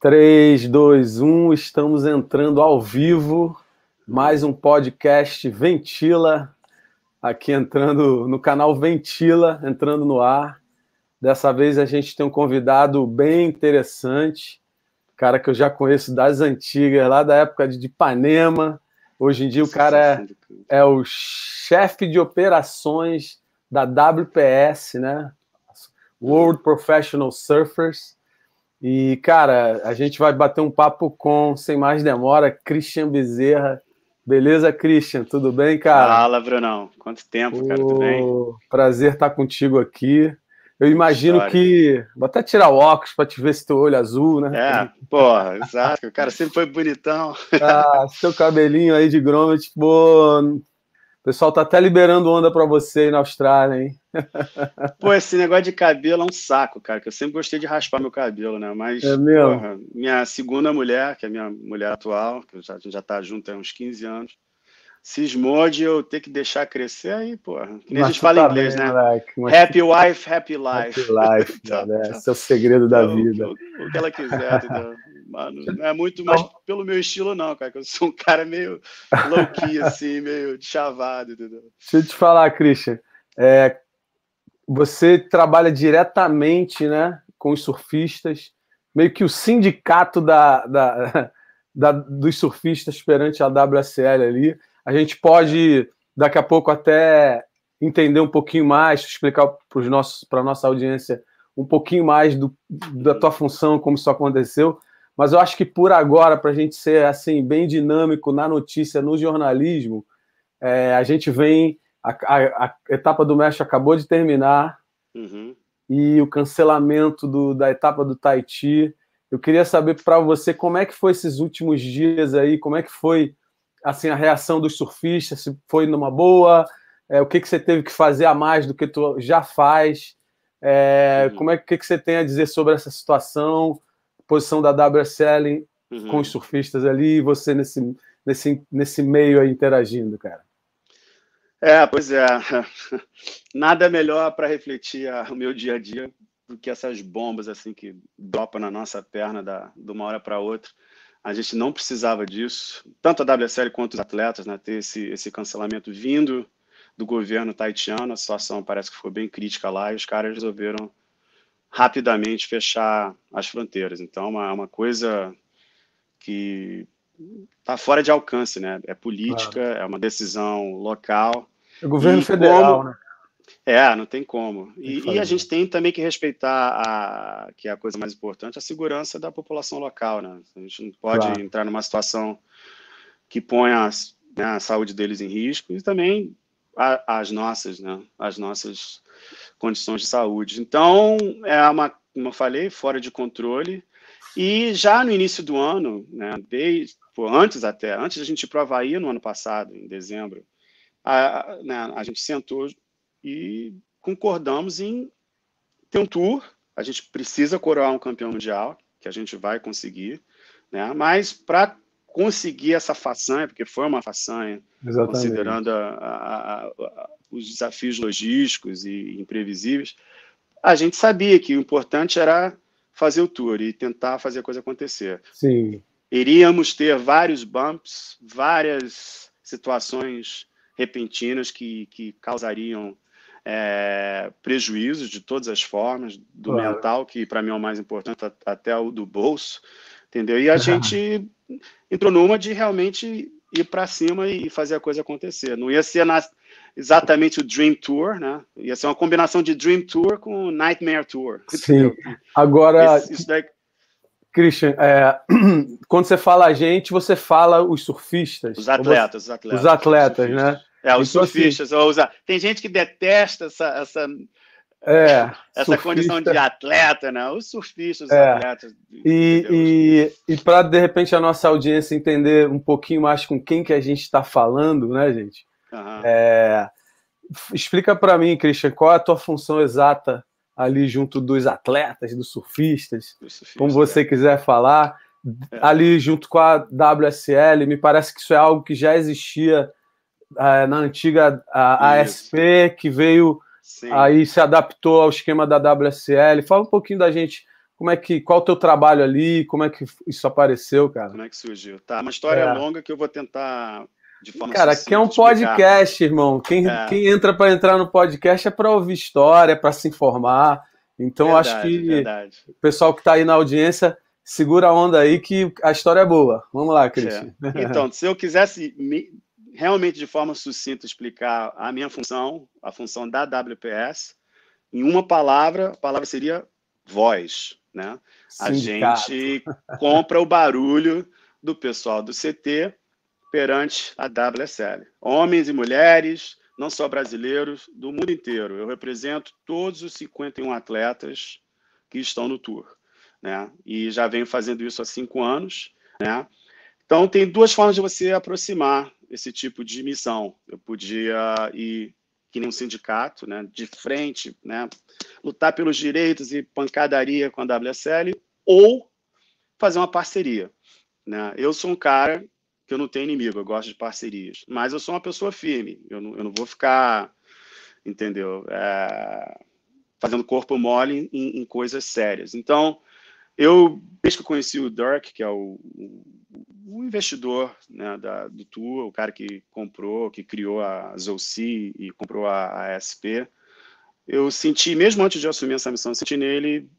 3, 2, 1, estamos entrando ao vivo. Mais um podcast Ventila. Aqui entrando no canal Ventila, entrando no ar. Dessa vez a gente tem um convidado bem interessante, cara que eu já conheço das antigas, lá da época de Ipanema. Hoje em dia o cara é, é o chefe de operações da WPS, né? World Professional Surfers. E, cara, a gente vai bater um papo com, sem mais demora, Christian Bezerra. Beleza, Christian? Tudo bem, cara? Fala, Brunão. Quanto tempo, cara? Tudo bem? Prazer estar contigo aqui. Eu imagino História. que. Vou até tirar o óculos para te ver se teu olho azul, né? É, porra, exato. O cara sempre foi bonitão. Ah, seu cabelinho aí de grommet, pô. O pessoal tá até liberando onda para você aí na Austrália, hein? Pô, esse negócio de cabelo é um saco, cara, que eu sempre gostei de raspar meu cabelo, né? Mas, é? Porra, minha segunda mulher, que é minha mulher atual, que já, a gente já tá junto há uns 15 anos, cismou de eu ter que deixar crescer aí, porra. Que nem Mas a gente fala tá inglês, bem, né? Moleque, happy wife, happy life. Happy life, tá, né? Esse é o segredo da vida. O, o, que ela quiser, entendeu? Mano, não é muito mais pelo meu estilo, não, cara. Que eu sou um cara meio louquinho, assim, meio chavado, entendeu? Deixa eu te falar, Christian. É, você trabalha diretamente né, com os surfistas, meio que o sindicato da, da, da, dos surfistas perante a WSL ali. A gente pode, daqui a pouco, até entender um pouquinho mais, explicar para a nossa audiência um pouquinho mais do, da tua função, como isso aconteceu. Mas eu acho que por agora, para a gente ser assim bem dinâmico na notícia, no jornalismo, é, a gente vem a, a, a, etapa do México acabou de terminar uhum. e o cancelamento do, da etapa do Tahiti. Eu queria saber para você como é que foi esses últimos dias aí, como é que foi assim a reação dos surfistas, se foi numa boa, é, o que, que você teve que fazer a mais do que tu já faz, é, uhum. como é que, que você tem a dizer sobre essa situação, posição da WSL uhum. com os surfistas ali, e você nesse, nesse, nesse meio aí interagindo, cara. É, pois é. Nada melhor para refletir o meu dia a dia do que essas bombas assim que dropam na nossa perna da, de uma hora para outra. A gente não precisava disso, tanto a WSL quanto os atletas, né, ter esse, esse cancelamento vindo do governo taitiano. A situação parece que ficou bem crítica lá e os caras resolveram rapidamente fechar as fronteiras. Então, é uma, uma coisa que está fora de alcance, né? É política, claro. é uma decisão local. É governo e federal, como... né? É, não tem como. E, e, a gente tem também que respeitar, a, que é a coisa mais importante, a segurança da população local, né? A gente não pode claro. entrar numa situação que ponha né, a saúde deles em risco e também a, as nossas, né? As nossas condições de saúde. Então, é uma, como eu falei, fora de controle. E já no início do ano, né, desde, pô, antes até, antes da gente ir para o Havaí no ano passado, em dezembro, a, né, a gente sentou e concordamos em ter um tour. A gente precisa coroar um campeão mundial, que a gente vai conseguir, né? mas para conseguir essa façanha, porque foi uma façanha, Exatamente. considerando a, a, os desafios logísticos e imprevisíveis, a gente sabia que o importante era fazer o tour e tentar fazer a coisa acontecer. Sim. Iríamos ter vários bumps, várias situações repentinas que, que causariam é, prejuízos de todas as formas, do claro. mental, que para mim é o mais importante, até o do bolso, entendeu? E a gente entrou numa de realmente ir para cima e fazer a coisa acontecer. Não ia ser na, exatamente o Dream Tour, né? Ia ser uma combinação de Dream Tour com Nightmare Tour. Sim. Agora, isso, isso daí... Christian, é, quando você fala a gente, você fala os surfistas. Os atletas, os atletas. Os atletas, né? É, os então, assim, surfistas. Assim, usa... Tem gente que detesta essa, essa, é, essa surfista. condição de atleta, né? Os surfistas, os é. atletas. E, e, e para, de repente, a nossa audiência entender um pouquinho mais com quem que a gente está falando, né, gente? Uhum. É, explica para mim, Christian, qual é a tua função exata ali junto dos atletas, dos surfistas, surfistas como você é. quiser falar, é. ali junto com a WSL, me parece que isso é algo que já existia é, na antiga a, ASP, que veio Sim. aí se adaptou ao esquema da WSL. Fala um pouquinho da gente, como é que, qual o teu trabalho ali, como é que isso apareceu, cara? Como é que surgiu? Tá, uma história é. longa que eu vou tentar de forma Cara, que é um podcast, irmão. Quem, é. quem entra para entrar no podcast é para ouvir história, para se informar. Então, verdade, acho que verdade. o pessoal que está aí na audiência segura a onda aí que a história é boa. Vamos lá, Cristian. É. Então, se eu quisesse me, realmente de forma sucinta explicar a minha função, a função da WPS, em uma palavra, a palavra seria voz. Né? A gente compra o barulho do pessoal do CT perante a WSL. Homens e mulheres, não só brasileiros, do mundo inteiro. Eu represento todos os 51 atletas que estão no Tour. Né? E já venho fazendo isso há cinco anos. Né? Então, tem duas formas de você aproximar esse tipo de missão. Eu podia ir que nem um sindicato, né, de frente, né, lutar pelos direitos e pancadaria com a WSL, ou fazer uma parceria. Né? Eu sou um cara que eu não tenho inimigo, eu gosto de parcerias. Mas eu sou uma pessoa firme, eu não, eu não vou ficar, entendeu? É, fazendo corpo mole em, em, coisas sérias. Então, eu, desde que eu conheci o Dirk, que é o, o investidor né, da, do Tour, o cara que comprou, que criou a Zolci e comprou a, a SP, eu senti, mesmo antes de assumir essa missão, eu senti nele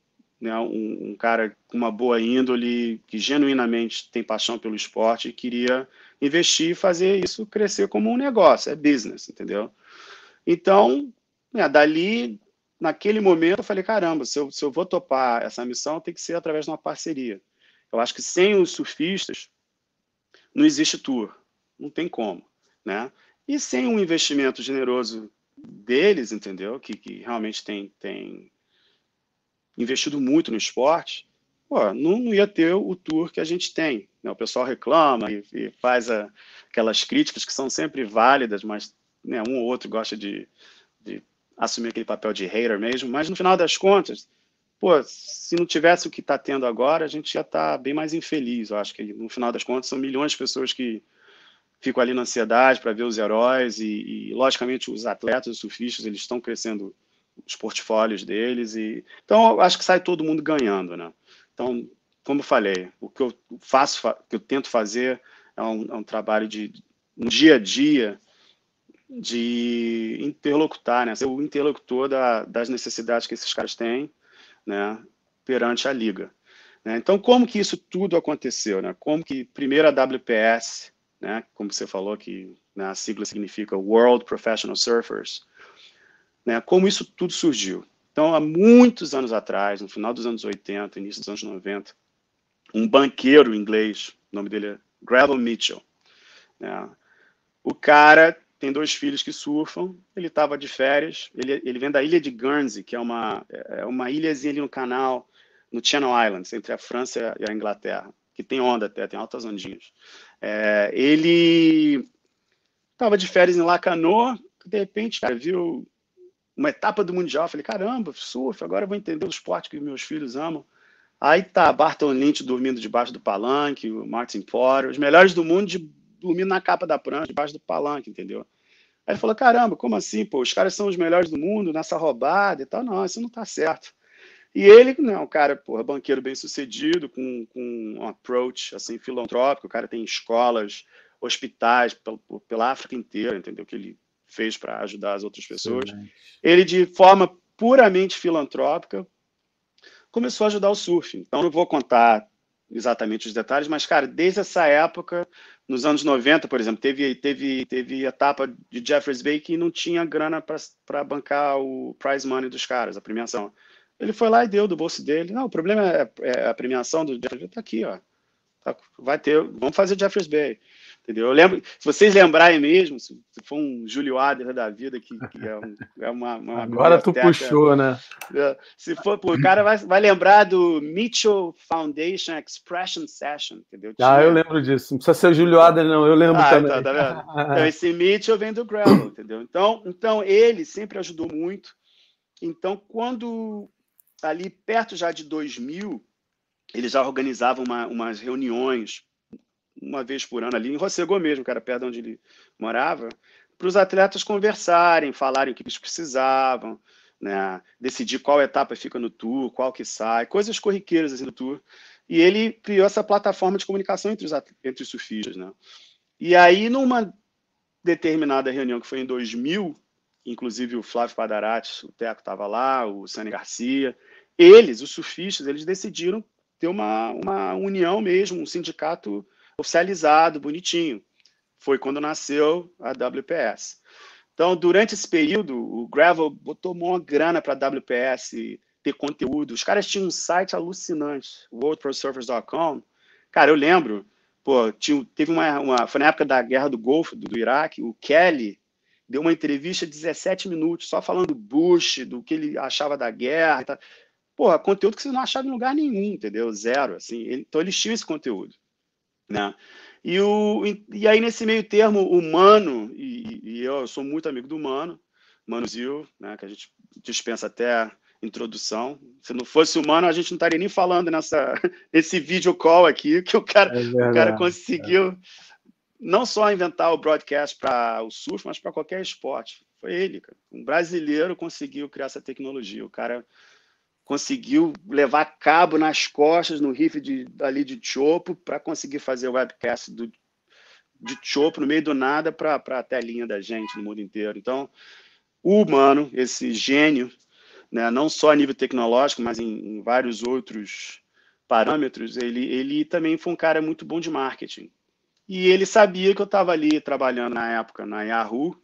né, um, um, cara com uma boa índole, que genuinamente tem paixão pelo esporte e queria investir e fazer isso crescer como um negócio, é business, entendeu? Então, né, dali, naquele momento, eu falei, caramba, se eu, se eu vou topar essa missão, tem que ser através de uma parceria. Eu acho que sem os surfistas, não existe tour, não tem como, né? E sem um investimento generoso deles, entendeu? Que, que realmente tem, tem investido muito no esporte, pô, não ia ter o tour que a gente tem. Né? O pessoal reclama e, e faz a, aquelas críticas que são sempre válidas, mas né, um ou outro gosta de, de assumir aquele papel de hater mesmo. Mas no final das contas, pô, se não tivesse o que está tendo agora, a gente ia estar tá bem mais infeliz. Eu acho que no final das contas são milhões de pessoas que ficam ali na ansiedade para ver os heróis e, e, logicamente, os atletas, os surfistas, eles estão crescendo os portfólios deles e então acho que sai todo mundo ganhando, né? Então, como eu falei, o que eu faço, o que eu tento fazer é um, é um trabalho de um dia a dia de interlocutar, né? Ser o interlocutor da, das necessidades que esses caras têm, né? Perante a liga. Né? Então, como que isso tudo aconteceu, né? Como que primeiro a WPS, né? Como você falou que né, a sigla significa World Professional Surfers, né, como isso tudo surgiu. Então, há muitos anos atrás, no final dos anos 80, início dos anos 90, um banqueiro inglês, o nome dele é Gravel Mitchell, né, o cara tem dois filhos que surfam, ele estava de férias, ele, ele vem da ilha de Guernsey, que é uma, é uma ilhazinha ali no canal, no Channel Islands, entre a França e a Inglaterra, que tem onda até, tem altas ondinhas. É, ele estava de férias em Lacanau, de repente, cara, viu uma etapa do Mundial. Falei, caramba, surf, agora eu vou entender o esporte que meus filhos amam. Aí tá Barton Lynch dormindo debaixo do palanque, o Martin Porter, os melhores do mundo de, dormindo na capa da prancha, debaixo do palanque, entendeu? Aí ele falou, caramba, como assim, pô? Os caras são os melhores do mundo nessa roubada e tal. Não, isso não tá certo. E ele, não, cara, porra, banqueiro bem sucedido, com, com um approach, assim, filantrópico, o cara tem escolas, hospitais pela, pela África inteira, entendeu? Que ele fez para ajudar as outras pessoas. Ele, de forma puramente filantrópica, começou a ajudar o surf. Então, não vou contar exatamente os detalhes, mas, cara, desde essa época, nos anos 90, por exemplo, teve, teve, teve etapa de Jeffers Bay que não tinha grana para bancar o prize money dos caras, a premiação. Ele foi lá e deu do bolso dele. Não, o problema é, é a premiação do Jeffers Bay. Está aqui, ó. Tá, vai ter, vamos fazer Jeffers Bay. Entendeu? Eu lembro, se vocês lembrarem mesmo, se for um Júlio Adler da vida, que, que é, um, é, uma, uma, Agora tu puxou, né? É, se for, pô, o cara vai, vai lembrar do Mitchell Foundation Expression Session, entendeu? Tinha... Ah, eu lembro disso. Não precisa ser o Júlio Adler, não, eu lembro ah, também. Então, tá? Então, esse Mitchell vem do Gravel, entendeu? Então, então, ele sempre ajudou muito. Então, quando ali perto já de 2000, ele já organizava uma, umas reuniões uma vez por ano ali, em Rossegô mesmo, que era perto de onde ele morava, para os atletas conversarem, falarem o que eles precisavam. né? decidir qual etapa fica no tour, qual que sai, coisas corriqueiras assim, do tour. E ele criou essa plataforma de comunicação entre os, entre os surfistas. Né? E aí, numa determinada reunião que foi em 2000, inclusive o Flávio Padarati, o Teco estava lá, o Sani Garcia, eles, os surfistas, eles decidiram ter uma, uma união mesmo, um sindicato oficializado, bonitinho. Foi quando nasceu a WPS. Então, durante esse período, o Gravel botou uma grana para a WPS ter conteúdo. Os caras tinham um site alucinante, worldprosurfers.com. Cara, eu lembro, pô, tinha, teve uma, uma, Foi na época da guerra do Golfo, do, do Iraque, o Kelly deu uma entrevista de 17 minutos, só falando do Bush, do que ele achava da guerra. Tá. Porra, conteúdo que você não achava em lugar nenhum, entendeu? Zero, assim. Então eles tinham esse conteúdo, né? E, o, e aí, nesse meio termo, o Mano, e, e eu, sou muito amigo do Mano, Mano Zil, né, que a gente dispensa até introdução. Se não fosse humano, a gente não estaria nem falando nessa, nesse vídeo call aqui, que o cara, é o cara conseguiu é. não só inventar o broadcast para o surf, mas para qualquer esporte. Foi ele, cara. Um brasileiro conseguiu criar essa tecnologia. O cara conseguiu levar cabo nas costas no riff de, ali de Chopo para conseguir fazer o webcast do, de Chopo no meio do nada para a telinha da gente no mundo inteiro. Então, o humano, esse gênio, né, não só a nível tecnológico, mas em, em vários outros parâmetros, ele, ele também foi um cara muito bom de marketing. E ele sabia que eu estava ali trabalhando na época na Yahoo.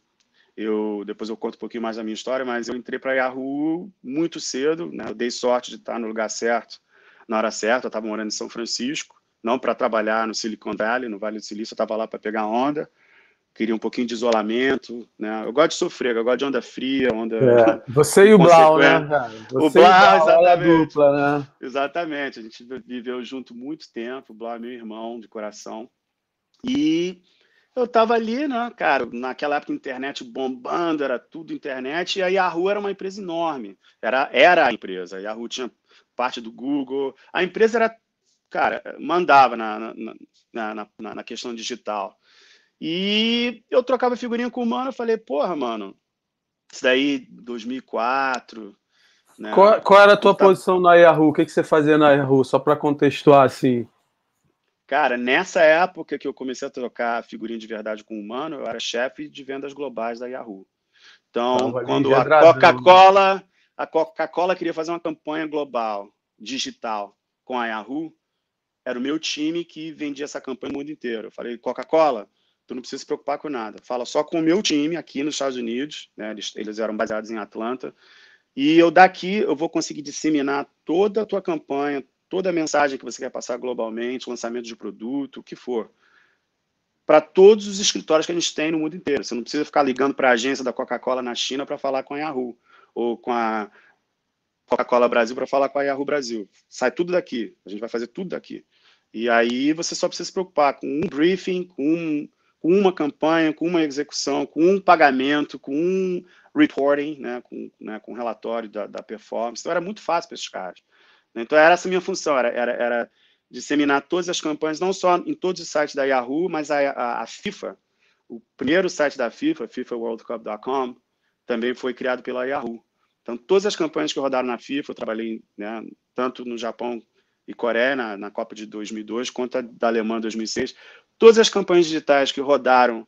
Eu depois eu conto um pouquinho mais da minha história, mas eu entrei para a Yahoo muito cedo. Né? Eu dei sorte de estar no lugar certo, na hora certa. Eu estava morando em São Francisco, não para trabalhar no Silicon Valley, no Vale do Silício. Eu estava lá para pegar onda queria um pouquinho de isolamento, né? Eu gosto de sofrer, eu gosto de onda fria, onda. É, você e o Blau, né? Você o Blau, exatamente. Dupla, né? Exatamente. A gente viveu junto muito tempo. O Blau é meu irmão de coração. E eu estava ali, né, cara? Naquela época, internet bombando, era tudo internet. E a Yahoo era uma empresa enorme. Era, era a empresa. A Yahoo tinha parte do Google. A empresa era, cara, mandava na, na, na, na, na questão digital. E eu trocava figurinha com o mano, eu falei, porra, mano, isso daí 2004. Né? Qual, qual era a tua tá... posição na Yahoo? O que, que você fazia na Yahoo? Só para contextuar assim. Cara, nessa época que eu comecei a trocar figurinha de verdade com o mano, eu era chefe de vendas globais da Yahoo. Então, quando a Coca-Cola, a Coca-Cola queria fazer uma campanha global, digital, com a Yahoo, era o meu time que vendia essa campanha no mundo inteiro. Eu falei, Coca-Cola, tu não precisa se preocupar com nada. Fala só com o meu time aqui nos Estados Unidos, né? Eles, eles eram baseados em Atlanta. E eu daqui eu vou conseguir disseminar toda a tua campanha, toda a mensagem que você quer passar globalmente, lançamento de produto, o que for, para todos os escritórios que a gente tem no mundo inteiro. Você não precisa ficar ligando para a agência da Coca-Cola na China para falar com a Yahoo ou com a Coca-Cola Brasil para falar com a Yahoo Brasil. Sai tudo daqui. A gente vai fazer tudo daqui. E aí você só precisa se preocupar com um briefing, com um com uma campanha, com uma execução, com um pagamento, com um reporting, né, com, né, com relatório da, da performance. Então era muito fácil para esses caras. Né. Então era essa a minha função, era, era, era disseminar todas as campanhas, não só em todos os sites da Yahoo, mas a, a, a FIFA, o primeiro site da FIFA, fifaworldcup.com, também foi criado pela Yahoo. Então todas as campanhas que rodaram na FIFA, eu trabalhei né, tanto no Japão e Coreia, na, na Copa de 2002, quanto a da Alemanha 2006, Todas as campanhas digitais que rodaram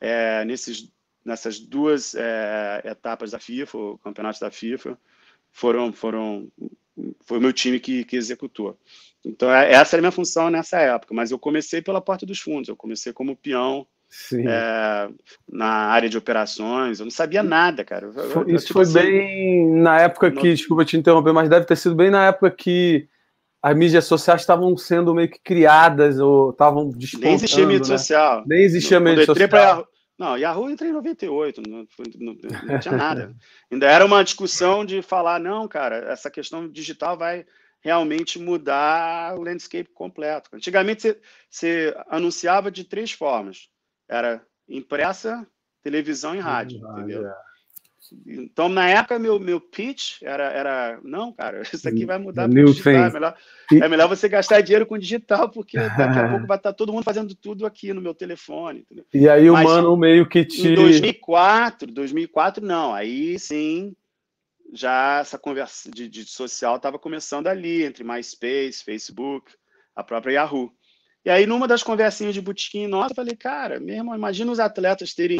é, nesses, nessas duas é, etapas da FIFA, o campeonato da FIFA, foram, foram foi o meu time que, que executou. Então, é, essa era a minha função nessa época, mas eu comecei pela porta dos fundos, eu comecei como peão é, na área de operações, eu não sabia nada, cara. Eu, Isso tipo foi assim, bem na época que, desculpa te interromper, mas deve ter sido bem na época que as mídias sociais estavam sendo meio que criadas ou estavam despontando. Nem existia mídia né? social. Nem existia no, mídia social. Pra, não, Yahoo eu entrei em 98, não, não, não tinha nada. Ainda era uma discussão de falar, não, cara, essa questão digital vai realmente mudar o landscape completo. Antigamente você, anunciava de três formas. Era impressa, televisão e rádio, ah, entendeu? É. Então, na época, meu, meu pitch era, era: não, cara, isso aqui vai mudar para digital. É melhor, é melhor você gastar dinheiro com digital, porque daqui a pouco vai estar todo mundo fazendo tudo aqui no meu telefone. Entendeu? E aí, o Mas, mano meio que te. Em 2004, 2004, não. Aí sim, já essa conversa de, de social estava começando ali, entre MySpace, Facebook, a própria Yahoo. E aí, numa das conversinhas de botequim nossa, eu falei, cara, mesmo, imagina os atletas terem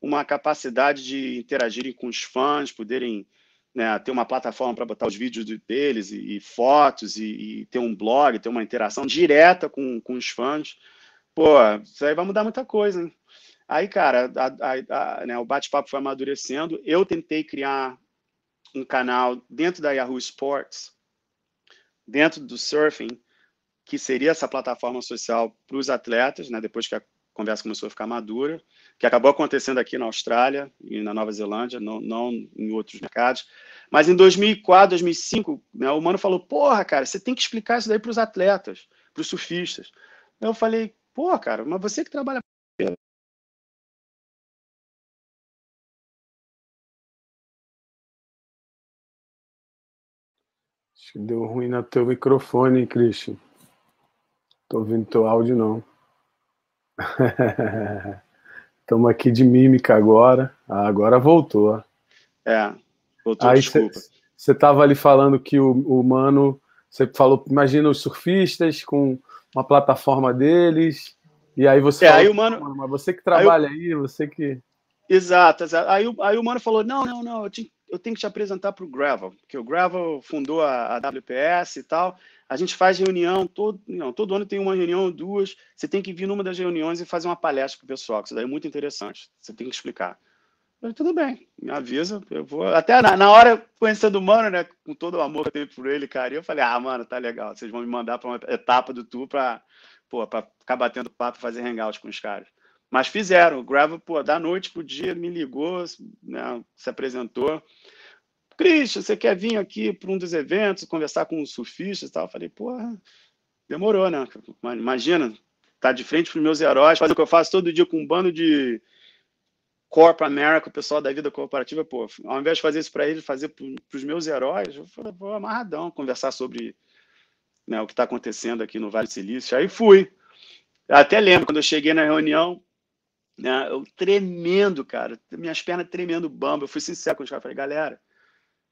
uma capacidade de interagirem com os fãs, poderem né, ter uma plataforma para botar os vídeos deles e, e fotos e, e, ter um blog, ter uma interação direta com, com os fãs. Pô, isso aí vai mudar muita coisa, hein? Aí, cara, a, a, a, né, o bate-papo foi amadurecendo. Eu tentei criar um canal dentro da Yahoo Sports, dentro do surfing, que seria essa plataforma social para os atletas, né, depois que a conversa começou a ficar madura, que acabou acontecendo aqui na Austrália e na Nova Zelândia, não, não em outros mercados. Mas em 2004, 2005, né, o Mano falou: Porra, cara, você tem que explicar isso daí para os atletas, para os surfistas. Eu falei: Pô, cara, mas você que trabalha. Acho que deu ruim no teu microfone, Christian. Tô ouvindo teu áudio, não. Estamos aqui de mímica agora. Ah, agora voltou. É, voltou, Aí Você estava ali falando que o, o Mano, você falou, imagina os surfistas com uma plataforma deles, e aí você é, falou, aí o Mano, mas você que trabalha aí, eu, aí, você que... Exato, exato. Aí, aí o Mano falou, não, não, não, eu, te, eu tenho que te apresentar para o Gravel, porque o Gravel fundou a, a WPS e tal, a gente faz reunião, todo, não, todo ano tem uma reunião, duas. Você tem que vir numa das reuniões e fazer uma palestra para o pessoal, que isso daí é muito interessante. Você tem que explicar. Falei, tudo bem, me avisa, eu vou. Até na, na hora, conhecendo o mano, né, com todo o amor que eu tenho por ele, cara, eu falei, ah, mano, tá legal, vocês vão me mandar para uma etapa do tour para ficar batendo papo fazer hangout com os caras. Mas fizeram, o Gravel, pô, da noite pro dia, me ligou, né, se apresentou. Christian, você quer vir aqui para um dos eventos, conversar com os surfistas e tal? Eu falei, porra, demorou, né? Imagina, tá de frente para os meus heróis, fazer o que eu faço todo dia com um bando de Corp America, o pessoal da vida corporativa, pô, ao invés de fazer isso para eles, fazer para os meus heróis, eu falei, pô, amarradão, conversar sobre né, o que está acontecendo aqui no Vale do Silício. Aí fui. Eu até lembro, quando eu cheguei na reunião, né, eu tremendo, cara, minhas pernas tremendo bamba. Eu fui sincero com os caras, falei, galera,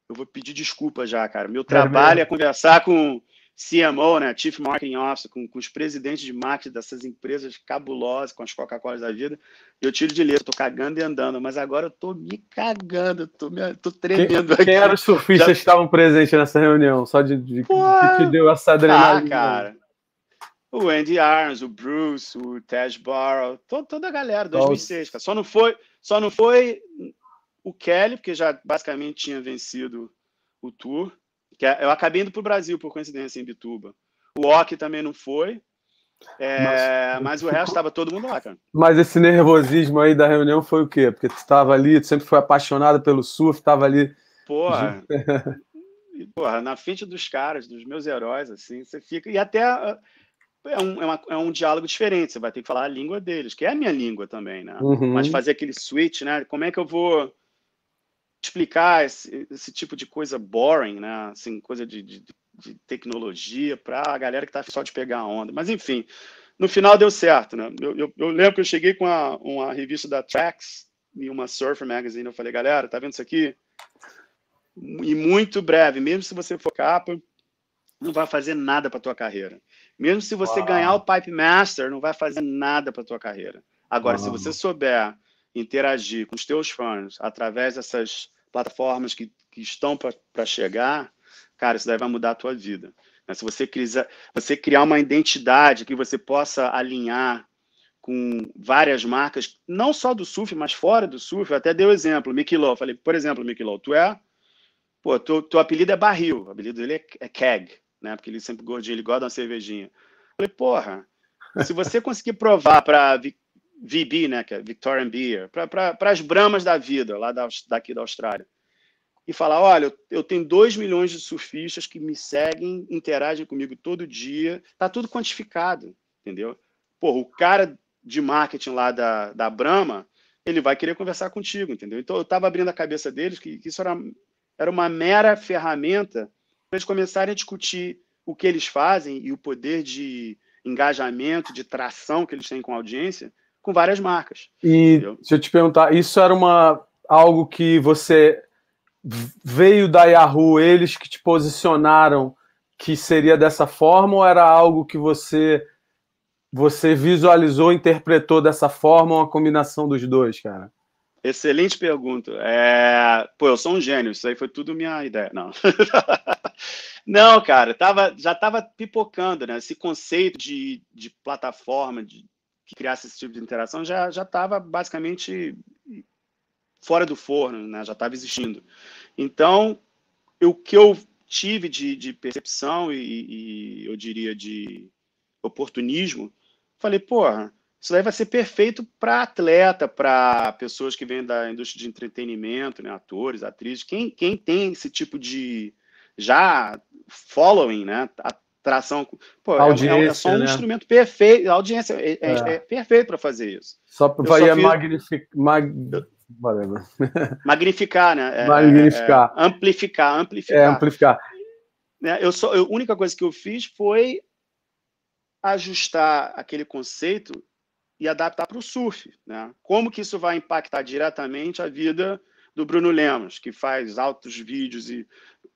eu vou pedir desculpa já, cara. Meu trabalho é, é conversar com CMO, né, Chief Marketing Officer, com, com, os presidentes de marketing dessas empresas cabulosas, com as Coca-Cola da vida. Eu tiro de letra, tô cagando e andando, mas agora eu tô me cagando, tô, me, tô tremendo quem, aqui. Quem eram os surfistas Já... que estavam presentes nessa reunião? Só de, de que te deu essa adrenalina? Ah, cara. O Andy Arms, o Bruce, o Tej Barrow, toda a galera, 2006, cara. Só não foi, só não foi o Kelly, porque já basicamente tinha vencido o Tour. Que é, eu acabei indo para o Brasil, por coincidência, em Bituba. O Ok também não foi. É, mas, mas, o resto estava todo mundo lá, cara. Mas esse nervosismo aí da reunião foi o quê? Porque tu estava ali, tu sempre foi apaixonado pelo surf, estava ali. Porra, porra, na frente dos caras, dos meus heróis, assim, você fica. E até é um, é, uma, é um diálogo diferente, você vai ter que falar a língua deles, que é a minha língua também, né? Uhum. Mas fazer aquele switch, né? Como é que eu vou explicar esse, esse, tipo de coisa boring, né? Assim, coisa de, de, de tecnologia para a galera que está só de pegar a onda. Mas, enfim, no final deu certo, né? Eu, eu, eu lembro que eu cheguei com uma, uma revista da Trax e uma Surfer Magazine. Eu falei, galera, tá vendo isso aqui? E muito breve, mesmo se você for capa, não vai fazer nada para tua carreira. Mesmo se você Uau. ganhar o Pipe Master, não vai fazer nada para tua carreira. Agora, Uau. se você souber interagir com os teus fãs através dessas plataformas que, que estão para chegar, cara, isso daí vai mudar a tua vida. Né? Se você, quiser, você criar uma identidade que você possa alinhar com várias marcas, não só do surf, mas fora do surf, eu até dei o exemplo, Mickey Lowe, falei, por exemplo, Lowe, tu é, pô, teu, teu apelido é barril, o apelido dele é, é keg, né, porque ele sempre gordinho, ele gosta de uma cervejinha. falei, porra, se você conseguir provar para VB, né, que é Victorian Beer, para as bramas da vida, lá da, daqui da Austrália. E falar: olha, eu tenho 2 milhões de surfistas que me seguem, interagem comigo todo dia, tá tudo quantificado, entendeu? Porra, o cara de marketing lá da, da Brahma, ele vai querer conversar contigo, entendeu? Então eu estava abrindo a cabeça deles que, que isso era, era uma mera ferramenta para eles começarem a discutir o que eles fazem e o poder de engajamento, de tração que eles têm com a audiência com várias marcas. E entendeu? se eu te perguntar, isso era uma algo que você veio da Yahoo eles que te posicionaram que seria dessa forma ou era algo que você você visualizou, interpretou dessa forma, uma combinação dos dois, cara? Excelente pergunta. É... Pô, eu sou um gênio, isso aí foi tudo minha ideia. Não, Não cara, tava, já estava pipocando, né? Esse conceito de, de plataforma, de que criasse esse tipo de interação, já estava basicamente fora do forno, né? já estava existindo. Então, o que eu tive de, de percepção e, e, eu diria de oportunismo, falei, porra, isso daí vai ser perfeito para atleta, para pessoas que vêm da indústria de entretenimento, né? atores, atrizes, quem, quem tem esse tipo de já following, né? Atração. Pô, audiência, é, é, só um né? instrumento perfeito, a audiência é, é, é. é perfeito para fazer isso. Só vai fiz... magnificar. Mag... Magnificar, né? É, magnificar. É, é, amplificar, amplificar. É, amplificar. Né? Eu só, a única coisa que eu fiz foi ajustar aquele conceito e adaptar para o surf. Né? Como que isso vai impactar diretamente a vida do Bruno Lemos, que faz altos vídeos e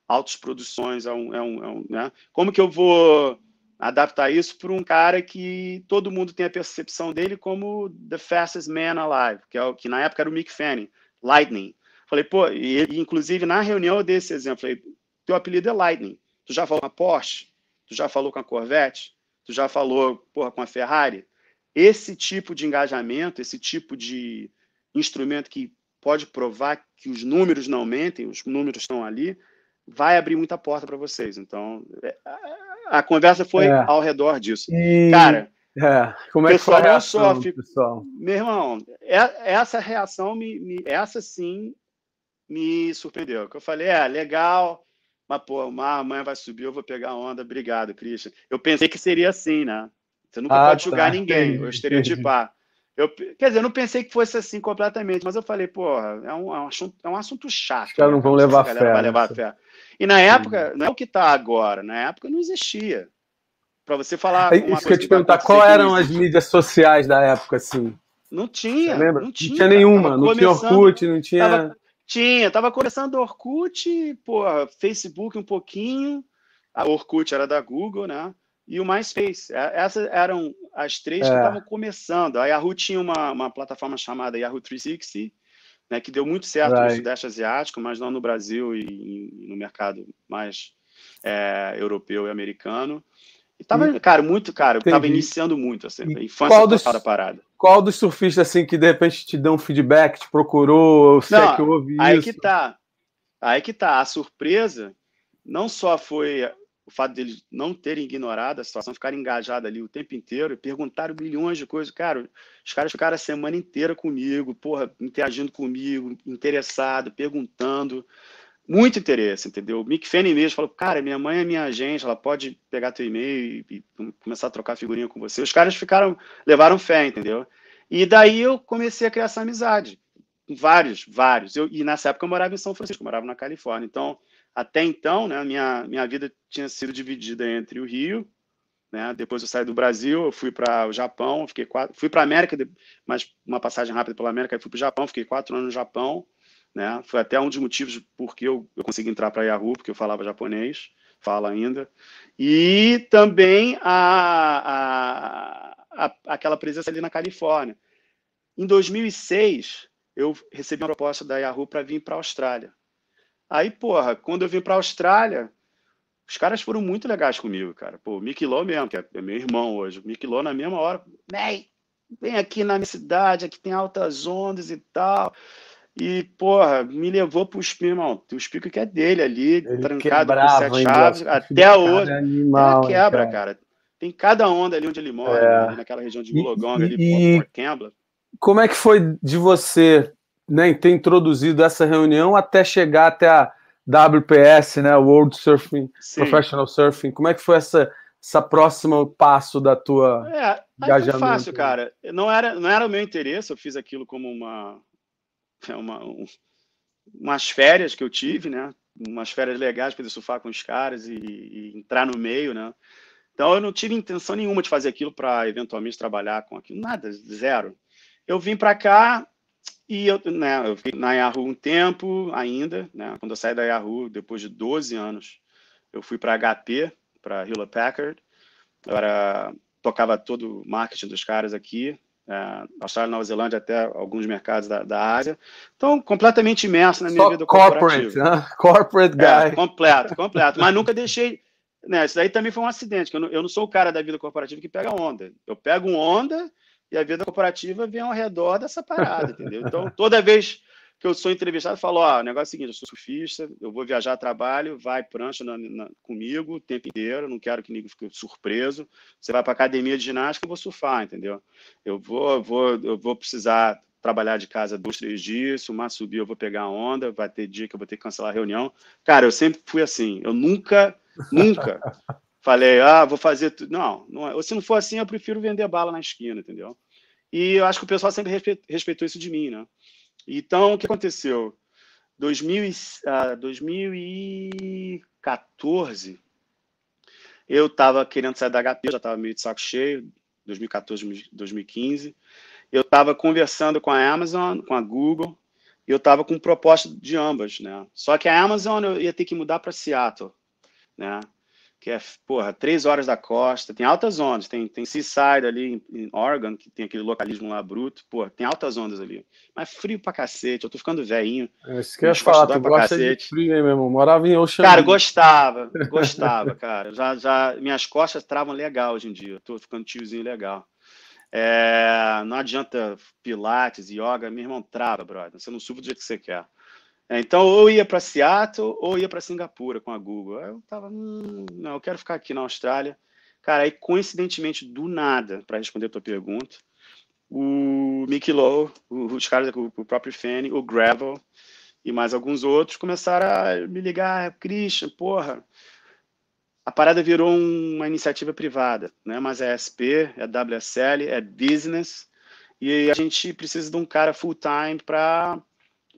altas produções. É um, é um, é um né? Como que eu vou adaptar isso para um cara que todo mundo tem a percepção dele como the fastest man alive, que, é o, que na época era o Mick Fanning, Lightning. Falei, pô, e, inclusive na reunião eu dei esse exemplo, falei, teu apelido é Lightning. Tu já falou com a Porsche? Tu já falou com a Corvette? Tu já falou, porra, com a Ferrari? Esse tipo de engajamento, esse tipo de instrumento que pode provar que os números não mentem, os números estão ali, vai abrir muita porta para vocês. Então, é, a conversa foi é. ao redor disso. E... Cara, é. Como é que foi a reação, sofre... pessoal? Meu irmão, é, essa reação, me, me, essa sim me surpreendeu. Eu falei, é, legal, mas, pô, amanhã vai subir, eu vou pegar onda. Obrigado, Christian. Eu pensei que seria assim, né? Você nunca ah, pode tá. julgar ninguém, ou estereotipar. Eu, quer dizer, eu não pensei que fosse assim completamente, mas eu falei, porra, é um, é um, assunto, é um assunto chato. Os caras não vão levar fé. Vai levar fé. E na época, não é o que está agora, na época não existia. Para você falar. É isso que eu te perguntar, qual eram as mídias sociais da época, assim? Não tinha. lembra? Não tinha, não tinha nenhuma, não tinha Orkut, não tinha. Tava, tinha, tava começando Orkut, porra, Facebook um pouquinho. A Orkut era da Google, né? E o MySpace. É, essas eram as três é. que estavam começando. A Yahoo tinha uma, uma plataforma chamada Yahoo 360, né, que deu muito certo right. no Sudeste Asiático, mas não no Brasil e, e no mercado mais é, europeu e americano. E tava, e, cara, muito, cara, Entendi. tava iniciando muito, assim, a infância qual dos, da parada. Qual dos surfistas, assim, que de repente te deu um feedback, te procurou, se é que ouve aí isso? Aí que tá, aí que tá, a surpresa não só foi o fato deles não terem ignorado a situação, ficarem engajados ali o tempo inteiro, perguntaram milhões de coisas. Cara, os caras ficaram a semana inteira comigo, porra, interagindo comigo, interessado, perguntando. Muito interesse, entendeu? O Mick Fanning mesmo falou, cara, minha mãe é minha agente, ela pode pegar teu e-mail e, e começar a trocar figurinha com você. Os caras ficaram, levaram fé, entendeu? E daí eu comecei a criar essa amizade. Vários, vários. Eu, e nessa época eu morava em São Francisco, morava na Califórnia. Então, até então, né, minha, minha vida tinha sido dividida entre o Rio, né, depois eu saí do Brasil, eu fui para o Japão, fiquei quatro, fui para a América, mas uma passagem rápida pela América, fui para o Japão, fiquei quatro anos no Japão, né, foi até um dos motivos porque eu, eu consegui entrar para a Yahoo, porque eu falava japonês, falo ainda, e também a, a, a, aquela presença ali na Califórnia. Em 2006, eu recebi uma proposta da Yahoo para vir para a Austrália. Aí, porra, quando eu vim para a Austrália, os caras foram muito legais comigo, cara. Pô, o Lowe mesmo, que é meu irmão hoje. O Mick Lowe, na mesma hora, vem aqui na minha cidade, aqui tem altas ondas e tal. E, porra, me levou pro Spico, irmão. O Spico que é dele ali, Ele trancado com sete chaves, até hoje. Animal, é quebra, cara. cara. Tem cada onda ali onde ele mora, é. ali naquela região de Wollongong, ali, e, Campbell. Como é que foi de você né, ter introduzido essa reunião até chegar até a WPS, né, World Surfing, Sim. Professional Surfing. Como é que foi essa, essa próximo passo da tua é, engajamento? É fácil, cara. Não era, não era o meu interesse, eu fiz aquilo como uma, uma um, umas férias que eu tive, né? Umas férias legais para surfar com os caras e, e, entrar no meio, né? Então eu não tive intenção nenhuma de fazer aquilo para eventualmente trabalhar com aquilo, nada, zero. Eu vim para cá, E eu, né, eu fiquei na Yahoo um tempo ainda, né? Quando eu saí da Yahoo, depois de 12 anos, eu fui para HP, para Hewlett Packard. Eu era, tocava todo o marketing dos caras aqui, é, Austrália, Nova Zelândia, até alguns mercados da, da Ásia. Então, completamente imerso na minha Só vida corporate. Né? Corporate é, guy. É, completo, completo. Mas nunca deixei... Né, isso daí também foi um acidente, que eu não, eu não sou o cara da vida corporativa que pega onda. Eu pego onda e a vida corporativa vem ao redor dessa parada, entendeu? Então, toda vez que eu sou entrevistado, eu falo, ó, o negócio é o seguinte, eu sou surfista, eu vou viajar a trabalho, vai prancha na, na, comigo o tempo inteiro, não quero que ninguém fique surpreso. Você vai para academia de ginástica, eu vou surfar, entendeu? Eu vou, vou, eu vou precisar trabalhar de casa dois, três dias, o mar subir eu vou pegar a onda, vai ter dia que eu vou ter que cancelar a reunião. Cara, eu sempre fui assim, eu nunca, nunca falei, ah, vou fazer tudo. Não, não é. se não for assim, eu prefiro vender bala na esquina, entendeu? E eu acho que o pessoal sempre respeitou isso de mim, né? Então, o que aconteceu? 2000, uh, 2014, eu estava querendo sair da HP, já estava meio de saco cheio, 2014, 2015. Eu estava conversando com a Amazon, com a Google, e eu estava com proposta de ambas, né? Só que a Amazon eu ia ter que mudar para Seattle, né? Que é, porra, três horas da costa, tem altas ondas, tem, tem Seaside ali em, em Oregon, que tem aquele localismo lá bruto, porra, tem altas ondas ali. Mas frio pra cacete, eu tô ficando velhinho. É isso que eu ia falar, tu gosta cacete. de frio, hein, meu irmão? Morava em Ocean Cara, gostava, gostava, cara. Já, já, minhas costas travam legal hoje em dia, eu tô ficando tiozinho legal. É, não adianta pilates, yoga, meu irmão, trava, brother. Você não sube do jeito que você quer. É, então, ou ia para Seattle ou ia para Singapura com a Google. Eu tava, hum, não, eu quero ficar aqui na Austrália. Cara, aí coincidentemente, do nada, para responder a tua pergunta, o Mickey Lowe, os caras, o próprio Fanny, o Gravel e mais alguns outros começaram a me ligar, Christian, porra, a parada virou uma iniciativa privada, né? Mas é SP, é WSL, é business, e a gente precisa de um cara full time para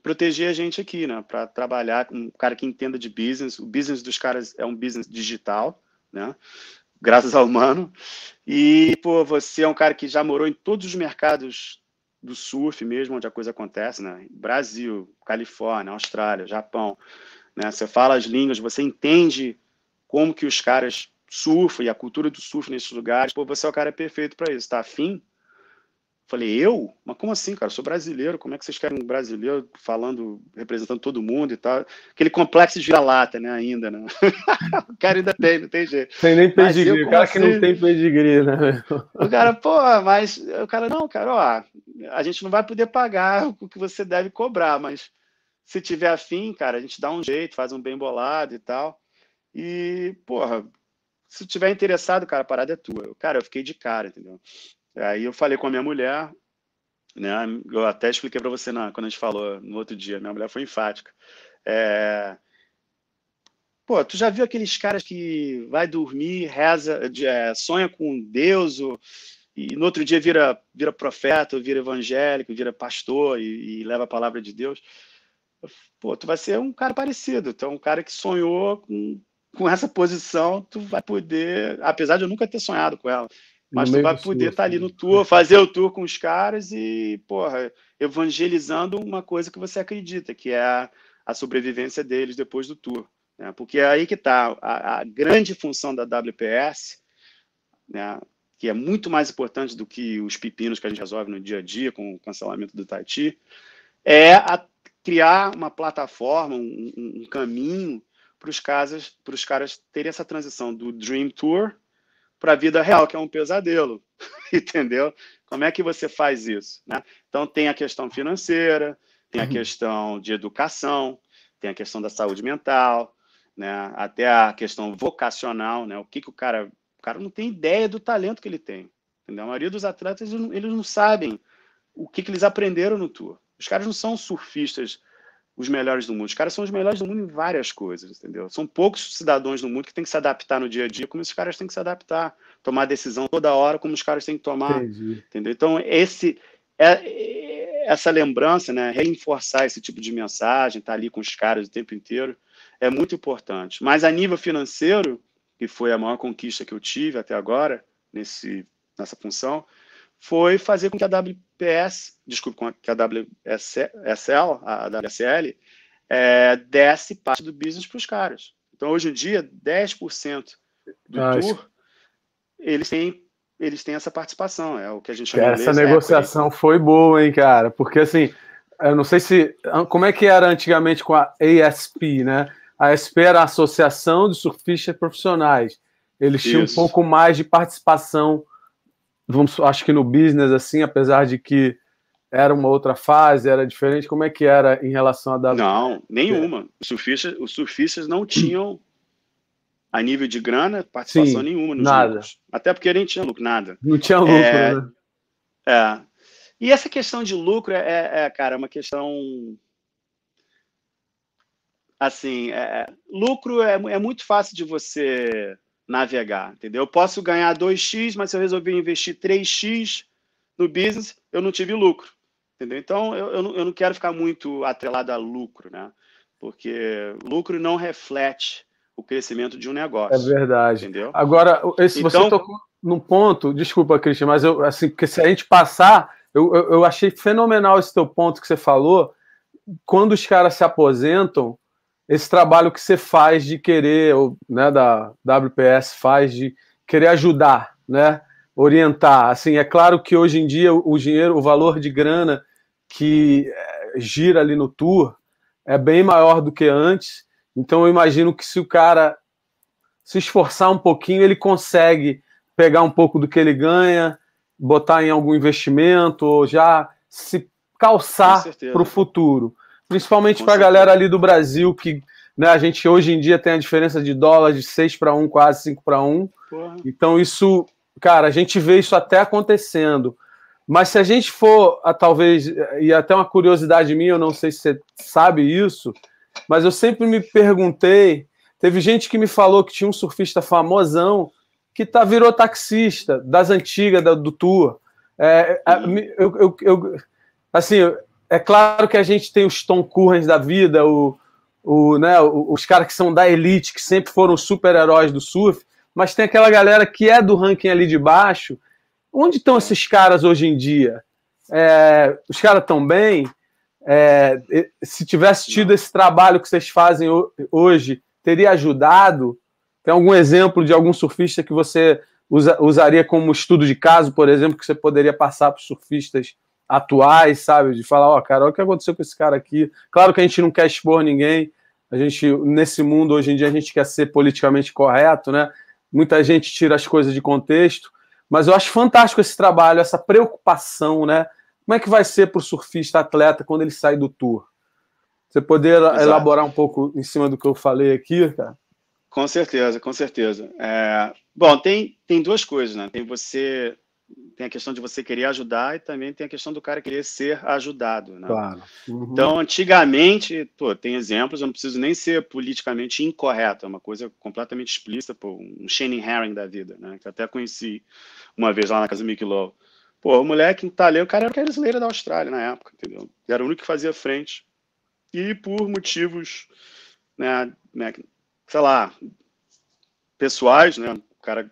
proteger a gente aqui, né? Para trabalhar com um cara que entenda de business. O business dos caras é um business digital, né? Graças ao humano. E, pô, você é um cara que já morou em todos os mercados do surf mesmo, onde a coisa acontece, né? Brasil, Califórnia, Austrália, Japão, né? Você fala as línguas, você entende como que os caras surfam e a cultura do surf nesses lugares. Pô, você é o cara perfeito para isso. Tá afim? Falei, eu? Mas como assim, cara? Eu sou brasileiro, como é que vocês querem um brasileiro falando, representando todo mundo e tal? Aquele complexo de vira-lata, né, ainda, né? o cara ainda tem, não tem jeito. Tem nem pedigree, o cara assim? que não tem pedigree, né? o cara, pô, mas o cara, não, cara, ó, a gente não vai poder pagar o que você deve cobrar, mas se tiver afim, cara, a gente dá um jeito, faz um bem bolado e tal. E, porra, se tiver interessado, cara, a parada é tua. Cara, eu fiquei de cara, entendeu? Aí eu falei com a minha mulher, né? Eu até expliquei para você na, quando a gente falou no outro dia. Minha mulher foi enfática. É... Pô, tu já viu aqueles caras que vai dormir, reza, é, sonha com Deus, ou, e no outro dia vira, vira profeta, vira evangélico, vira pastor e, e leva a palavra de Deus? Pô, tu vai ser um cara parecido. Então, um cara que sonhou com, com essa posição, tu vai poder, apesar de eu nunca ter sonhado com ela, mas tu vai poder estar tá ali no tour, fazer o tour com os caras e, porra, evangelizando uma coisa que você acredita, que é a, a sobrevivência deles depois do tour. Né? Porque é aí que está a, a, grande função da WPS, né? que é muito mais importante do que os pepinos que a gente resolve no dia a dia com o cancelamento do Taiti, é criar uma plataforma, um, um caminho para os caras terem essa transição do Dream Tour para a vida real, que é um pesadelo, entendeu? Como é que você faz isso? Né? Então, tem a questão financeira, tem a uhum. questão de educação, tem a questão da saúde mental, né? até a questão vocacional, né? o que, que o cara... O cara não tem ideia do talento que ele tem. Entendeu? A maioria dos atletas, eles não sabem o que, que eles aprenderam no tour. Os caras não são surfistas os melhores do mundo. Os caras são os melhores do mundo em várias coisas, entendeu? São poucos cidadãos no mundo que têm que se adaptar no dia a dia como esses caras têm que se adaptar, tomar decisão toda hora como os caras têm que tomar, Entendi. entendeu? Então, esse é, essa lembrança, né, reforçar esse tipo de mensagem, estar tá ali com os caras o tempo inteiro, é muito importante. Mas a nível financeiro, que foi a maior conquista que eu tive até agora nesse nessa função, foi fazer com que a WPS, desculpa, que a WSL, a WSL, é, desce parte do business para os caras. Então, hoje em dia, 10% do ah, tour, eles têm, eles têm essa participação, é o que a gente chama Essa negociação foi boa, hein, cara? Porque, assim, eu não sei se... Como é que era antigamente com a ASP, né? A ASP era a Associação de Surfistas Profissionais. Eles tinham Isso. um pouco mais de participação, vamos, acho que no business, assim, apesar de que era uma outra fase, era diferente. Como é que era em relação a W? Não, nenhuma. Os surfistas, os surfistas não tinham, a nível de grana, participação Sim, nenhuma nos nada. Lucros. Até porque nem tinha lucro, nada. Não tinha lucro, é, né? É. E essa questão de lucro é, é, é cara, uma questão. Assim, é, lucro é, é muito fácil de você navegar, entendeu? Eu posso ganhar 2x, mas se eu resolver investir 3x no business, eu não tive lucro, entendeu? Então, eu, eu, não, eu não quero ficar muito atrelado a lucro, né? Porque lucro não reflete o crescimento de um negócio. É verdade. Entendeu? Agora, esse, então, você tocou num ponto, desculpa, Cristian, mas eu, assim, porque se a gente passar, eu, eu, eu achei fenomenal esse teu ponto que você falou. Quando os caras se aposentam, esse trabalho que você faz de querer, ou, né, da WPS faz de querer ajudar, né, orientar. Assim, é claro que hoje em dia o dinheiro, o valor de grana que eh, gira ali no tour é bem maior do que antes. Então eu imagino que se o cara se esforçar um pouquinho, ele consegue pegar um pouco do que ele ganha, botar em algum investimento ou já se calçar para o futuro principalmente para a galera ali do Brasil, que né, a gente hoje em dia tem a diferença de dólar de 6 para 1, quase 5 para 1. Porra. Então, isso, cara, a gente vê isso até acontecendo. Mas se a gente for, a, talvez, e até uma curiosidade minha, eu não sei se você sabe isso, mas eu sempre me perguntei. Teve gente que me falou que tinha um surfista famosão que tá, virou taxista das antigas do, do tour. É, eu, eu, eu, assim, é claro que a gente tem os Tom Currens da vida, o, o, né, os caras que são da elite, que sempre foram super-heróis do surf, mas tem aquela galera que é do ranking ali de baixo. Onde estão esses caras hoje em dia? É, os caras estão bem? É, se tivesse tido esse trabalho que vocês fazem hoje, teria ajudado? Tem algum exemplo de algum surfista que você usa, usaria como estudo de caso, por exemplo, que você poderia passar para os surfistas atuais, sabe? De falar, ó, oh, cara, olha o que aconteceu com esse cara aqui. Claro que a gente não quer expor ninguém. A gente, nesse mundo, hoje em dia, a gente quer ser politicamente correto, né? Muita gente tira as coisas de contexto. Mas eu acho fantástico esse trabalho, essa preocupação, né? Como é que vai ser para o surfista atleta quando ele sai do tour? Você poder Exato. elaborar um pouco em cima do que eu falei aqui, cara? Com certeza, com certeza. É... Bom, tem, tem duas coisas, né? Tem você tem a questão de você querer ajudar e também tem a questão do cara querer ser ajudado. Né? Claro. Uhum. Então, antigamente, pô, tem exemplos, eu não preciso nem ser politicamente incorreto, é uma coisa completamente explícita, pô, um Shane Herring da vida, né? que eu até conheci uma vez lá na casa do Mickey Lowe. Pô, o moleque tá ali, o cara era brasileiro da Austrália na época, entendeu? Era o único que fazia frente. E por motivos, né, né sei lá, pessoais, né? O cara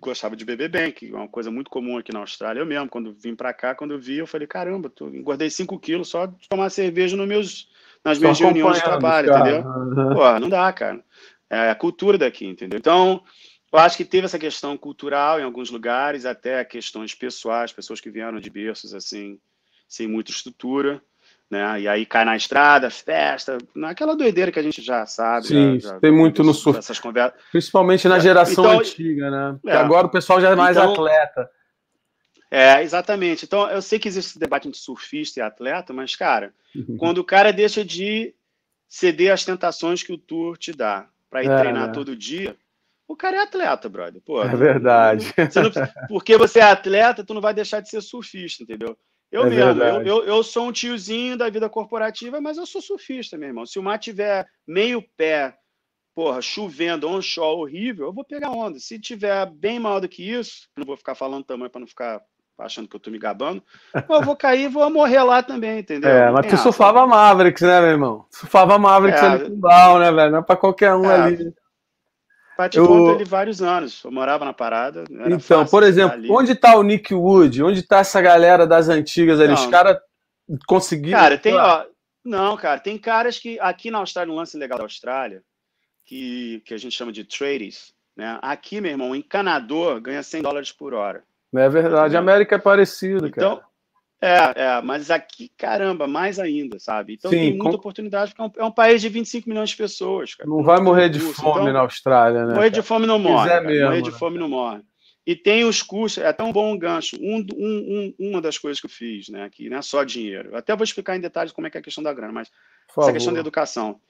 gostava de beber bem, que é uma coisa muito comum aqui na Austrália. Eu mesmo, quando vim para cá, quando eu vi, eu falei, caramba, tô, engordei 5 quilos só de tomar cerveja nos meus, nas minhas reuniões de trabalho, cara. entendeu? Pô, não dá, cara. É a cultura daqui, entendeu? Então, eu acho que teve essa questão cultural em alguns lugares, até questões pessoais, pessoas que vieram de berços, assim, sem muita estrutura né? E aí cai na estrada, festa, naquela doideira que a gente já sabe. Sim, já, já, tem muito no surf. Essas conversas. Principalmente na é, geração então, antiga, né? É, agora o pessoal já é mais então, atleta. É, exatamente. Então, eu sei que existe esse debate entre surfista e atleta, mas, cara, uhum. quando o cara deixa de ceder às tentações que o tour te dá para ir é, treinar todo dia, o cara é atleta, brother. Pô, é verdade. Não, porque você é atleta, tu não vai deixar de ser surfista, entendeu? Eu é mesmo, eu, eu, eu, sou um tiozinho da vida corporativa, mas eu sou surfista, meu irmão. Se o mar tiver meio pé, porra, chovendo, onshore horrível, eu vou pegar onda. Se tiver bem maior do que isso, não vou ficar falando tamanho para não ficar achando que eu tô me gabando, eu vou cair e vou morrer lá também, entendeu? É, mas tu surfava Mavericks, né, meu irmão? Surfava Mavericks é, ali com Brown, né, velho? Não é pra qualquer um é, ali. Bati eu... ali vários anos. Eu morava na parada. Então, por exemplo, onde está o Nick Wood? Onde está essa galera das antigas ali? Não, Os caras conseguiram. Cara, tem, ó, não, cara, tem caras que aqui na Austrália, um lance legal da Austrália, que, que a gente chama de traders, né? Aqui, meu irmão, encanador ganha 100 dólares por hora. É verdade, a América é parecido, então, cara. É, é, mas aqui, caramba, mais ainda, sabe? Então Sim, tem muita com... oportunidade, porque é um, é um, país de 25 milhões de pessoas, cara. Não vai morrer de fome então, na Austrália, né? Morrer de fome não morre. Mesmo, morrer de né? fome não morre. E tem os custos, é tão bom um gancho. Um, um, uma das coisas que eu fiz, né, aqui, não é só dinheiro. Eu até vou explicar em detalhes como é que é a questão da grana, mas essa questão da educação.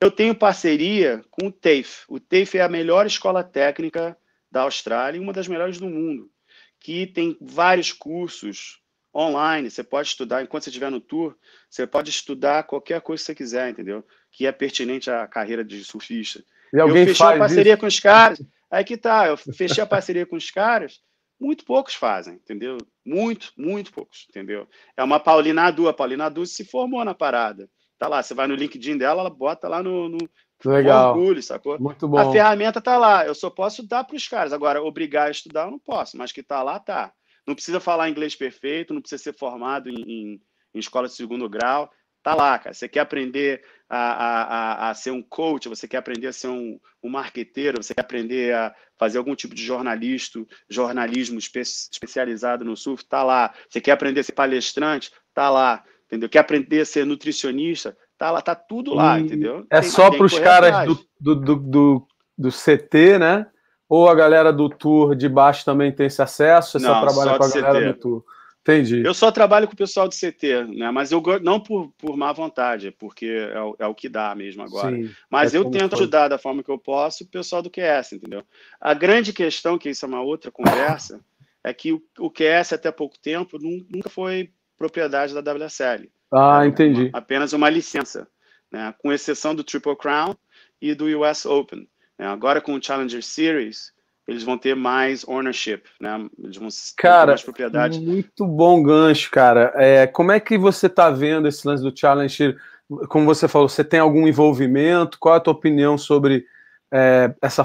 Eu tenho parceria com o TAFE. O TAFE é a melhor escola técnica da Austrália e uma das melhores do mundo, que tem vários cursos online, você pode estudar, enquanto você estiver no tour, você pode estudar qualquer coisa que você quiser, entendeu? Que é pertinente à carreira de surfista. E alguém eu fechei a parceria isso? com os caras, aí que tá, eu fechei a parceria com os caras, muito poucos fazem, entendeu? Muito, muito poucos, entendeu? É uma Paulina Adu, a Paulina Adu se formou na parada. Tá lá, você vai no LinkedIn dela, ela bota lá no, no Legal. orgulho, sacou? Muito bom. A ferramenta tá lá, eu só posso dar para os caras. Agora, obrigar a estudar eu não posso, mas que tá lá, tá. Não precisa falar inglês perfeito, não precisa ser formado em, em, em escola de segundo grau. Tá lá, cara. Você quer aprender a, a, a, a ser um coach, você quer aprender a ser um, um marqueteiro, você quer aprender a fazer algum tipo de jornalista, jornalismo espe especializado no surf, tá lá. Você quer aprender a ser palestrante, tá lá. Entendeu? Quer aprender a ser nutricionista, tá lá, tá tudo lá, e entendeu? É tem, só para os caras do, do, do, do, do CT, né? Ou a galera do tour de baixo também tem esse acesso? Você só trabalha só com a galera CT. do tour? Entendi. Eu só trabalho com o pessoal do CT, né? Mas eu não por, por má vontade, porque é o, é o que dá mesmo agora. Sim, Mas é eu tento foi. ajudar da forma que eu posso o pessoal do QS, entendeu? A grande questão, que isso é uma outra conversa, é que o, o QS até pouco tempo nunca foi propriedade da WSL. Ah, né? entendi. Apenas uma licença, né? Com exceção do Triple Crown e do US Open. Né? Agora com o Challenger Series, eles vão ter mais ownership, né? Eles vão cara, mais propriedade. Muito bom gancho, cara. É, como é que você está vendo esse lance do Challenger? Como você falou, você tem algum envolvimento? Qual é a tua opinião sobre é, essa?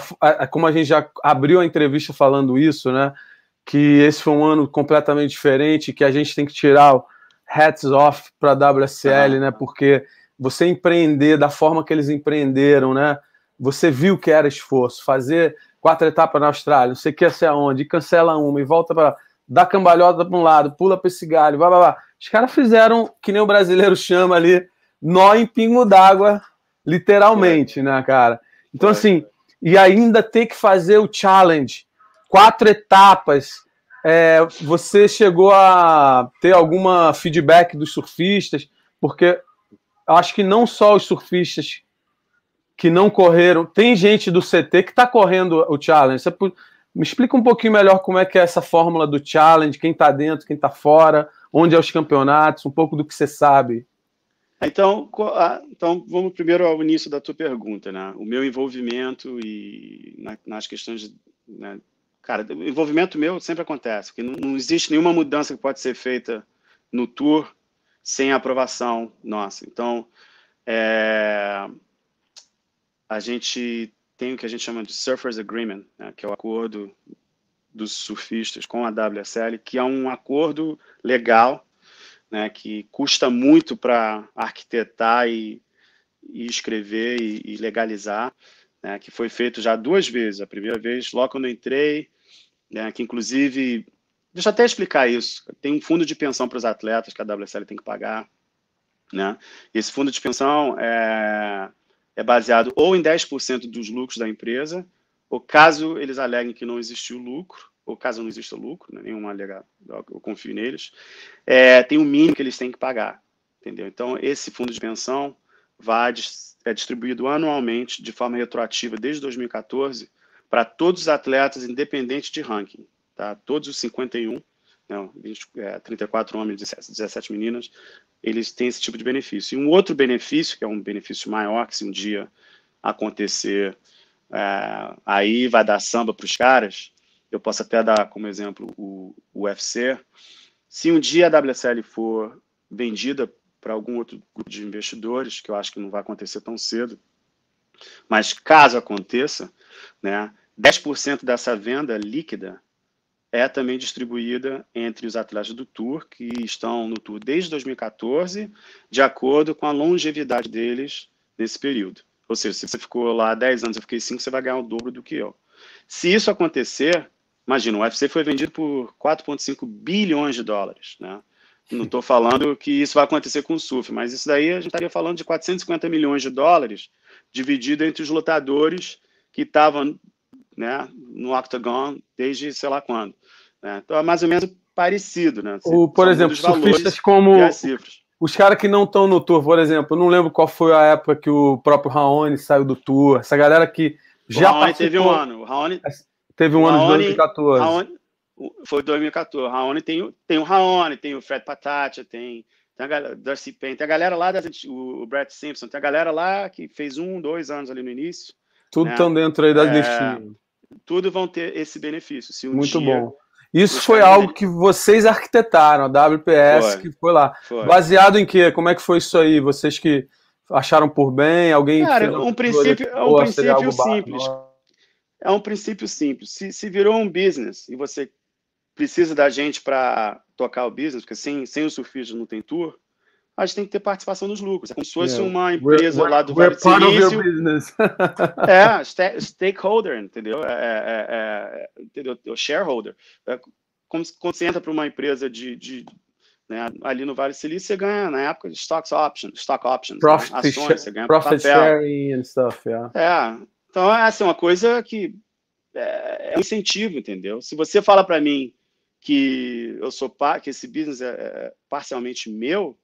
Como a gente já abriu a entrevista falando isso, né? Que esse foi um ano completamente diferente, que a gente tem que tirar o hats off para a WSL, ah. né? Porque você empreender da forma que eles empreenderam, né? Você viu que era esforço, fazer quatro etapas na Austrália, não sei o que, sei aonde, e cancela uma e volta para dar cambalhota para um lado, pula para esse galho, blá, blá, blá. Os caras fizeram, que nem o brasileiro chama ali, nó em pingo d'água, literalmente, né, cara? Então, assim, e ainda ter que fazer o challenge, quatro etapas. É, você chegou a ter alguma feedback dos surfistas? Porque acho que não só os surfistas que não correram. Tem gente do CT que está correndo o challenge. Você me explica um pouquinho melhor como é que é essa fórmula do challenge, quem está dentro, quem está fora, onde é os campeonatos, um pouco do que você sabe. Então, então vamos primeiro ao início da tua pergunta, né? O meu envolvimento e nas questões né? cara, o envolvimento meu sempre acontece, porque não, não existe nenhuma mudança que pode ser feita no tour sem aprovação nossa. Então, é, a gente tem o que a gente chama de Surfers Agreement, né, que é o acordo dos surfistas com a WSL, que é um acordo legal, né, que custa muito para arquitetar e, e escrever e, e legalizar, né, que foi feito já duas vezes. A primeira vez, logo quando eu entrei, né, que inclusive, deixa eu até explicar isso, tem um fundo de pensão para os atletas que a WSL tem que pagar, né? Esse fundo de pensão é, é baseado ou em 10% dos lucros da empresa, ou caso eles aleguem que não existiu lucro, ou caso não exista lucro, né, nenhum eu confio neles, é, tem um mínimo que eles têm que pagar, entendeu? Então, esse fundo de pensão vai, é distribuído anualmente, de forma retroativa, desde 2014, para todos os atletas, independente de ranking, tá? Todos os 51, não, 20, é, 34 homens e 17 meninas, eles têm esse tipo de benefício. E um outro benefício, que é um benefício maior, que se um dia acontecer, é, aí vai dar samba para os caras, eu posso até dar como exemplo o, o UFC. Se um dia a WSL for vendida para algum outro grupo de investidores, que eu acho que não vai acontecer tão cedo, Mas caso aconteça, né, 10% dessa venda líquida é também distribuída entre os atletas do Tour, que estão no Tour desde 2014, de acordo com a longevidade deles nesse período. Ou seja, se você ficou lá 10 anos, eu fiquei 5, você vai ganhar o dobro do que eu. Se isso acontecer, imagina, o UFC foi vendido por 4,5 bilhões de dólares, né? Não estou falando que isso vai acontecer com o SUF, mas isso daí a gente estaria falando de 450 milhões de dólares dividido entre os lutadores que estavam né, no Octagon desde sei lá quando. Né? Então é mais ou menos parecido. Né? O, por exemplo, surfistas como os caras que não estão no Tour, por exemplo, eu não lembro qual foi a época que o próprio Raoni saiu do Tour, essa galera que já o Raoni teve um ano. O Raoni, teve um ano de 2014. Raoni, foi 2014. O Raoni tem, tem o Raoni, tem o Fred Patacha, tem, tem a galera, Darcy Payne, tem a galera lá, das, o, o Brett Simpson, tem a galera lá que fez um, dois anos ali no início. Tudo estão né? dentro aí da é, destino. Tudo vão ter esse benefício. Se um Muito bom. Isso foi algo que vocês arquitetaram, a WPS, foi. que foi lá. Foi. Baseado em quê? Como é que foi isso aí? Vocês que acharam por bem? Alguém Cara, um princípio, é um princípio simples. É um princípio simples. Se, se virou um business e você precisa da gente para tocar o business, porque sem, sem o surfista não tem tour, a gente tem que ter participação nos lucros. É como se fosse yeah. uma empresa we're, lá do Vale do Silício. é, stakeholder, entendeu? É, é, é, entendeu? O shareholder. É como se, quando você entra para uma empresa de, de né, ali no Vale do Silício, você ganha, na época, stocks options, stock options, né? profit, né? ações, você ganha profit papel. sharing and stuff, yeah. É, então é assim, uma coisa que é, é um incentivo, entendeu? Se você fala para mim que eu sou que esse business é, é parcialmente meu,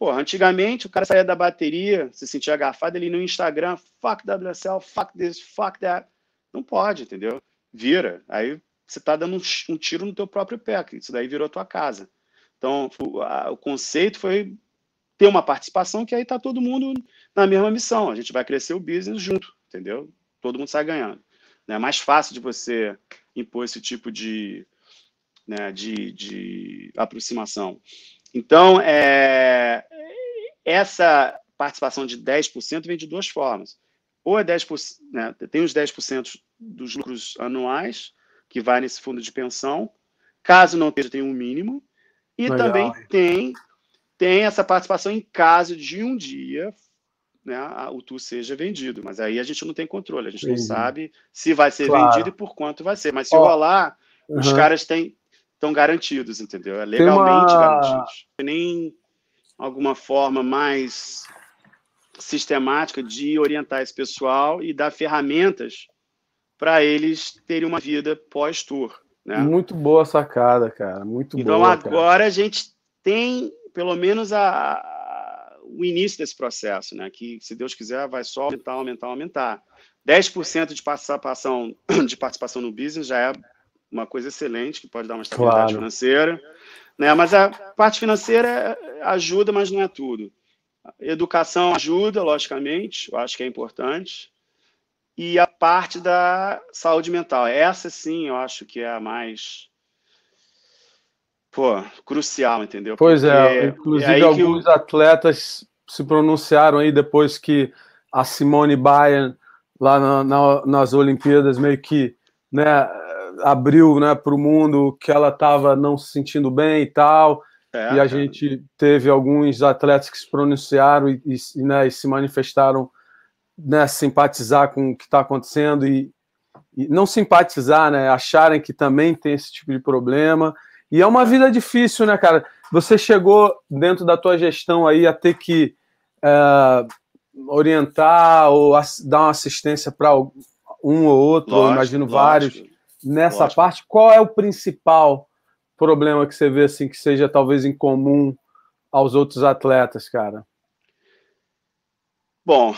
pô, antigamente o cara saía da bateria, se sentia agafado ali no Instagram, fuck WSL, fuck this, fuck that. Não pode, entendeu? Vira. Aí você está dando um, tiro no teu próprio pé, que isso daí virou tua casa. Então, o, a, o conceito foi ter uma participação que aí está todo mundo na mesma missão. A gente vai crescer o business junto, entendeu? Todo mundo sai ganhando. É mais fácil de você impor esse tipo de, né, de, de aproximação. Então, é, essa participação de 10% vem de duas formas. Ou é 10%, né, tem os 10% dos lucros anuais, que vai nesse fundo de pensão. Caso não esteja, tem um mínimo. E Legal. também tem, tem essa participação em caso de um dia né, o tour seja vendido. Mas aí a gente não tem controle, a gente Entendi. não sabe se vai ser claro. vendido e por quanto vai ser. Mas se oh. rolar, uhum. os caras têm estão garantidos, entendeu? É legalmente uma... garantidos. Nem alguma forma mais sistemática de orientar esse pessoal e dar ferramentas para eles terem uma vida pós-tour. Né? Muito boa sacada, cara. Muito então, boa. Então agora a gente tem pelo menos a, a, o início desse processo, né? Que, se Deus quiser, vai só aumentar, aumentar, aumentar. 10% de participação, de participação no business já é uma coisa excelente, que pode dar uma estabilidade claro. financeira. Né? Mas a parte financeira ajuda, mas não é tudo. Educação ajuda, logicamente, eu acho que é importante. E a parte da saúde mental. Essa sim, eu acho que é a mais pô, crucial, entendeu? Pois é, Porque é, inclusive é alguns eu... atletas se pronunciaram aí depois que a Simone Biles lá na, na, nas Olimpíadas meio que né, abriu né, para o mundo que ela estava não se sentindo bem e tal. É, e a gente teve alguns atletas que se pronunciaram e, e, né, e se manifestaram né, simpatizar com o que está acontecendo e, e, não simpatizar, né, acharem que também tem esse tipo de problema. E é uma vida difícil, né, cara? Você chegou dentro da tua gestão aí a ter que é, orientar ou dar uma assistência para um ou outro, lógico, imagino lógico. vários nessa Lógico. parte, qual é o principal problema que você vê assim que seja talvez em comum aos outros atletas, cara? Bom,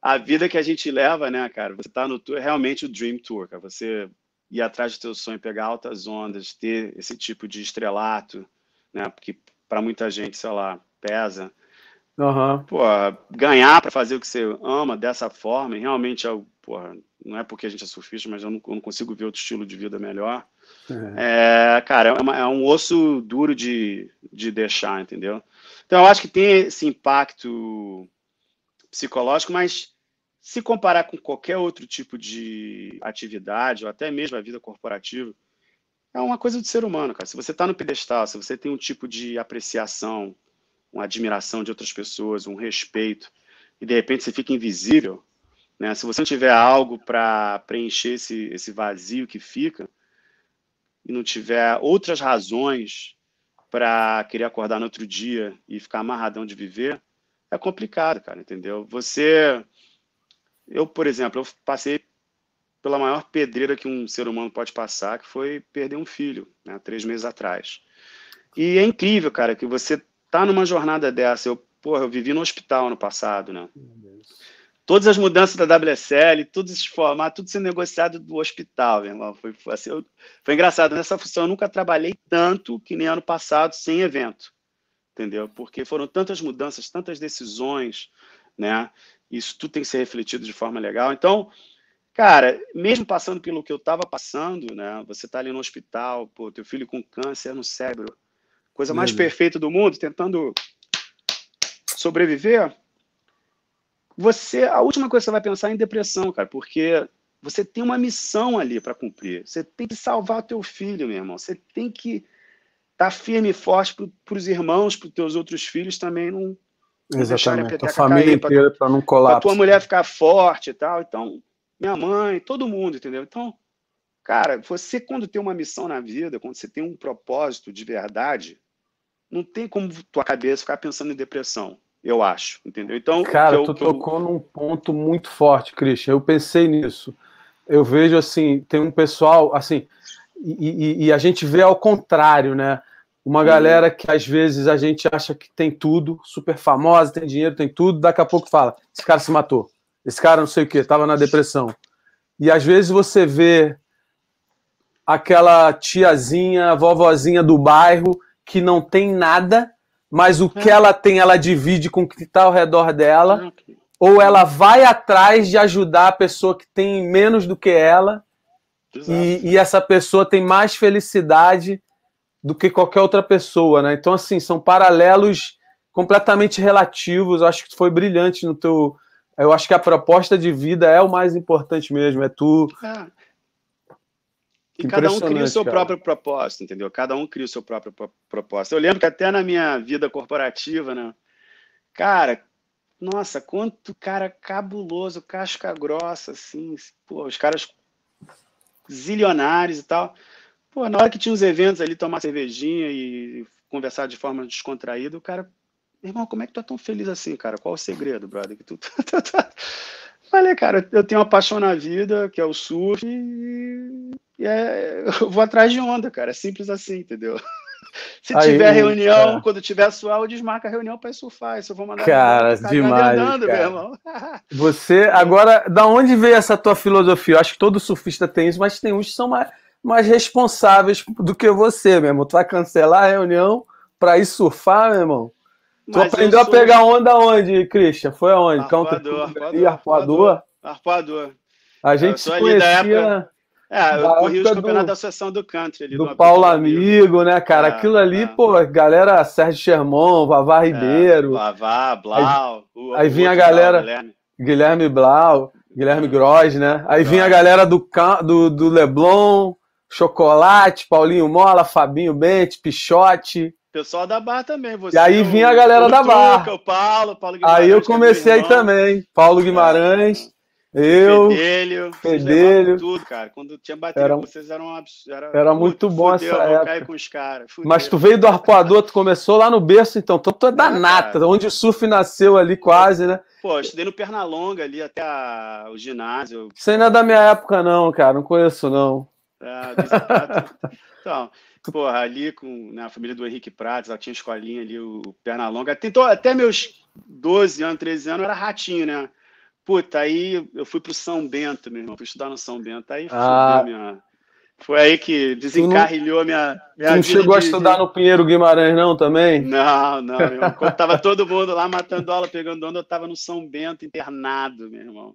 a vida que a gente leva, né, cara? Você tá no tour, é realmente o dream tour, cara. Você ir atrás do teu sonho, pegar altas ondas, ter esse tipo de estrelato, né? Porque para muita gente, sei lá, pesa. Uhum. Pô, ganhar para fazer o que você ama dessa forma, realmente é, porra, não é porque a gente é surfista, mas eu não, eu não consigo ver outro estilo de vida melhor. É, é cara, é, uma, é, um osso duro de, de deixar, entendeu? Então, eu acho que tem esse impacto psicológico, mas se comparar com qualquer outro tipo de atividade, ou até mesmo a vida corporativa, é uma coisa do ser humano, cara. Se você está no pedestal, se você tem um tipo de apreciação, uma admiração de outras pessoas, um respeito, e de repente você fica invisível, né? Se você não tiver algo para preencher esse, esse vazio que fica, e não tiver outras razões para querer acordar no outro dia e ficar amarradão de viver, é complicado, cara, entendeu? Você. Eu, por exemplo, eu passei pela maior pedreira que um ser humano pode passar, que foi perder um filho, né, três meses atrás. E é incrível, cara, que você tá numa jornada dessa. Eu, porra, eu vivi no hospital no passado, né? Todas as mudanças da WSL, todos esses formatos, tudo sendo negociado do hospital, meu irmão. Foi, foi, assim, eu, foi engraçado. Nessa função eu nunca trabalhei tanto que nem ano passado sem evento, entendeu? Porque foram tantas mudanças, tantas decisões, né? Isso tudo tem que ser refletido de forma legal. Então, cara, mesmo passando pelo que eu estava passando, né? Você está ali no hospital, pô, teu filho com câncer no cérebro, coisa mais perfeita do mundo, tentando sobreviver. Você, a última coisa que você vai pensar é em depressão, cara, porque você tem uma missão ali para cumprir. Você tem que salvar teu filho, meu irmão. Você tem que estar tá firme e forte para os irmãos, para os teus outros filhos também não, não Exatamente. a, a família inteira para não colar. Para tua mulher ficar forte e tal. Então, minha mãe, todo mundo, entendeu? Então, cara, você quando tem uma missão na vida, quando você tem um propósito de verdade, não tem como tua cabeça ficar pensando em depressão, eu acho, entendeu? Então, cara, eu, tu tocou eu... num ponto muito forte, Christian. Eu pensei nisso. Eu vejo assim, tem um pessoal assim, e, e, e a gente vê ao contrário, né? Uma uhum. galera que às vezes a gente acha que tem tudo, super famosa, tem dinheiro, tem tudo, daqui a pouco fala: esse cara se matou, esse cara não sei o que, estava na depressão. E às vezes você vê aquela tiazinha, vovozinha do bairro que não tem nada, mas o que ela tem ela divide com o que está ao redor dela, ou ela vai atrás de ajudar a pessoa que tem menos do que ela, e, e, essa pessoa tem mais felicidade do que qualquer outra pessoa, né? Então, assim, são paralelos completamente relativos. Eu acho que foi brilhante no teu. Eu acho que a proposta de vida é o mais importante mesmo. É tu. É. E cada um cria o seu cara. próprio propósito, entendeu? Cada um cria o seu próprio propósito. Eu lembro que até na minha vida corporativa, né? Cara, nossa, quanto cara cabuloso, casca grossa, assim, pô, os caras zilionários e tal. Pô, na hora que tinha uns eventos ali, tomar cervejinha e conversar de forma descontraída, o cara, irmão, como é que tu é tão feliz assim, cara? Qual o segredo, brother? Que tu, Falei, cara, eu tenho uma paixão na vida, que é o surf, e, e é, eu vou atrás de onda, cara. É simples assim, entendeu? Se Aí, tiver reunião, cara. quando tiver sual, desmarca a reunião para surfar. Isso eu vou mandar. Cara, demais. Andando, cara. Você, agora, da onde veio essa tua filosofia? Eu acho que todo surfista tem isso, mas tem uns que são mais, mais responsáveis do que você, meu irmão. Tu vai cancelar a reunião para ir surfar, meu irmão? Tu aprendeu sou... a pegar onda onde, Christian? Foi aonde? Arpoador, arpoador, arpoador? Arpoador. A gente se conhecia... É, eu corri os campeonatos da Associação do Country. Ali, do, do Paulo Amigo, né, cara? É, Aquilo ali, é. pô, galera, Sérgio Sherman, Vavá é, Ribeiro. Vavá, Blau. Aí, aí vinha a galera... Blau, Guilherme. Guilherme Blau, Guilherme Gross, né? Aí vinha a galera do, do, do Leblon, Chocolate, Paulinho Mola, Fabinho Bente, Pichote. Pessoal da Bar também. Você, e aí vinha a galera da Bar. O Paulo, Paulo Guimarães. Aí eu comecei aí também. Paulo Guimarães. Eu, Fedelho, Fedelho. tudo, cara. Quando tinha bateria, era, vocês eram absurdo. Era, era muito bom fudeu, essa época. Com os cara, Mas tu veio do arpoador, tu começou lá no berço, então. Então tu é da é, onde o surf nasceu ali quase, né? Pô, eu estudei no Pernalonga ali até a, o ginásio. Isso aí não é da minha época, não, cara. Não conheço, não. É, então, porra, ali com né, a família do Henrique Prates, ela tinha escolinha ali, o, o Pernalonga. Tentou, até meus 12 anos, 13 anos, era ratinho, né? Puta, aí eu fui pro São Bento, meu irmão, fui estudar no São Bento. Aí ah. minha... Foi aí que desencarrilhou a minha, minha não chegou de, a estudar no Pinheiro Guimarães, não, também? Não, não, meu irmão. Quando tava todo mundo lá matando aula, pegando onda, eu tava no São Bento internado, meu irmão.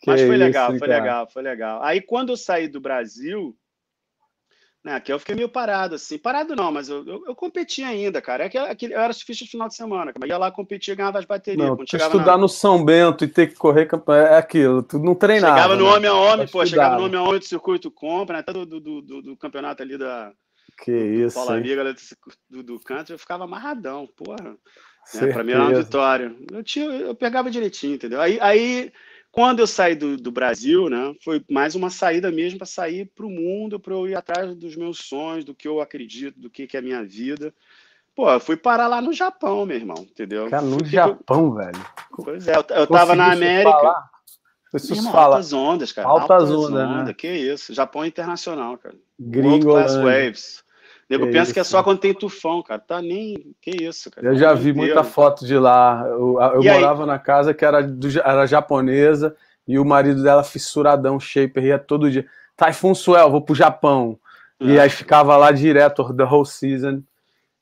Que Mas foi legal, foi cara. legal, foi legal. Aí quando eu saí do Brasil, Né, aqui eu fiquei meio parado, assim. Parado não, mas eu, eu, eu competi ainda, cara. É que, é que eu era surfista de final de semana, cara. ia lá competir e ganhava as baterias. Não, estudar na... no São Bento e ter que correr é aquilo, tu não treinava. Chegava no né? homem a homem, pô, chegava no homem a homem do circuito compra, né? Até do, do, do, do campeonato ali da. Que isso. Paula Liga do, do canto, eu ficava amarradão, porra. Né? Pra mim era uma vitória. Eu, tinha, eu pegava direitinho, entendeu? Aí, aí quando eu saí do, do Brasil, né, foi mais uma saída mesmo para sair para o mundo, para eu ir atrás dos meus sonhos, do que eu acredito, do que, que é a minha vida. Pô, eu fui parar lá no Japão, meu irmão, entendeu? Cara, no Japão, eu... velho. Pois é, eu, eu tava na América. Irmão, fala. Altas ondas, cara. Altas, altas ondas, né? Que isso. Japão é internacional, cara. Gringo. World Class Waves. Nego pensa isso? que é só quando tem tufão, cara. Tá nem. Que isso, cara. Eu já vi inteiro. muita foto de lá. Eu, eu morava aí? na casa que era, do, era japonesa e o marido dela fissuradão, shaper, ia todo dia. Typhoon Swell, vou pro Japão. E ah. aí ficava lá direto, the whole season.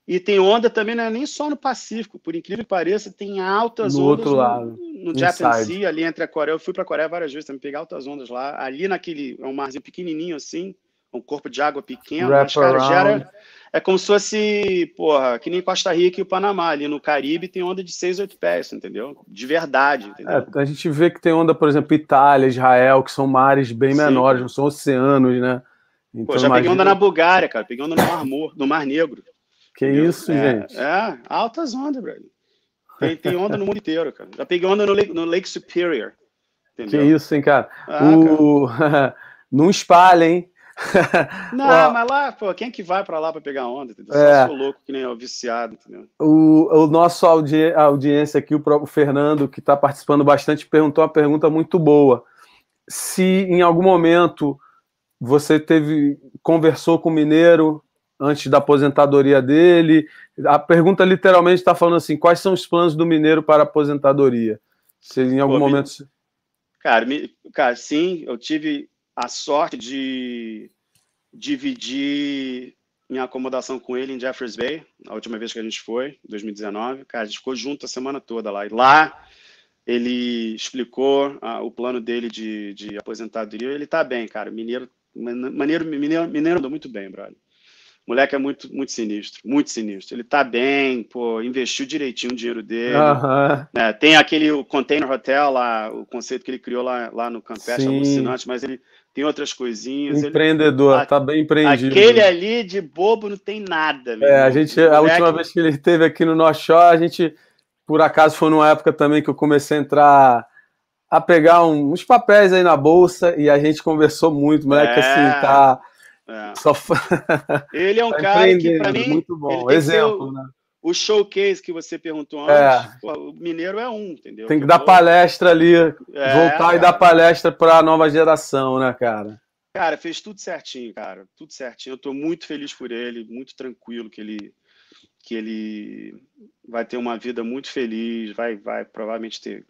E tem onda também, não é nem só no Pacífico, por incrível que pareça, tem altas no ondas outro lado, no, no Japan Sea, ali entre a Coreia. Eu fui para a Coreia várias vezes também, pegar altas ondas lá. Ali naquele, é um marzinho pequenininho assim, um corpo de água pequeno, Wrap mas, cara, gera, é como se fosse, porra, que nem Costa Rica e o Panamá. Ali no Caribe tem onda de 6, 8 pés, entendeu? De verdade, entendeu? É, a gente vê que tem onda, por exemplo, Itália, Israel, que são mares bem Sim. menores, não são oceanos, né? Então, Pô, já imagina... peguei onda na Bulgária, cara. Peguei onda no Mar, no Mar Negro. Que entendeu? isso, é, gente? É, altas ondas, velho. Tem, tem onda no mundo inteiro, cara. Já peguei onda no Lake, no Lake Superior. Entendeu? Que isso, hein, cara? Ah, o... cara. não espalha, hein? Não, mas lá, pô, quem é que vai para lá para pegar onda? Entendeu? É. Só louco que nem eu, viciado, entendeu? O, o nosso audi audiência aqui, o próprio Fernando, que está participando bastante, perguntou uma pergunta muito boa. Se em algum momento você teve conversou com o Mineiro antes da aposentadoria dele, a pergunta literalmente está falando assim: quais são os planos do Mineiro para a aposentadoria? Se em algum pô, momento. Cara, me, cara, sim, eu tive a sorte de dividir minha acomodação com ele em Jeffers Bay, a última vez que a gente foi, em 2019. Cara, a gente ficou junto a semana toda lá. E lá ele explicou ah, o plano dele de, de aposentadoria. Ele tá bem, cara. Mineiro, maneiro, mineiro, mineiro andou muito bem, brother. O moleque é muito, muito sinistro, muito sinistro. Ele tá bem, pô, investiu direitinho o dinheiro dele. Né? Tem aquele o Container Hotel lá, o conceito que ele criou lá, lá no Campeche, alucinante, mas ele tem outras coisinhas. Empreendedor, ele... tá bem empreendido. Aquele ali de bobo não tem nada. É, a gente, a última vez que ele esteve aqui no North Shore, a gente, por acaso, foi numa época também que eu comecei a entrar a pegar um, uns papéis aí na bolsa e a gente conversou muito, moleque, é. assim, tá. É. Só... ele é um tá cara que, para mim, muito bom. Exemplo, né? O showcase que você perguntou é. antes, é. pô, o mineiro é um, entendeu? Tem que dar palestra ali, é, voltar e dar palestra para a nova geração, né, cara? Cara, fez tudo certinho, cara, tudo certinho. Eu estou muito feliz por ele, muito tranquilo que ele que ele vai ter uma vida muito feliz, vai vai provavelmente ter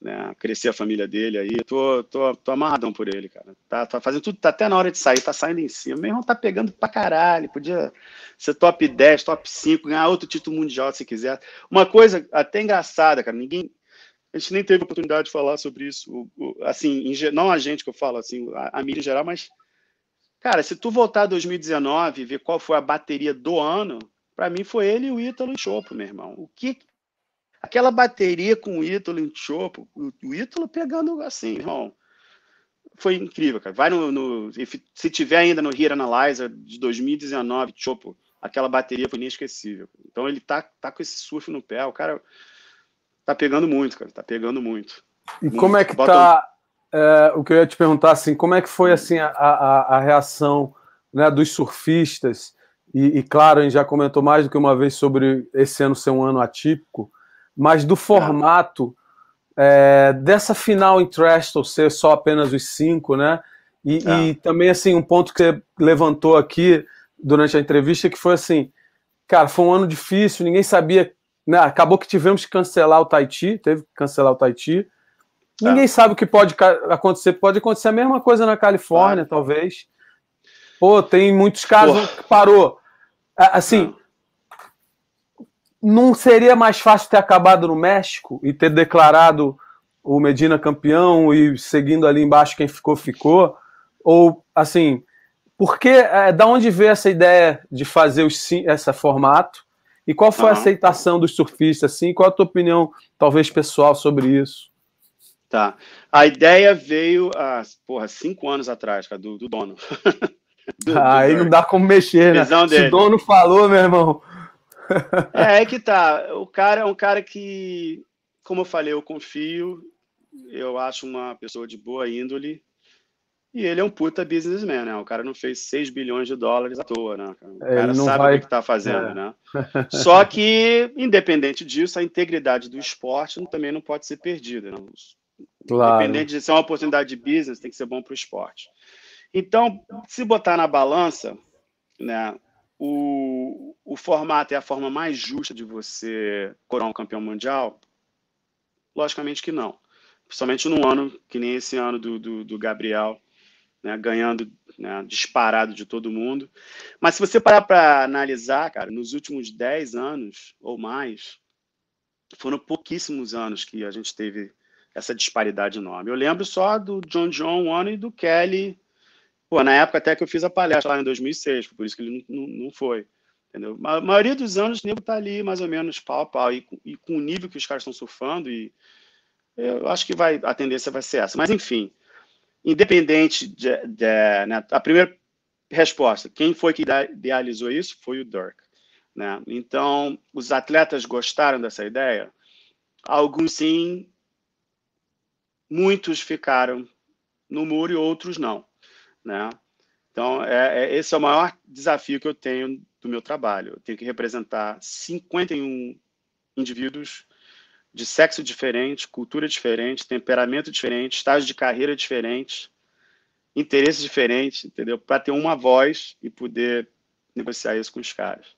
né, crescer a família dele aí. tô, tô, tô amarradão por ele, cara. Tá, tá fazendo tudo, tá até na hora de sair, tá saindo em cima. Meu irmão tá pegando pra caralho. Podia ser top 10, top 5, ganhar outro título mundial se quiser. Uma coisa até engraçada, cara, ninguém. A gente nem teve oportunidade de falar sobre isso. Assim, não a gente que eu falo, assim, a, a mídia em geral, mas. Cara, se tu voltar a 2019 e ver qual foi a bateria do ano, para mim foi ele e o Ítalo Chopo, meu irmão. O que Aquela bateria com o Ítalo em Chopo, o Ítalo pegando assim, irmão. Foi incrível, cara. Vai no, no se tiver ainda no Here Analyzer de 2019, Chopo, aquela bateria foi inesquecível. Então ele tá, tá com esse surf no pé, o cara tá pegando muito, cara, tá pegando muito. E muito. como é que Bota... tá, é, o que eu ia te perguntar, assim, como é que foi, assim, a, a, a reação né, dos surfistas, e, e, claro, a gente já comentou mais do que uma vez sobre esse ano ser um ano atípico, mas do formato é, dessa final em Trastle ser só apenas os cinco, né? E, é. e, também, assim, um ponto que você levantou aqui durante a entrevista que foi assim, cara, foi um ano difícil, ninguém sabia, né? Acabou que tivemos que cancelar o Tahiti, teve que cancelar o Tahiti. Ninguém é. sabe o que pode acontecer. Pode acontecer a mesma coisa na Califórnia, talvez. Pô, tem muitos casos Porra. que parou. Assim, não seria mais fácil ter acabado no México e ter declarado o Medina campeão e seguindo ali embaixo quem ficou, ficou? Ou, assim, Porque, é, da onde veio essa ideia de fazer os, esse formato? E qual foi uhum. a aceitação dos surfistas? Assim? Qual a tua opinião, talvez, pessoal, sobre isso? Tá. A ideia veio há, porra, cinco anos atrás, cara, do, do dono. do, Aí do não dá como mexer, né? Se o dono falou, meu irmão. é, é que tá. O cara é um cara que, como eu falei, eu confio. Eu acho uma pessoa de boa índole. E ele é um puta businessman, né? O cara não fez 6 bilhões de dólares à toa, né? O cara sabe vai... o que está fazendo, é. né? Só que, independente disso, a integridade do esporte também não pode ser perdida. Né? Claro. Independente de ser uma oportunidade de business, tem que ser bom para o esporte. Então, se botar na balança, né, o, o formato é a forma mais justa de você coroar um campeão mundial? Logicamente que não. Principalmente num ano que nem esse ano do, do, do Gabriel, né, ganhando né, disparado de todo mundo. Mas se você parar para analisar, cara, nos últimos 10 anos ou mais, foram pouquíssimos anos que a gente teve essa disparidade enorme. Eu lembro só do John John One e do Kelly, pô, na época até que eu fiz a palestra lá em 2006, por isso que ele não, não, foi. Entendeu? A maioria dos anos o nego tá ali mais ou menos pau a pau, e, e com o nível que os caras estão surfando, e eu acho que vai, a tendência vai ser essa. Mas enfim, independente de, de né, a primeira resposta, quem foi que idealizou isso foi o Dirk. Né? Então, os atletas gostaram dessa ideia? Alguns sim, muitos ficaram no muro e outros não. Né? Então, é, é, esse é o maior desafio que eu tenho do meu trabalho. Eu tenho que representar 51 indivíduos de sexo diferente, cultura diferente, temperamento diferente, estágio de carreira diferente, interesses diferentes, entendeu? Para ter uma voz e poder negociar isso com os caras.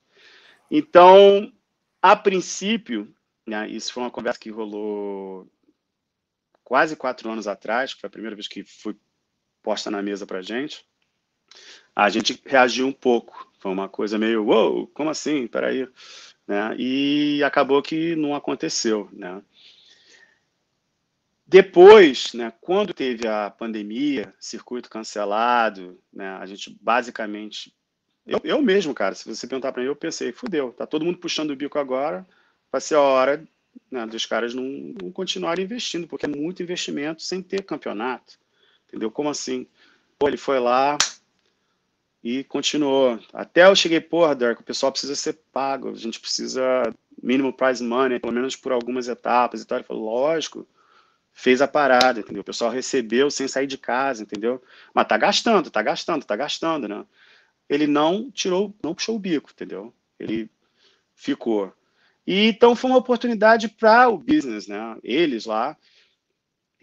Então, a princípio, né, isso foi uma conversa que rolou quase quatro anos atrás, que foi a primeira vez que foi posta na mesa para gente. A gente reagiu um pouco, foi uma coisa meio, uou, wow, como assim? Peraí né? E acabou que não aconteceu, né? Depois, né, quando teve a pandemia, circuito cancelado, né, a gente basicamente. Eu, eu mesmo, cara, se você perguntar para mim, eu pensei, fudeu, tá todo mundo puxando o bico agora, vai ser a hora né, dos caras não, não continuarem investindo, porque é muito investimento sem ter campeonato. Entendeu? Como assim? Pô, ele foi lá, e continuou. Até eu cheguei, porra, Dark, o pessoal precisa ser pago, a gente precisa mínimo prize money, pelo menos por algumas etapas e tal. Ele falou, lógico, fez a parada, entendeu? O pessoal recebeu sem sair de casa, entendeu? Mas tá gastando, tá gastando, tá gastando, né? Ele não tirou, não puxou o bico, entendeu? Ele ficou. E então foi uma oportunidade para o business, né? Eles lá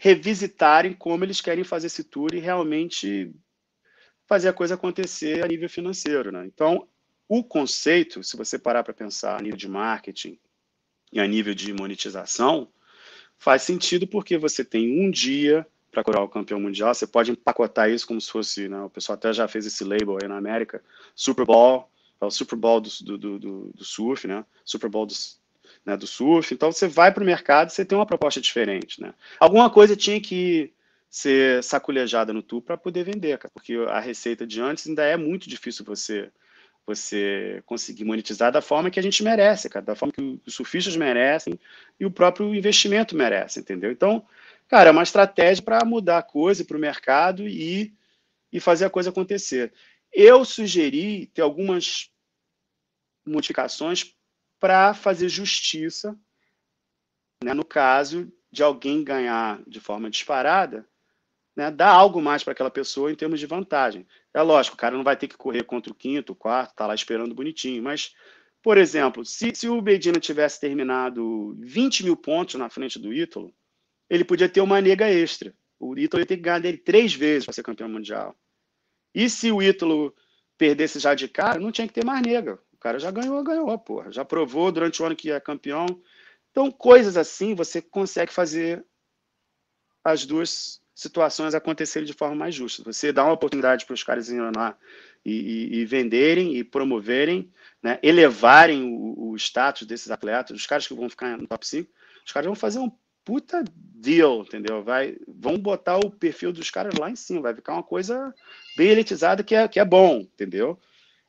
revisitarem como eles querem fazer esse tour e realmente fazer a coisa acontecer a nível financeiro. Né? Então, o conceito, se você parar para pensar a nível de marketing e a nível de monetização, faz sentido porque você tem um dia para curar o campeão mundial, você pode empacotar isso como se fosse, né, o pessoal até já fez esse label aí na América, Super Bowl, é o Super Bowl do, do, do, do surf, né, Super Bowl do, né, do surf, então você vai para o mercado você tem uma proposta diferente, né. Alguma coisa tinha que ser saculejada no tu para poder vender, cara, porque a receita de antes ainda é muito difícil você você conseguir monetizar da forma que a gente merece, cara, da forma que os surfistas merecem e o próprio investimento merece, entendeu? Então, cara, é uma estratégia para mudar a coisa para o mercado e, e fazer a coisa acontecer. Eu sugeri ter algumas modificações para fazer justiça, né, no caso de alguém ganhar de forma disparada, né, dá algo mais para aquela pessoa em termos de vantagem. É lógico, o cara não vai ter que correr contra o quinto, o quarto, tá lá esperando bonitinho, mas, por exemplo, se, se o Bedina tivesse terminado 20 mil pontos na frente do Ítalo, ele podia ter uma nega extra. O Ítalo ia ter que ganhar dele três vezes para ser campeão mundial. E se o Ítalo perdesse já de cara, não tinha que ter mais nega. Cara já ganhou, ganhou, porra. Já provou durante o ano que é campeão. Então, coisas assim, você consegue fazer as duas situações acontecerem de forma mais justa. Você dá uma oportunidade para os caras irem lá e, e, e, venderem e promoverem, né, elevarem o, o, status desses atletas, os caras que vão ficar no top 5, os caras vão fazer um puta deal, entendeu? Vai, vão botar o perfil dos caras lá em cima, vai ficar uma coisa bem elitizada que é, que é bom, entendeu?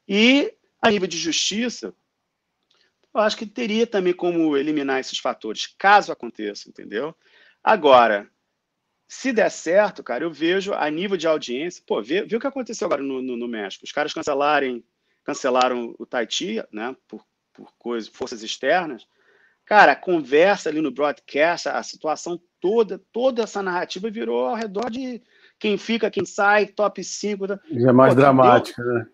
E a nível de justiça, eu acho que teria também como eliminar esses fatores, caso aconteça, entendeu? Agora, se der certo, cara, eu vejo a nível de audiência, pô, vê, vê o que aconteceu agora no, no, no México. Os caras cancelarem, cancelaram o Tahiti, né, por, por coisas, forças externas. Cara, a conversa ali no broadcast, a situação toda, toda essa narrativa virou ao redor de quem fica, quem sai, top 5. Já é mais Pô, dramática, né?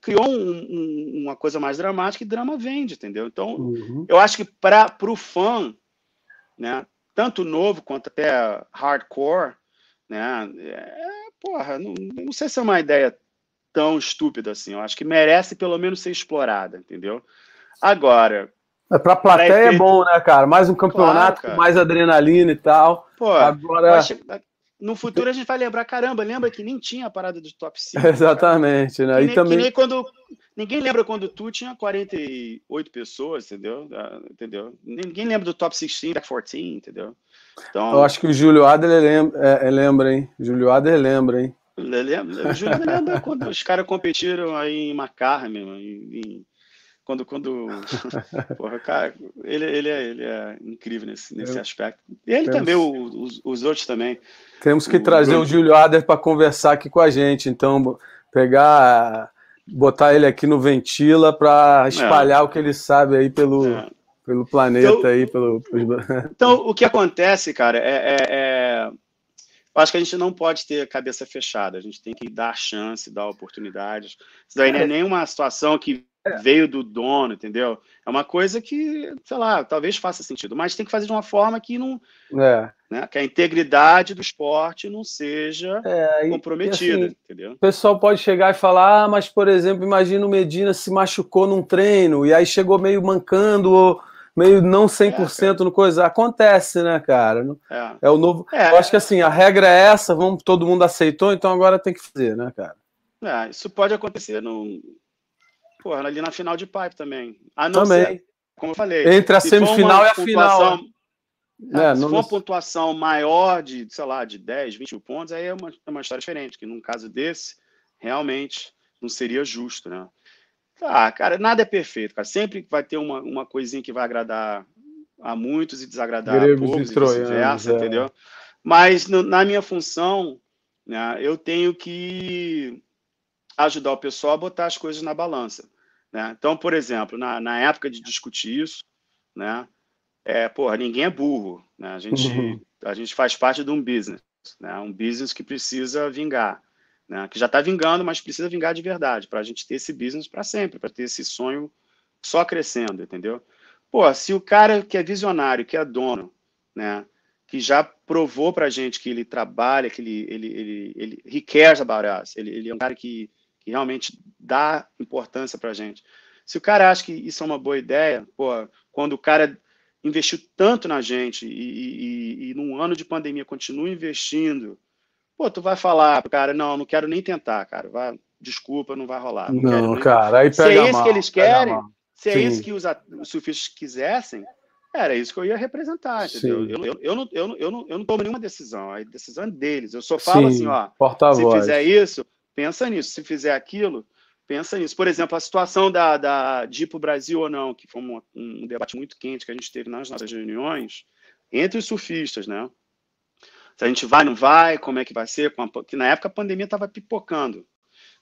Criou um, um, uma coisa mais dramática e drama vende, entendeu? Então, uhum. eu acho que para o fã, né, tanto novo quanto até hardcore, né, é, porra, não, não sei se é uma ideia tão estúpida assim. Eu acho que merece pelo menos ser explorada, entendeu? Agora. É, pra plateia é bom, né, cara? Mais um campeonato claro, com mais adrenalina e tal. Pô, Agora. No futuro a gente vai lembrar, caramba, lembra que nem tinha a parada do top 5. Exatamente, né? Que nem, também... nem quando. Ninguém lembra quando tu tinha 48 pessoas, entendeu? Ah, entendeu? Ninguém lembra do top 16, back 14, entendeu? Então... Eu acho que o Júlio Adler lembra, é, é, lembra hein? Júlio Adler lembra, hein? Lembra, o Júlio lembra quando os caras competiram aí em Macar, mesmo, em, quando, quando porra, cara, ele, ele, é, ele é incrível nesse, nesse aspecto. E ele Temos... também, os, os outros também. Temos que o, trazer o, o Júlio Ader para conversar aqui com a gente, então pegar, botar ele aqui no Ventila para espalhar é. o que ele sabe aí pelo, é. pelo planeta então, aí, pelo. Então, o que acontece, cara, é, é, é eu acho que a gente não pode ter a cabeça fechada, a gente tem que dar chance, dar oportunidades. Isso daí não é, é nenhuma situação que é. veio do dono, entendeu? É uma coisa que, sei lá, talvez faça sentido, mas tem que fazer de uma forma que não. É. Né, que a integridade do esporte não seja é, comprometida, assim, entendeu? O pessoal pode chegar e falar, ah, mas, por exemplo, imagina o Medina se machucou num treino e aí chegou meio mancando ou meio não 100% é, no coisa. Acontece, né, cara? É, é o novo. É. Eu acho que assim, a regra é essa, vamos, todo mundo aceitou, então agora tem que fazer, né, cara? É, isso pode acontecer no, Porra, ali na final de pipe também. A não também. Ser, como eu falei. Entre a semifinal e a final. É, se for uma pontuação maior de, sei lá, de 10, 20 pontos, aí é uma, é uma história diferente, que num caso desse, realmente não seria justo, né? Ah, cara, nada é perfeito, cara. Sempre vai ter uma, uma coisinha que vai agradar a muitos e desagradar Gregos a poucos, e vice-versa, é. entendeu? Mas no, na minha função, né, eu tenho que ajudar o pessoal a botar as coisas na balança. Né? Então, por exemplo, na, na época de discutir isso, né, é, porra, ninguém é burro. Né? A, gente, uhum. a gente faz parte de um business, né? um business que precisa vingar. Né? Que já está vingando, mas precisa vingar de verdade, para a gente ter esse business para sempre, para ter esse sonho só crescendo, entendeu? Pô, se o cara que é visionário, que é dono, né, que já provou para a gente que ele trabalha, que ele, ele, ele, ele about us, ele, ele é um cara que que realmente dá importância para a gente. Se o cara acha que isso é uma boa ideia, pô, quando o cara investiu tanto na gente e, e, e num ano de pandemia continua investindo, pô, tu vai falar pro cara, não, não quero nem tentar, cara, vai, desculpa, não vai rolar. Não, não nem... cara, aí pega Se é isso que eles querem, se é isso que os, os surfistas quisessem, era isso que eu ia representar, entendeu? Eu, eu, eu, não, eu, eu, não, eu não tomo nenhuma decisão, a decisão é deles. Eu só falo Sim, assim, ó, se fizer isso, pensa nisso. Se fizer aquilo, pensa nisso. Por exemplo, a situação da, da de ir para o Brasil ou não, que foi um, um, debate muito quente que a gente teve nas nossas reuniões, entre os surfistas, né? Se a gente vai, não vai, como é que vai ser? Que na época a pandemia estava pipocando.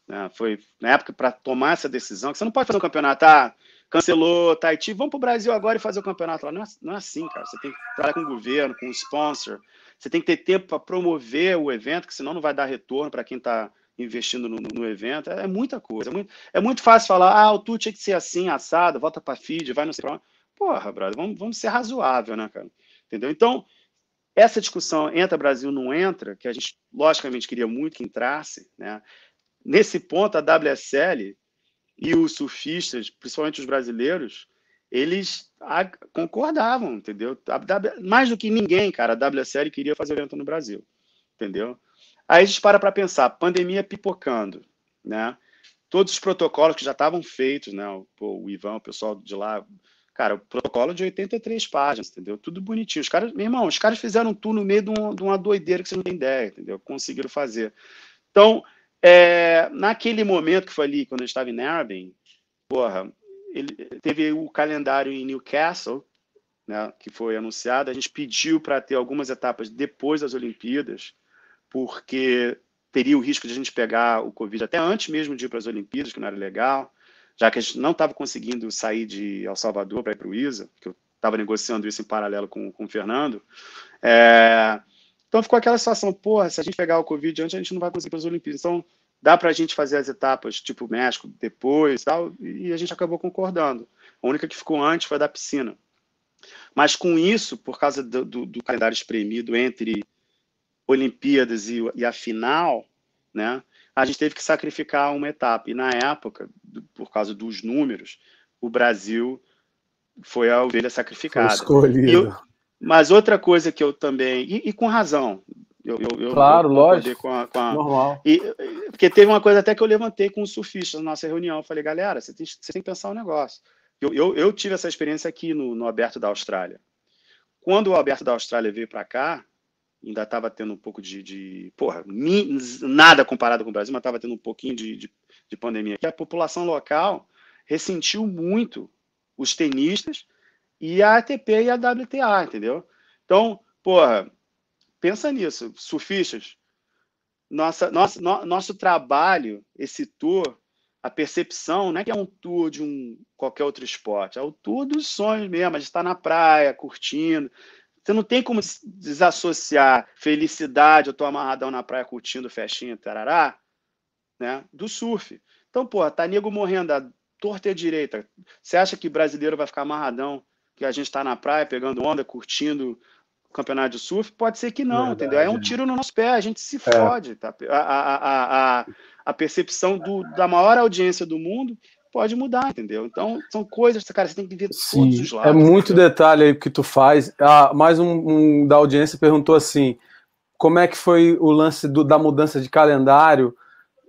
Né? Foi na época para tomar essa decisão, que você não pode fazer um campeonato, ah, cancelou Tahiti, vamos para o Brasil agora e fazer o campeonato lá. Não é, não é assim, cara. Você tem que trabalhar com o governo, com o sponsor, você tem que ter tempo para promover o evento, que senão não vai dar retorno para quem está investindo no, no, evento, é, muita coisa. É muito, é muito fácil falar, ah, o tu tinha que ser assim, assado, volta para feed, vai não sei onde. Porra, brother, vamos, vamos ser razoável, né, cara? Entendeu? Então, essa discussão entra Brasil, não entra, que a gente, logicamente, queria muito que entrasse, né? Nesse ponto, a WSL e os surfistas, principalmente os brasileiros, eles concordavam, entendeu? mais do que ninguém, cara, a WSL queria fazer evento no Brasil, entendeu? Aí a gente para para pensar, pandemia pipocando, né? Todos os protocolos que já estavam feitos, né? O, o Ivan, o pessoal de lá, Cara, o protocolo de 83 páginas, entendeu? Tudo bonitinho. Os caras, meu irmão, os caras fizeram tudo no meio de, um, de uma doideira que você não tem ideia, entendeu? Conseguiram fazer. Então, é, naquele momento que foi ali, quando eu estava em Narrabeen, porra, ele teve o calendário em Newcastle, né, que foi anunciado. A gente pediu para ter algumas etapas depois das Olimpíadas, porque teria o risco de a gente pegar o Covid até antes mesmo de ir para as Olimpíadas, que não era legal, já que a gente não estava conseguindo sair de El Salvador para ir para o ISA, que eu estava negociando isso em paralelo com, com o Fernando. É, então ficou aquela situação, porra, se a gente pegar o Covid antes, a gente não vai conseguir para as Olimpíadas. Então dá para a gente fazer as etapas tipo México depois tal, e a gente acabou concordando. A única que ficou antes foi a da piscina. Mas com isso, por causa do, do, do calendário espremido entre Olimpíadas e, e, a final, né, a gente teve que sacrificar uma etapa. E na época, por causa dos números, o Brasil foi a ovelha sacrificada. Foi escolhido. Eu, mas outra coisa que eu também. E, e com razão. Eu, eu, claro, eu, lógico. Com a, com a, Normal. E, porque teve uma coisa até que eu levantei com os surfistas na nossa reunião. Eu falei, galera, você tem, você tem que pensar um negócio. Eu, eu, eu, tive essa experiência aqui no, no Aberto da Austrália. Quando o Aberto da Austrália veio para cá, ainda estava tendo um pouco de, de porra, nada comparado com o Brasil, mas estava tendo um pouquinho de, de, de pandemia. E a população local ressentiu muito os tenistas e a ATP e a WTA, entendeu? Então, porra, pensa nisso, surfistas. Nossa, nossa, no, nosso trabalho, esse tour, a percepção não é que é um tour de um qualquer outro esporte, é o tour dos sonhos mesmo, a gente está na praia, curtindo. Você não tem como desassociar felicidade, eu estou amarradão na praia curtindo festinha, tarará, né, do surf. Então, pô, tá nego morrendo a torta e a direita. Você acha que brasileiro vai ficar amarradão, que a gente está na praia pegando onda, curtindo o campeonato de surf? Pode ser que não, Verdade, entendeu? É um tiro no nosso pé, a gente se é. fode. Tá? A, a, a, a, percepção do, da maior audiência do mundo pode mudar, entendeu? Então, são coisas, cara, você tem que ver Sim, todos os lados. É muito entendeu? detalhe aí que tu faz. Ah, mais um, um, da audiência perguntou assim: como é que foi o lance do, da mudança de calendário,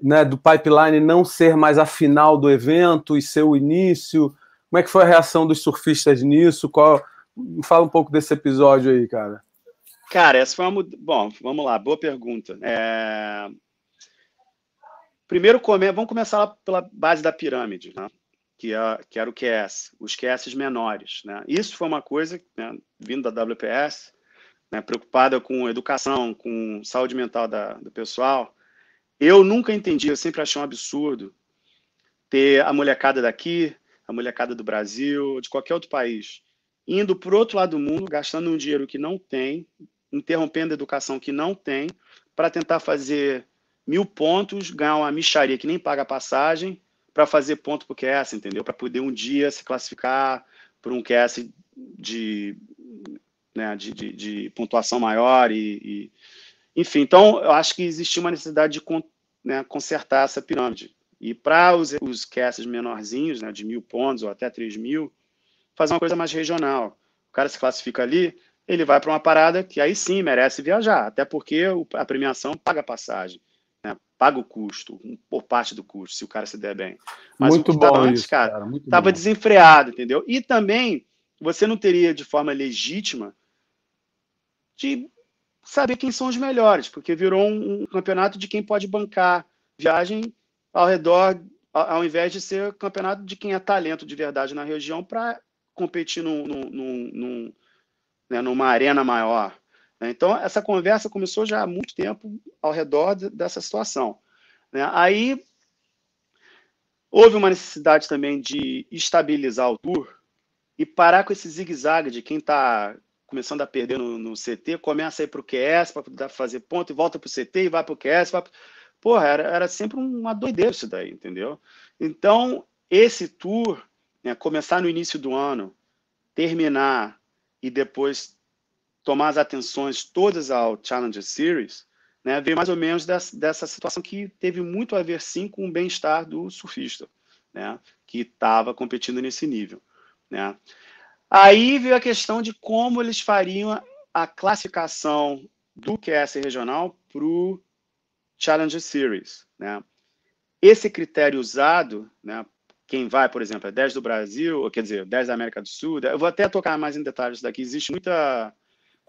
né, do pipeline não ser mais a final do evento e ser o início? Como é que foi a reação dos surfistas nisso? Qual, fala um pouco desse episódio aí, cara. Cara, essa foi uma. Bom, vamos lá, boa pergunta. É... Primeiro, come... vamos começar pela base da pirâmide, né? que, é, que era o QS, os QS menores. Né? Isso foi uma coisa, né, vindo da WPS, né, preocupada com educação, com saúde mental da, do pessoal. Eu nunca entendi, eu sempre achei um absurdo ter a molecada daqui, a molecada do Brasil, de qualquer outro país, indo para outro lado do mundo, gastando um dinheiro que não tem, interrompendo a educação que não tem, para tentar fazer mil pontos, ganhar uma micharia que nem paga passagem para fazer ponto para o QS, entendeu? Para poder um dia se classificar para um QS de, né, de, de, de pontuação maior e, e, enfim. Então, eu acho que existia uma necessidade de né, consertar essa pirâmide. E para os, os QS menorzinhos, né, de mil pontos ou até três mil, fazer uma coisa mais regional. O cara se classifica ali, ele vai para uma parada que aí sim merece viajar, até porque a premiação paga passagem né? paga o custo, por parte do custo, se o cara se der bem. Mas muito o que bom antes, isso, cara, estava desenfreado, entendeu? E também você não teria de forma legítima de saber quem são os melhores, porque virou um, um campeonato de quem pode bancar viagem ao redor, ao, ao invés de ser campeonato de quem é talento de verdade na região para competir num, num, num, né, numa arena maior. Então, essa conversa começou já há muito tempo ao redor dessa situação. Né? Aí, houve uma necessidade também de estabilizar o tour e parar com esse zigue-zague de quem está começando a perder no, no, CT, começa a ir para o QS para fazer ponto e volta para o CT e vai para o QS. Vai... Porra, era, era sempre uma doideira isso daí, entendeu? Então, esse tour, né, começar no início do ano, terminar e depois tomar as atenções todas ao Challenger Series, né, veio mais ou menos dessa, dessa situação que teve muito a ver, sim, com o bem-estar do surfista, né, que estava competindo nesse nível. Né. Aí veio a questão de como eles fariam a classificação do QS regional para o Challenger Series. Né. Esse critério usado, né, quem vai, por exemplo, é 10 do Brasil, quer dizer, 10 da América do Sul. Eu vou até tocar mais em detalhes daqui. Existe muita.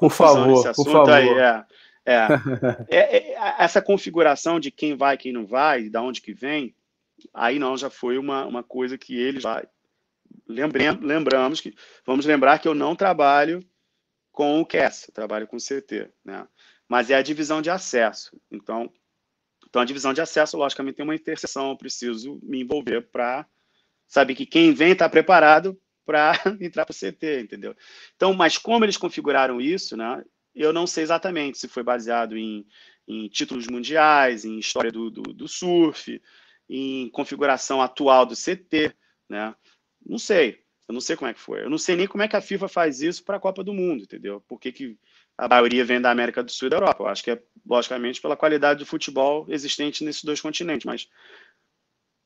Por favor, por favor. Aí, é, é, é, é, essa configuração de quem vai, quem não vai, da onde que vem, aí não, já foi uma, uma coisa que eles vai. lembramos que. Vamos lembrar que eu não trabalho com o CAS, eu trabalho com o CT, né? Mas é a divisão de acesso. Então, então a divisão de acesso, logicamente, tem uma interseção, eu preciso me envolver para sabe que quem vem está preparado para entrar para o CT, entendeu? Então, mas como eles configuraram isso, né? Eu não sei exatamente se foi baseado em, em títulos mundiais, em história do, do, do, surf, em configuração atual do CT, né? Não sei. Eu não sei como é que foi. Eu não sei nem como é que a FIFA faz isso para a Copa do Mundo, entendeu? Por que, que a maioria vem da América do Sul e da Europa? Eu acho que é, logicamente, pela qualidade do futebol existente nesses dois continentes, mas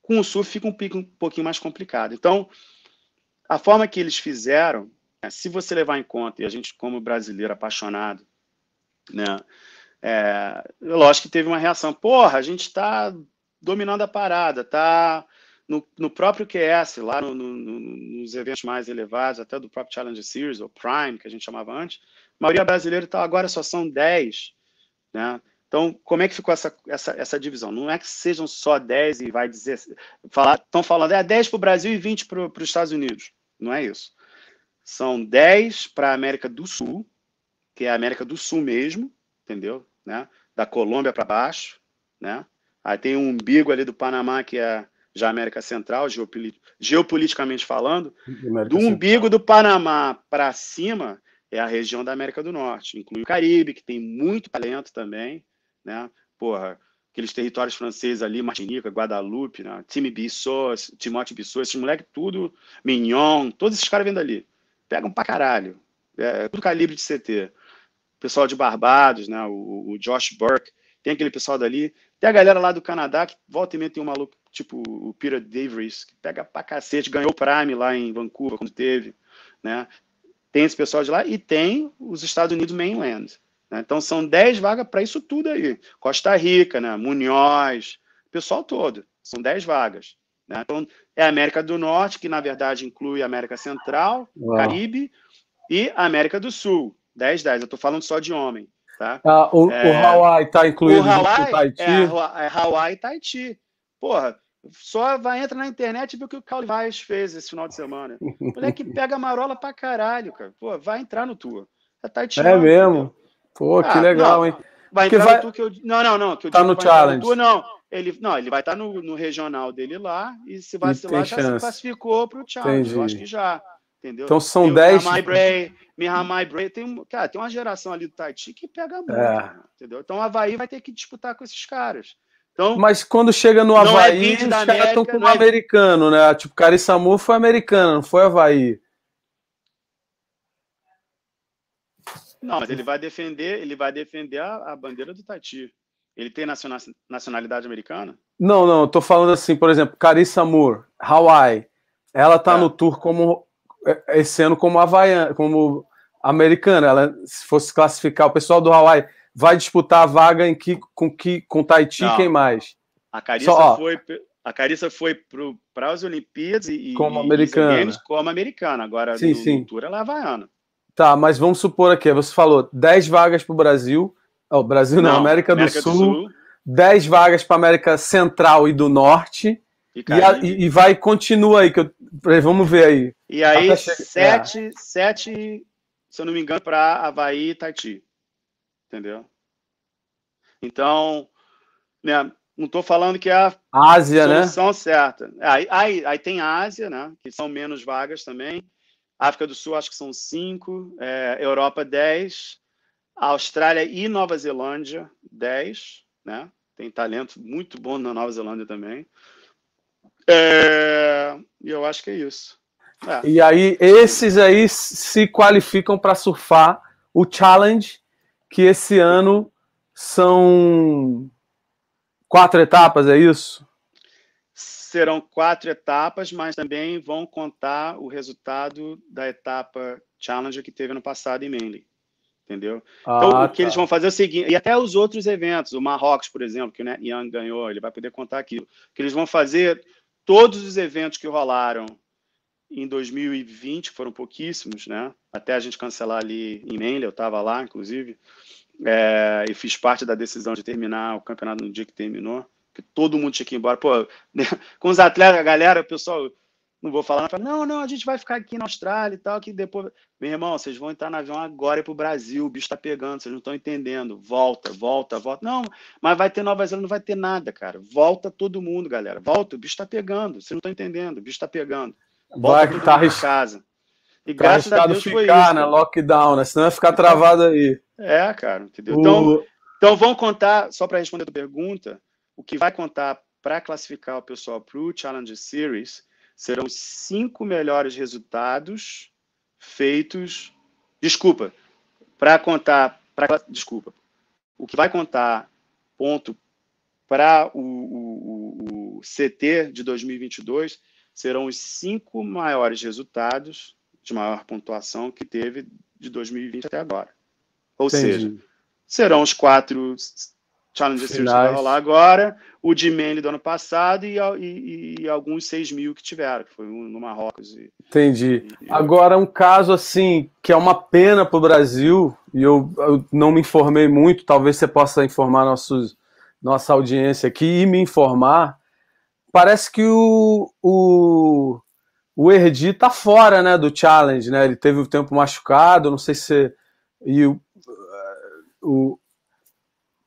com o surf fica um, um pouquinho mais complicado. Então, a forma que eles fizeram, né, se você levar em conta, e a gente, como brasileiro apaixonado, né, é, lógico que teve uma reação. Porra, a gente está dominando a parada, tá no, no próprio QS, lá no, no, nos eventos mais elevados, até do próprio Challenge Series, ou Prime, que a gente chamava antes, a maioria brasileira está agora só são 10, né? Então, como é que ficou essa, essa, essa divisão? Não é que sejam só 10 e vai dizer. Falar, estão falando, é 10 para o Brasil e 20 para os Estados Unidos. Não é isso. São 10 para a América do Sul, que é a América do Sul mesmo, entendeu? Né? Da Colômbia para baixo. Né? Aí tem um umbigo ali do Panamá, que é já América Central, geopoliticamente falando. Do umbigo do Panamá para cima é a região da América do Norte, inclui o Caribe, que tem muito talento também né? Porra, aqueles territórios franceses ali, Martinica, Guadalupe, né? Time Bissot, Timote Bissot, esses moleques tudo, Mignon, todos esses caras vêm dali. Pegam pra caralho. É, tudo calibre de CT. pessoal de Barbados, né? O, o, Josh Burke, tem aquele pessoal dali. Tem a galera lá do Canadá que volta e meia tem um maluco, tipo o Peter Davis, que pega pra cacete, ganhou o Prime lá em Vancouver, quando teve, né? Tem esse pessoal de lá e tem os Estados Unidos mainland. Né? Então, são 10 vagas para isso tudo aí. Costa Rica, né? Munhoz, pessoal todo. São 10 vagas. Né? Então, é a América do Norte, que na verdade inclui a América Central, Uau. Caribe e a América do Sul. 10, 10. Eu estou falando só de homem. Tá? Ah, o, é, o Hawaii está incluído o Hawaii, Tahiti? É, é Hawaii e Tahiti. Porra, só vai entrar na internet e ver o que o Caule Vaz fez esse final de semana. Moleque pega marola pra caralho, cara. Pô, vai entrar no tour. É Tahiti. É mesmo? Pô, que ah, legal, não, hein? Vai entrar vai... no que eu... Não, não, não. Que eu tá no challenge. não. Ele, não, ele vai estar tá no, no, regional dele lá e se vacilar já se classificou para o challenge. Entendi. Eu acho que já. Entendeu? Então são 10. Mihamai Bray, tem, cara, tem uma geração ali do Taiti que pega muito. É. Entendeu? Então o Havaí vai ter que disputar com esses caras. Então, Mas quando chega no é Havaí, é os caras estão com o é... americano, né? Tipo, Carissamu foi americano, não foi Havaí. Não, mas ele vai defender, ele vai defender a, a bandeira do Tati. Ele tem nacionalidade americana? Não, não, eu tô falando assim, por exemplo, Carissa Moore, Hawaii. Ela tá é. no tour como é, esse ano como havaiana, como americana. Ela se fosse classificar o pessoal do Hawaii vai disputar a vaga em que com que com Tahiti quem mais? A Carissa Só, foi a Carissa foi para as Olimpíadas e como americana. como americana. Agora sim, no, sim. no tour ela é havaiana. Tá, mas vamos supor aqui, você falou 10 vagas para o Brasil, oh, Brasil não, não América, América, do, Sul, do Sul, 10 vagas para América Central e do Norte, e, e, e, vai, continua aí, que eu, vamos ver aí. E aí, sete, é. sete, se eu não me engano, para Havaí e Taiti. Entendeu? Então, né, não estou falando que é a Ásia, né? solução né? certa. Aí, aí, aí tem Ásia, né, que são menos vagas também. África do Sul, acho que são cinco. É, Europa, dez. Austrália e Nova Zelândia, dez. Né? Tem talento muito bom na Nova Zelândia também. É, e eu acho que é isso. É. E aí, esses aí se qualificam para surfar o Challenge, que esse ano são quatro etapas, é isso? Serão quatro etapas, mas também vão contar o resultado da etapa Challenger que teve no passado em Manly. Entendeu? Ah, então, o que tá. eles vão fazer é o seguinte, e até os outros eventos, o Marrocos, por exemplo, que o Young ganhou, ele vai poder contar aquilo. Que eles vão fazer, todos os eventos que rolaram em 2020, foram pouquíssimos, né? Até a gente cancelar ali em Menle, eu estava lá, inclusive, é, e fiz parte da decisão de terminar o campeonato no dia que terminou, que todo mundo tinha que ir embora. Pô, com os atletas, a galera, o pessoal, não vou falar, fala, não, não, a gente vai ficar aqui na Austrália e tal, que depois. Meu irmão, vocês vão entrar no avião agora para o Brasil, o bicho está pegando, vocês não estão entendendo. Volta, volta, volta. Não, mas vai ter Nova Zelândia, não vai ter nada, cara. Volta todo mundo, galera. Volta, o bicho está pegando, vocês não estão entendendo, o bicho está pegando. Volta vai tá casa. E tá graças a Deus ficar, foi isso. né? Lockdown, né? Senão vai ficar travado aí. É, cara, entendeu? O... Então, então vamos contar, só para responder a pergunta, o que vai contar para classificar o pessoal para o Challenge Series serão os cinco melhores resultados feitos. Desculpa, para contar, pra, desculpa, o que vai contar ponto para o, o, o, CT de 2022 serão os cinco maiores resultados de maior pontuação que teve de 2020 até agora. Ou Entendi. seja, serão os quatro Challenge Series que vai rolar agora, o de Manly do ano passado e, e, e, alguns 6 mil que tiveram, que foi no Marrocos. E, Entendi. Agora, um caso assim, que é uma pena para o Brasil, e eu, eu, não me informei muito, talvez você possa informar nossos, nossa audiência aqui e me informar. Parece que o, o, o Erdi tá fora né, do challenge, né? Ele teve o tempo machucado, não sei se. E o, o,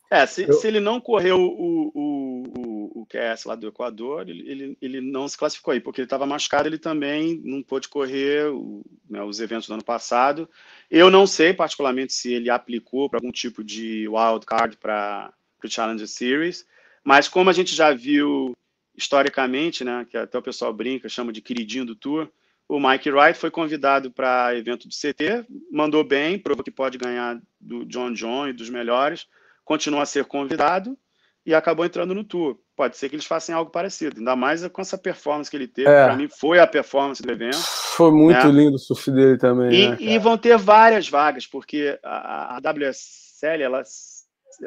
é, se, eu... se ele não correu o, o, o, o QS lá do Equador, ele, ele, ele não se classificou aí, porque ele estava machucado, ele também não pôde correr o, né, os eventos do ano passado. Eu não sei, particularmente, se ele aplicou para algum tipo de wild card para o Challenger Series, mas como a gente já viu historicamente, né, que até o pessoal brinca, chama de queridinho do Tour, o Mike Wright foi convidado para evento do CT, mandou bem, provou que pode ganhar do John John e dos melhores, continua a ser convidado e acabou entrando no tour. Pode ser que eles façam algo parecido, ainda mais com essa performance que ele teve. É. Para mim, foi a performance do evento. Foi muito né? lindo o surf dele também. E, né, e, vão ter várias vagas, porque a, a WSL, ela,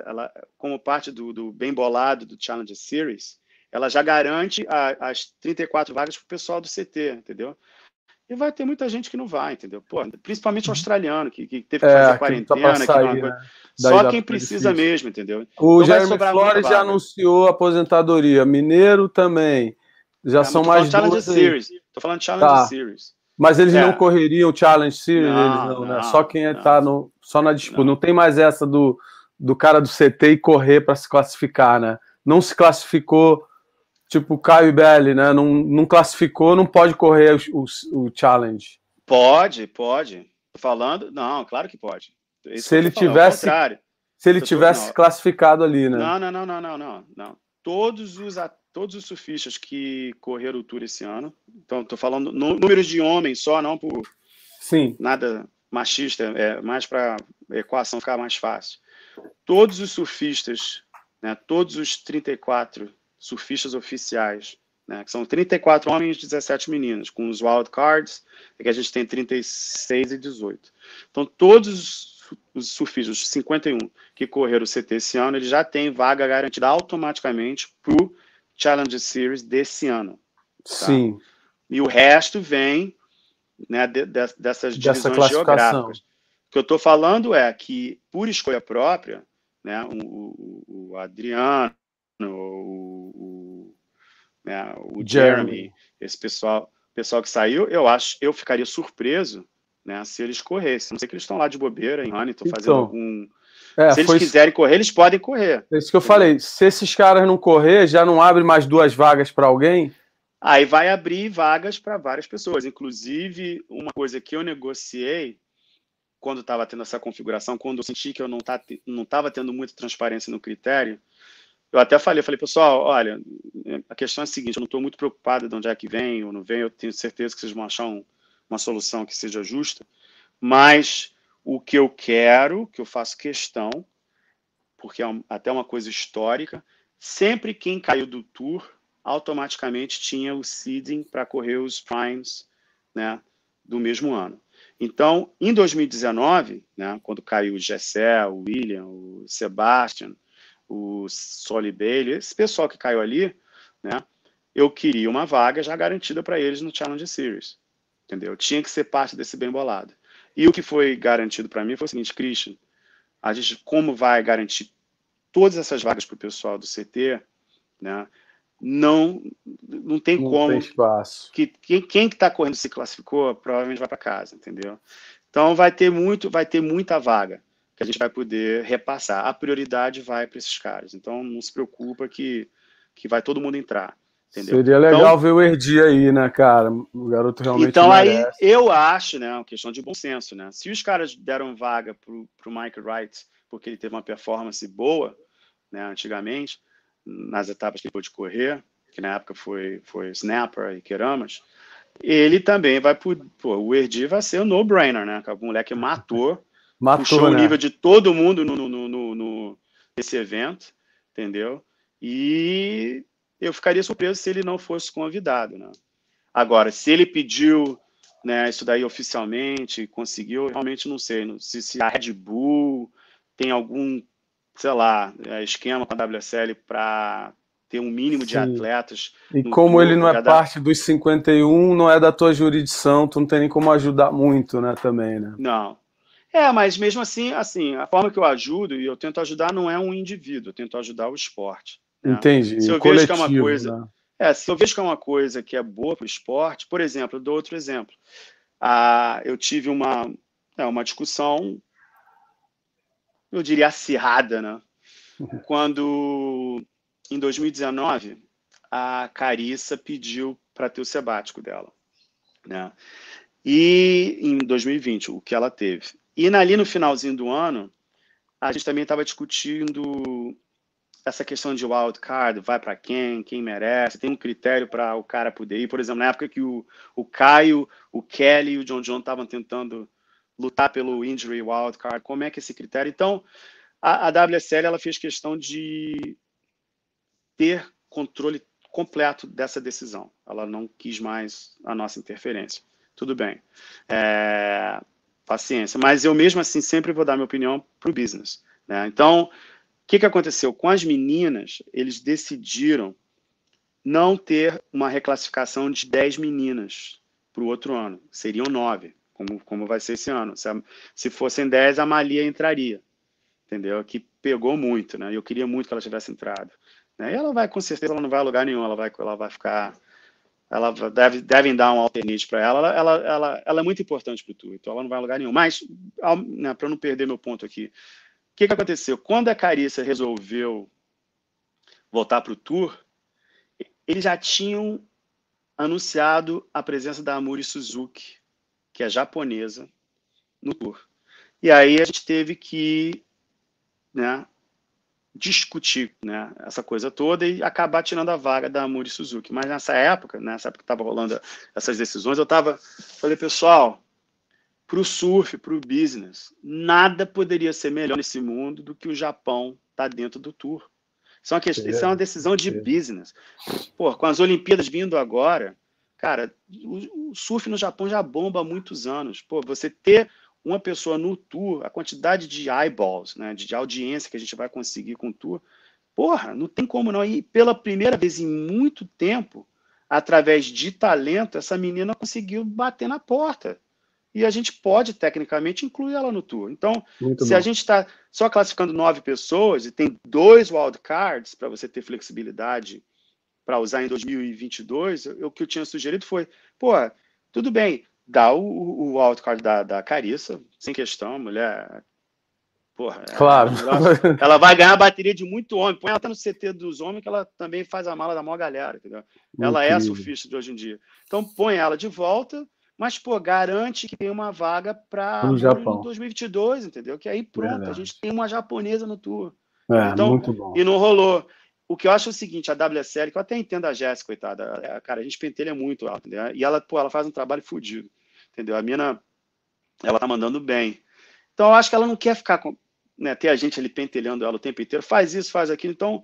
ela, como parte do, do bem bolado do Challenger Series, ela já garante a, as 34 vagas para o pessoal do CT, entendeu? E vai ter muita gente que não vai, entendeu? Pô, principalmente o australiano, que, que teve que é, fazer quarentena. Que sair, né? Só quem precisa mesmo, entendeu? O então Flores já anunciou a aposentadoria. Mineiro também. Já é, são mais Challenge Series. Tô falando Challenge tá. Series. Mas eles é. não correriam Challenge Series, não, não, não, né? Só quem está no, só na disputa. Não. não tem mais essa do, do cara do CT e correr para se classificar, né? Não se classificou tipo Caio Belli, né? Não, não classificou, não pode correr o, o, o challenge. Pode, pode. Tô falando, não, claro que pode. É se ele tivesse, se ele tivesse tô, classificado ali, né? Não, não, não, não, não, não, não. Todos os todos os surfistas que correram o tour esse ano, então tô falando números de homens só, não por Sim. nada machista, é mais para equação ficar mais fácil. Todos os surfistas, né, todos os 34 surfistas oficiais, né, que são 34 homens e 17 meninas, com os wild cards, é que a gente tem 36 e 18. Então, todos os surfistas, os 51 que correram o CT esse ano, eles já têm vaga garantida automaticamente para o Challenger Series desse ano. Tá? Sim. E o resto vem né, de, de, dessas divisões geográficas. O que eu estou falando é que, por escolha própria, né, o, o, o Adriano, o, o, né, o Jeremy, Jeremy, esse pessoal, pessoal que saiu, eu acho, eu ficaria surpreso, né, se eles corressem. Não sei que eles estão lá de bobeira em Huntington então, fazendo algum. É, se eles quiserem correr, eles podem correr. É isso que eu falei. Se esses caras não correr, já não abre mais duas vagas para alguém? Aí vai abrir vagas para várias pessoas. Inclusive, uma coisa que eu negociei quando estava tendo essa configuração, quando eu senti que eu não tá, estava tendo muita transparência no critério, eu até falei, eu falei, pessoal, olha, a questão é a seguinte, eu não estou muito preocupado de onde é que vem ou não vem, eu tenho certeza que vocês vão achar um, uma solução que seja justa, mas o que eu quero, que eu faço questão, porque é um, até uma coisa histórica, sempre quem caiu do Tour automaticamente tinha o seeding para correr os primes né, do mesmo ano. Então, em 2019, né, quando caiu o Gessé, o William, o Sebastian, o Soli Bailey, esse pessoal que caiu ali, né? eu queria uma vaga já garantida para eles no Challenge Series. Entendeu? Tinha que ser parte desse bem bolado. E o que foi garantido para mim foi o seguinte, Christian, a gente como vai garantir todas essas vagas para o pessoal do CT, né? Não, não tem não como. Tem espaço. Que quem, quem que está correndo se classificou provavelmente vai para casa, entendeu? Então vai ter muito, vai ter muita vaga que a gente vai poder repassar. A prioridade vai para esses caras. Então não se preocupa que que vai todo mundo entrar. Entendeu? Seria legal então, ver o Erdi aí, né, cara? O garoto realmente. Então, merece. aí eu acho, né, uma questão de bom senso, né? Se os caras deram vaga pro, pro Mike Wright porque ele teve uma performance boa, né, antigamente, nas etapas que ele pôde correr, que na época foi, foi Snapper e Keramas, ele também vai por. Pô, o Erdi vai ser o no-brainer, né? O moleque matou, matou puxou né? o nível de todo mundo no, no, no, no, nesse evento, entendeu? E eu ficaria surpreso se ele não fosse convidado, né? Agora, se ele pediu né, isso daí oficialmente, conseguiu, realmente não sei. Se, se a Red Bull tem algum, sei lá, é, esquema com a WSL para ter um mínimo de Sim. atletas. E como ele não é parte dos 51, não é da tua jurisdição, tu não tem nem como ajudar muito, né, também, né? Não. É, mas mesmo assim, assim, a forma que eu ajudo e eu tento ajudar não é um indivíduo, eu tento ajudar o esporte. Né? Entendi. Se eu vejo que é uma coisa, né? é, se eu vejo que é uma coisa que é boa para o esporte, por exemplo, eu dou outro exemplo. Ah, eu tive uma, é, uma discussão, eu diria acirrada, né? Quando em 2019 a Carissa pediu para ter o sebático dela, né? E em 2020 o que ela teve. E ali no finalzinho do ano a gente também estava discutindo essa questão de wild card, vai para quem, quem merece, tem um critério para o cara poder ir. Por exemplo, na época que o, o Caio, o Kelly e o John John estavam tentando lutar pelo injury wild card, como é que é esse critério? Então, a, a WSL ela fez questão de ter controle completo dessa decisão. Ela não quis mais a nossa interferência. Tudo bem. É, paciência. Mas eu mesmo assim sempre vou dar minha opinião para o business. Né? Então, que, que aconteceu? Com as meninas, eles decidiram não ter uma reclassificação de 10 meninas para o outro ano. Seriam 9, como, como vai ser esse ano. Se, a, se fossem 10, a Malia entraria. Entendeu? Que pegou muito, né? Eu queria muito que ela tivesse entrado. Né? E ela vai, com certeza, ela não vai a lugar nenhum. Ela vai, ela vai ficar. Ela deve, devem dar um alternate para ela. Ela, ela, ela. ela é muito importante para o tour, então ela não vai a lugar nenhum. Mas, né, para não perder meu ponto aqui, que, que aconteceu? Quando a Carissa resolveu voltar para o tour, eles já tinham anunciado a presença da Amuri Suzuki, que é japonesa, no tour. E aí a gente teve que né, discutir né, essa coisa toda e acabar tirando a vaga da Amuri Suzuki. Mas nessa época, nessa época que estava rolando essas decisões, eu estava, falei, pessoal, para o surf, para o business. Nada poderia ser melhor nesse mundo do que o Japão estar tá dentro do tour. Isso é, uma questão, isso é uma decisão de business. Pô, com as Olimpíadas vindo agora, cara, o, o surf no Japão já bomba há muitos anos. Pô, você ter uma pessoa no tour, a quantidade de eyeballs, né, de, de audiência que a gente vai conseguir com o tour, porra, não tem como não. E pela primeira vez em muito tempo, através de talento, essa menina conseguiu bater na porta e a gente pode, tecnicamente, incluir ela no tour. Então, Muito se bom. a gente está só classificando nove pessoas e tem dois wildcards para você ter flexibilidade para usar em 2022, o que eu tinha sugerido foi, pô, tudo bem, dá o, o wildcard da, da Carissa, sem questão, mulher. Porra, claro. Ela, ela, vai ganhar a bateria de muito homem. Põe ela no CT dos homens, que ela também faz a mala da maior galera, entendeu? Ela é a surfista de hoje em dia. Então, põe ela de volta mas, pô, garante que tem uma vaga para o Japão 2022, entendeu? Que aí pronto, Verdade. a gente tem uma japonesa no tour. É, então, muito bom. E não rolou. O que eu acho é o seguinte, a WSL, que eu até entendo a Jéssica, coitada, é, cara, a gente pentelha muito ela, entendeu? E ela, pô, ela faz um trabalho fodido, entendeu? A mina, ela tá mandando bem. Então, eu acho que ela não quer ficar com, né, ter a gente ali pentelhando ela o tempo inteiro, faz isso, faz aquilo. Então,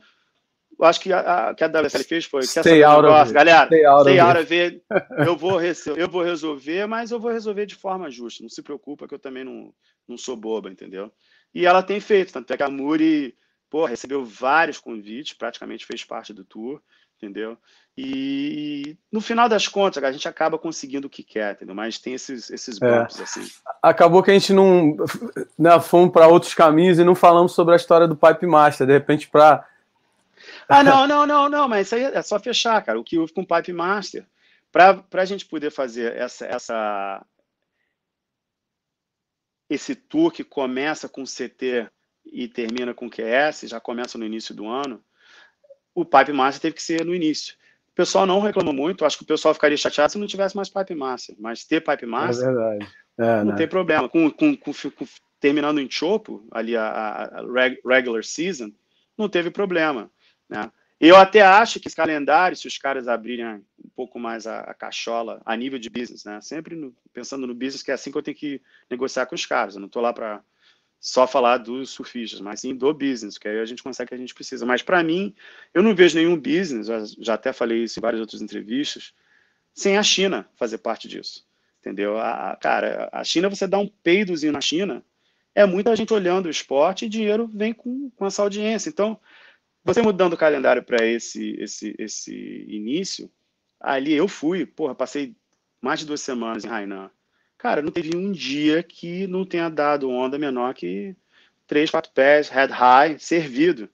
eu acho que a, que a WSL fez foi que stay essa negócio, galera, stay out, stay out it. Eu vou, eu vou resolver, mas eu vou resolver de forma justa. Não se preocupa que eu também não, não sou boba, entendeu? E ela tem feito, tanto é que a Muri pô, recebeu vários convites, praticamente fez parte do tour, entendeu? E no final das contas, a gente acaba conseguindo o que quer, entendeu? Mas tem esses, esses bumps, é. assim. Acabou que a gente não. Né, fomos para outros caminhos e não falamos sobre a história do Pipe Master. De repente, para. Ah, não, não, não, não, mas isso aí é só fechar, cara. O que houve com o Pipe Master. Para a gente poder fazer essa, essa, esse tour que começa com CT e termina com QS, já começa no início do ano, o Pipe Master teve que ser no início. O pessoal não reclamou muito, acho que o pessoal ficaria chateado se não tivesse mais Pipe Master, mas ter Pipe é Master é é, não né? tem problema. Com, com, com, com, terminando em Chopo, ali a, a, regular season, não teve problema. Né? Eu até acho que esse calendário, se os caras abrirem um pouco mais a, a cachola a nível de business, né? Sempre no, pensando no business, que é assim que eu tenho que negociar com os caras. Eu não estou lá para só falar dos surfistas, mas sim do business, que aí a gente consegue o que a gente precisa. Mas para mim, eu não vejo nenhum business, já até falei isso em várias outras entrevistas, sem a China fazer parte disso. Entendeu? A, cara, a China, você dá um peidozinho na China, é muita gente olhando o esporte e dinheiro vem com, com essa audiência. Então, você mudando o calendário para esse, esse, esse início, ali eu fui, porra, passei mais de duas semanas em Hainan. Cara, não teve um dia que não tenha dado onda menor que três, quatro pés, head high, servido.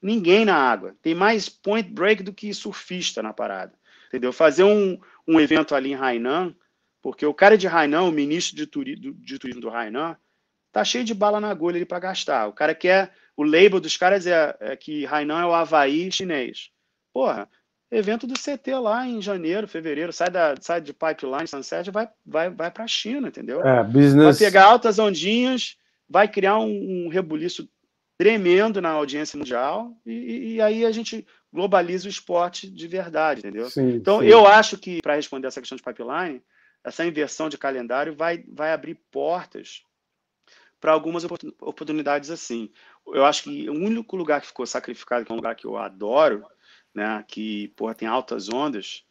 Ninguém na água. Tem mais point break do que surfista na parada. Entendeu? Fazer um, um evento ali em Hainan, porque o cara de Hainan, o ministro de, turi, de turismo do Hainan, tá cheio de bala na agulha ali para gastar. O cara quer o label dos caras é, é que Hainan é o Havaí chinês. Porra, evento do CT lá em janeiro, fevereiro, sai, da, sai de Pipeline, Sunset, vai, vai, vai para a China, entendeu? É, business... Vai pegar altas ondinhas, vai criar um, um rebuliço tremendo na audiência mundial e, e, aí a gente globaliza o esporte de verdade, entendeu? Sim, então, sim. eu acho que, para responder essa questão de pipeline, essa inversão de calendário vai, vai abrir portas para algumas oportunidades assim. Eu acho que o único lugar que ficou sacrificado, que é um lugar que eu adoro, né, que porra, tem altas ondas,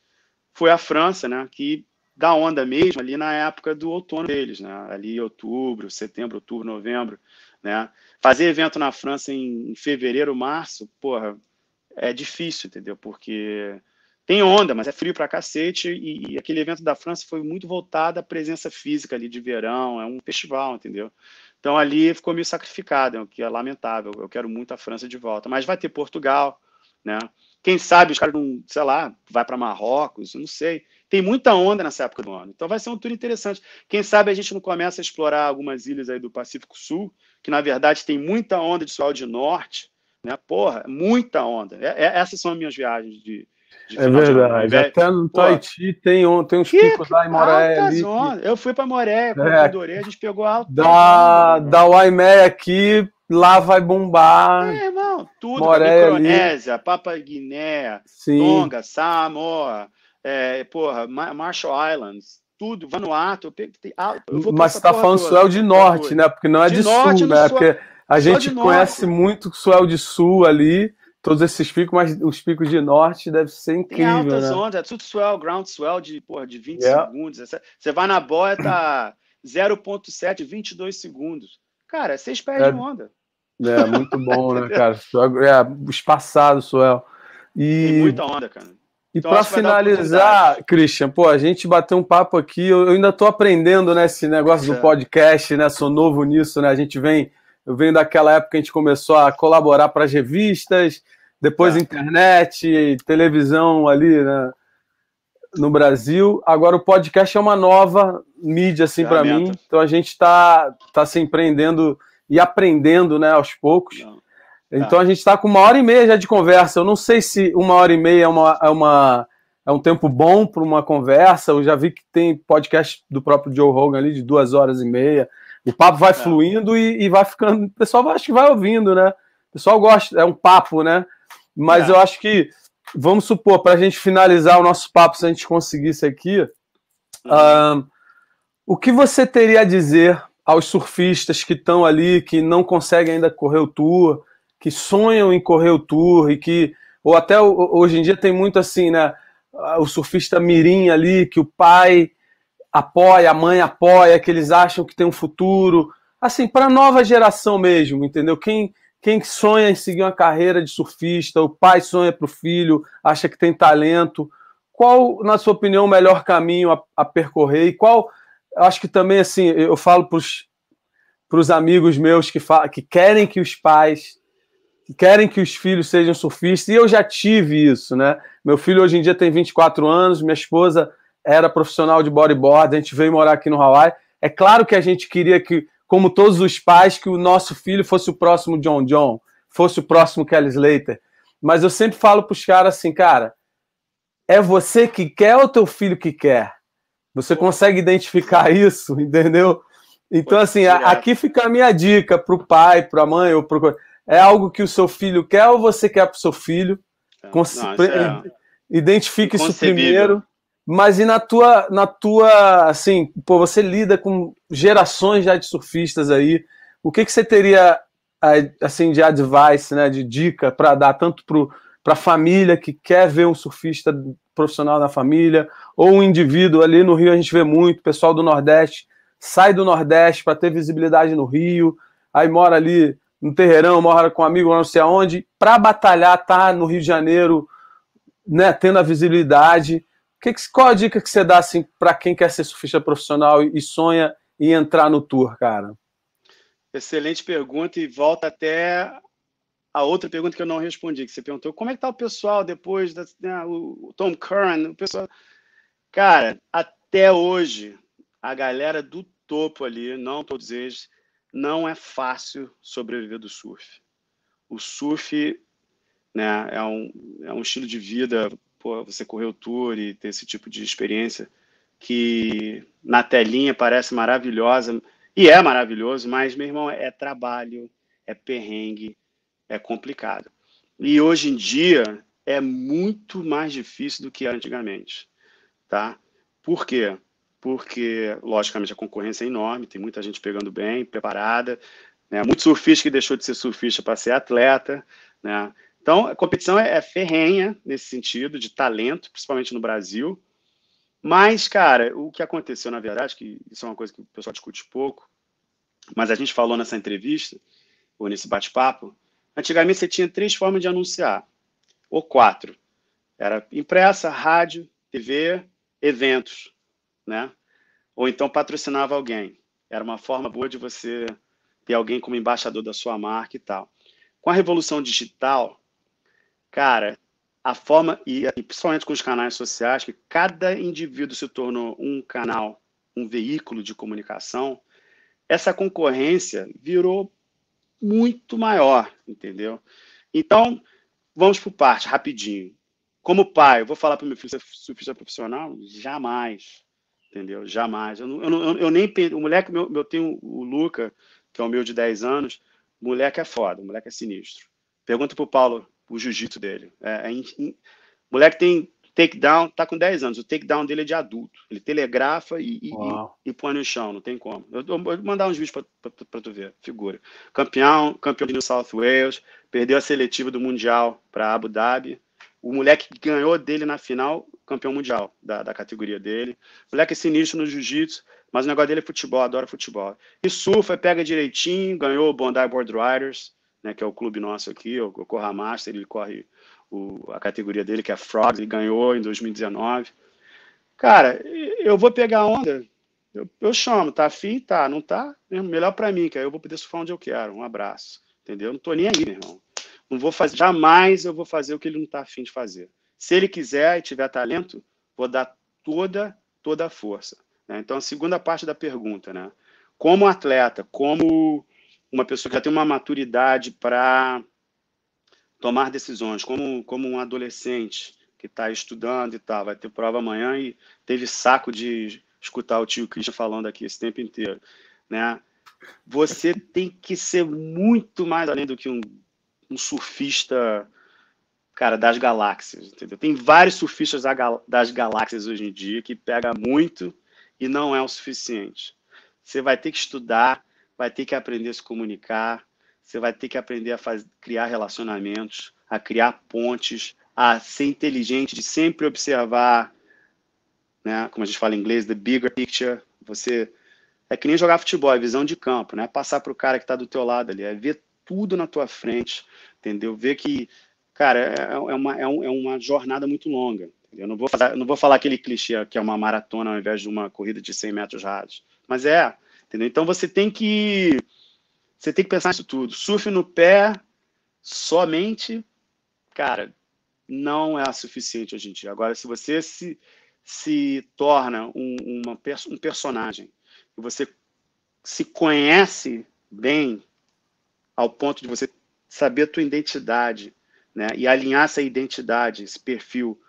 foi a França, né, que dá onda mesmo ali na época do outono deles, né, ali outubro, setembro, outubro, novembro, né. Fazer evento na França em fevereiro, março, porra, é difícil, entendeu? Porque tem onda, mas é frio pra cacete, e, e, aquele evento da França foi muito voltado à presença física ali de verão, é um festival, entendeu? Então ali ficou meio sacrificado, o que é lamentável. Eu quero muito a França de volta, mas vai ter Portugal, né? Quem sabe os caras não, sei lá, vai para Marrocos, não sei. Tem muita onda nessa época do ano. Então vai ser um tour interessante. Quem sabe a gente não começa a explorar algumas ilhas aí do Pacífico Sul, que na verdade tem muita onda de sol de norte, né? Porra, muita onda. É, é, essas são as minhas viagens de, é verdade. Até no Tahiti tem, tem uns picos lá em Moré. Ali, que... Eu fui para Moré, é, adorei, a gente pegou alto. Da, da Waimé aqui, lá vai bombar. É, irmão, tudo. Micronésia, Papa Guiné, Sim. Tonga, Samoa, é, porra, Marshall Islands, tudo, Vanuatu. Eu, eu Mas você tá falando toda, Suel de Norte, né? Porque não é de, de norte, Sul, né? Porque a gente conhece muito Suel de Sul ali todos esses picos, mas os picos de norte deve ser incrível. Tem altas né? ondas, é tudo swell, ground swell de, porra, de 20 yeah. segundos. Você vai na boia, tá 0,7, 22 segundos. Cara, seis pés é, onda. É, muito bom, né, cara? É, espaçado, swell. E... Tem muita onda, cara. E então, para finalizar, Christian, pô, a gente bateu um papo aqui, eu, ainda estou aprendendo né, negócio do é. podcast, né? Sou novo nisso, né? A gente vem eu venho daquela época que a gente começou a colaborar para as revistas, depois é. internet, televisão ali né, no Brasil. Agora o podcast é uma nova mídia assim para mim. Então a gente está tá se empreendendo e aprendendo, né, aos poucos. Não. Então a gente está com uma hora e meia já de conversa. Eu não sei se uma hora e meia é uma, é uma é um tempo bom para uma conversa. Eu já vi que tem podcast do próprio Joe Rogan ali de duas horas e meia. O papo vai é. fluindo e, e, vai ficando. O pessoal acho que vai ouvindo, né? O pessoal gosta, é um papo, né? Mas é. eu acho que, vamos supor, para a gente finalizar o nosso papo, se a gente conseguisse aqui, uhum. um, o que você teria a dizer aos surfistas que estão ali, que não conseguem ainda correr o tour, que sonham em correr o tour e que, ou até hoje em dia tem muito assim, né? O surfista mirim ali, que o pai apoia, a mãe apoia, que eles acham que tem um futuro. Assim, para a nova geração mesmo, entendeu? Quem, quem sonha em seguir uma carreira de surfista, o pai sonha para o filho, acha que tem talento. Qual, na sua opinião, o melhor caminho a, a percorrer? E qual, acho que também, assim, eu falo para os amigos meus que, que querem que os pais que querem que os filhos sejam surfistas, e eu já tive isso, né? Meu filho hoje em dia tem 24 anos, minha esposa era profissional de bodyboard, a gente veio morar aqui no Hawaii. É claro que a gente queria que, como todos os pais, que o nosso filho fosse o próximo John John, fosse o próximo Kelly Slater. Mas eu sempre falo para os caras assim, cara, é você que quer ou teu filho que quer? Você consegue identificar isso, entendeu? Então, assim, aqui fica a minha dica para o pai, para a mãe, ou pro... é algo que o seu filho quer ou você quer para o seu filho? Não, é... Identifique isso primeiro. Mas e na tua, na tua, assim, pô, você lida com gerações já de surfistas aí. O que, que você teria, assim, de advice, né, de dica para dar tanto para a família que quer ver um surfista profissional na família, ou um indivíduo ali no Rio a gente vê muito, pessoal do Nordeste sai do Nordeste para ter visibilidade no Rio, aí mora ali no Terreirão, mora com um amigo não sei aonde, para batalhar, tá no Rio de Janeiro, né, tendo a visibilidade que, qual a dica que você dá assim, para quem quer ser surfista profissional e sonha em entrar no tour, cara? Excelente pergunta e volta até a outra pergunta que eu não respondi, que você perguntou, como é que tá o pessoal depois da né, o Tom Curran, o pessoal, cara, até hoje a galera do topo ali, não todos eles, não é fácil sobreviver do surf. O surf, né, é um, é um estilo de vida você correr o tour e ter esse tipo de experiência que na telinha parece maravilhosa, e é maravilhoso, mas, meu irmão, é trabalho, é perrengue, é complicado. E hoje em dia é muito mais difícil do que antigamente, tá? Por quê? Porque, logicamente, a concorrência é enorme, tem muita gente pegando bem, preparada, né? muito surfista que deixou de ser surfista para ser atleta, né? Então, a competição é, é ferrenha nesse sentido, de talento, principalmente no Brasil. Mas, cara, o que aconteceu, na verdade, que isso é uma coisa que o pessoal discute pouco, mas a gente falou nessa entrevista, ou nesse bate-papo, antigamente você tinha três formas de anunciar, ou quatro. Era impressa, rádio, TV, eventos, né? Ou então patrocinava alguém. Era uma forma boa de você ter alguém como embaixador da sua marca e tal. Com a revolução digital, Cara, a forma, e, e principalmente com os canais sociais, que cada indivíduo se tornou um canal, um veículo de comunicação, essa concorrência virou muito maior, entendeu? Então, vamos por parte, rapidinho. Como pai, eu vou falar para o meu filho ser surfista profissional? Jamais, entendeu? Jamais. Eu, eu, eu, nem o moleque, meu, eu tenho o Luca, que é o meu de 10 anos, o moleque é foda, o moleque é sinistro. Pergunta pro Paulo, o jiu-jitsu dele. É, é, o moleque tem takedown, tá com 10 anos, o takedown dele é de adulto. Ele telegrafa e, e, e, põe no chão, não tem como. Eu, eu vou mandar uns vídeos para tu ver, figura. Campeão, campeão de New South Wales, perdeu a seletiva do Mundial para Abu Dhabi. O moleque ganhou dele na final, campeão mundial da, da categoria dele. O moleque é sinistro no jiu-jitsu, mas o negócio dele é futebol, adora futebol. E surfa, pega direitinho, ganhou o Bondi Board Riders né, que é o clube nosso aqui, o, Corra Master, ele corre o, a categoria dele, que é Frogs, ele ganhou em 2019. Cara, eu vou pegar onda, eu, eu chamo, tá afim? Tá, não tá? Melhor para mim, que aí eu vou poder surfar onde eu quero. Um abraço, entendeu? Não tô nem aí, meu irmão. Não vou fazer, jamais eu vou fazer o que ele não tá afim de fazer. Se ele quiser e tiver talento, vou dar toda, toda a força. Né? Então, a segunda parte da pergunta, né? Como atleta, como uma pessoa que já tem uma maturidade para tomar decisões, como, como um adolescente que está estudando e tal, vai ter prova amanhã e teve saco de escutar o tio Christian falando aqui esse tempo inteiro, né? Você tem que ser muito mais além do que um, um surfista, cara, das galáxias, entendeu? Tem vários surfistas das galáxias hoje em dia que pega muito e não é o suficiente. Você vai ter que estudar, vai ter que aprender a se comunicar, você vai ter que aprender a fazer, criar relacionamentos, a criar pontes, a ser inteligente, de sempre observar, né, como a gente fala em inglês, the bigger picture. Você é que nem jogar futebol, é visão de campo, né? Passar para o cara que está do teu lado ali, é ver tudo na tua frente, entendeu? Ver que, cara, é, é uma, é, um, é uma jornada muito longa. Eu não vou, falar, não vou falar aquele clichê que é uma maratona ao invés de uma corrida de 100 metros rasos, mas é, entendeu? Então você tem que você tem que pensar nisso tudo. Surf no pé somente, cara, não é suficiente hoje em dia. Agora, se você se, se torna um, uma, um personagem e você se conhece bem ao ponto de você saber a tua identidade, né, e alinhar essa identidade, esse perfil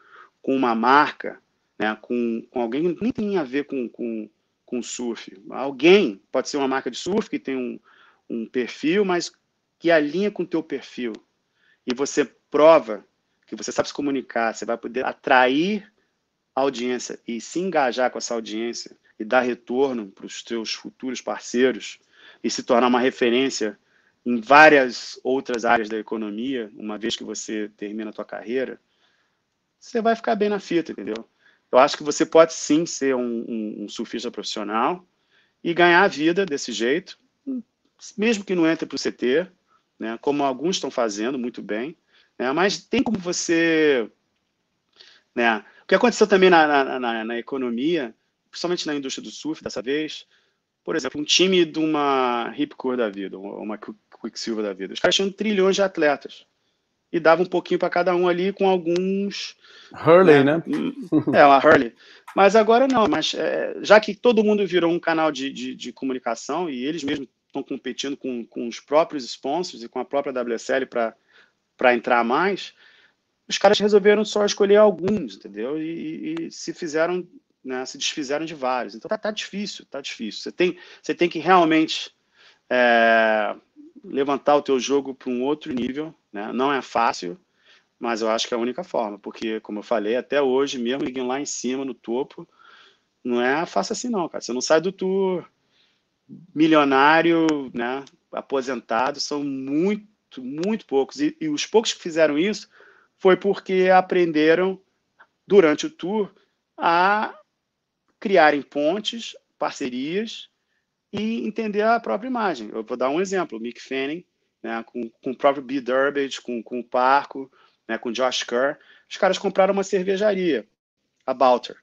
com uma marca, né, com, com alguém que nem tem a ver com, com, com surf. Alguém, pode ser uma marca de surf que tem um, um perfil, mas que alinha com o teu perfil. E você prova que você sabe se comunicar, você vai poder atrair a audiência e se engajar com essa audiência e dar retorno para os teus futuros parceiros e se tornar uma referência em várias outras áreas da economia, uma vez que você termina a tua carreira, você vai ficar bem na fita, entendeu? Eu acho que você pode sim ser um, um, um surfista profissional e ganhar a vida desse jeito, mesmo que não entre para o CT, né, como alguns estão fazendo muito bem, né, mas tem como você... Né, o que aconteceu também na, na, na, na economia, principalmente na indústria do surf dessa vez, por exemplo, um time de uma Ripcore da vida, uma Quicksilver da vida, os caras tinham trilhões de atletas e dava um pouquinho para cada um ali com alguns. Hurley, né? né? É, uma Hurley. Mas agora não, mas é, já que todo mundo virou um canal de, de, de comunicação e eles mesmos estão competindo com, com os próprios sponsors e com a própria WSL para entrar mais, os caras resolveram só escolher alguns, entendeu? E, e se fizeram, né, se desfizeram de vários. Então tá, tá difícil, tá difícil. Você tem, você tem que realmente é, levantar o teu jogo para um outro nível, né? Não é fácil, mas eu acho que é a única forma, porque, como eu falei, até hoje, mesmo ninguém lá em cima, no topo, não é fácil assim não, cara. Você não sai do tour milionário, né, aposentado, são muito, muito poucos. E, e os poucos que fizeram isso foi porque aprenderam, durante o tour, a criarem pontes, parcerias, e entender a própria imagem. Eu vou dar um exemplo, o Mick Fanning, né, com, com o próprio B. Durbage, com, com o Parco, né, com o Josh Kerr, os caras compraram uma cervejaria, a Balter.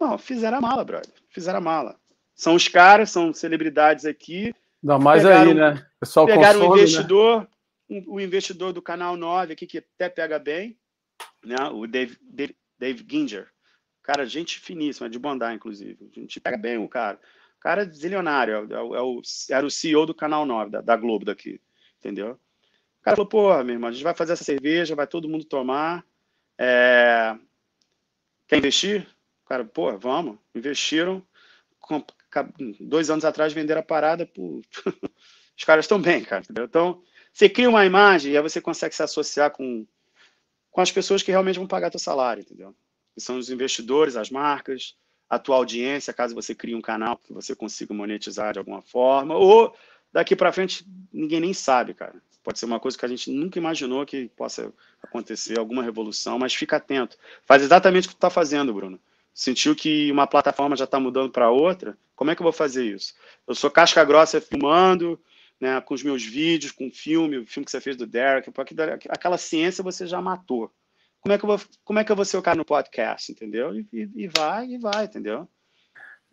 Não, fizeram a mala, brother, fizeram a mala. São os caras, são celebridades aqui. Não, mais pegaram, aí, né? O pessoal pegaram consome, um investidor, né? um, o investidor do canal 9 aqui, que até pega bem, né? o Dave, Dave, Dave Ginger. Cara, gente finíssima, de bondar, inclusive. A gente pega bem o cara cara é zilionário, é, é o, era o CEO do Canal 9, da, da, Globo daqui, entendeu? O cara falou, porra, meu irmão, a gente vai fazer essa cerveja, vai todo mundo tomar, é... quer investir? O cara, porra, vamos, investiram, dois anos atrás venderam a parada, pô... os caras estão bem, cara, entendeu? Então, você cria uma imagem e aí você consegue se associar com, com as pessoas que realmente vão pagar teu salário, entendeu? Que são os investidores, as marcas, a tua audiência, caso você crie um canal que você consiga monetizar de alguma forma, ou daqui para frente ninguém nem sabe, cara. Pode ser uma coisa que a gente nunca imaginou que possa acontecer, alguma revolução, mas fica atento. Faz exatamente o que tu está fazendo, Bruno. Sentiu que uma plataforma já está mudando para outra? Como é que eu vou fazer isso? Eu sou casca grossa filmando, né, com os meus vídeos, com o filme, o filme que você fez do Derek, aquela ciência você já matou como é que eu vou, como é que eu vou ser o cara no podcast, entendeu? E, e, e vai, e vai, entendeu?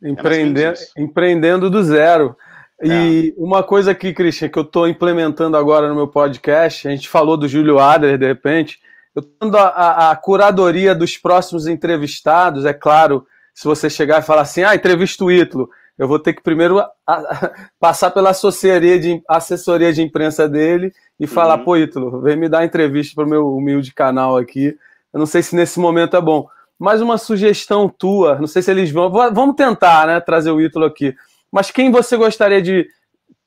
Empreendendo, é empreendendo do zero. E é. uma coisa aqui, Christian, que eu estou implementando agora no meu podcast, a gente falou do Júlio Adler, de repente, eu estou a, a, a, curadoria dos próximos entrevistados, é claro, se você chegar e falar assim, ah, entrevista o Ítalo, eu vou ter que primeiro a, passar pela assessoria de, assessoria de imprensa dele e falar, uhum. pô, Ítalo, vem me dar entrevista para o meu humilde canal aqui. Eu não sei se nesse momento é bom. Mas uma sugestão tua, não sei se eles vão. Vamos tentar, né? Trazer o Ítalo aqui. Mas quem você gostaria de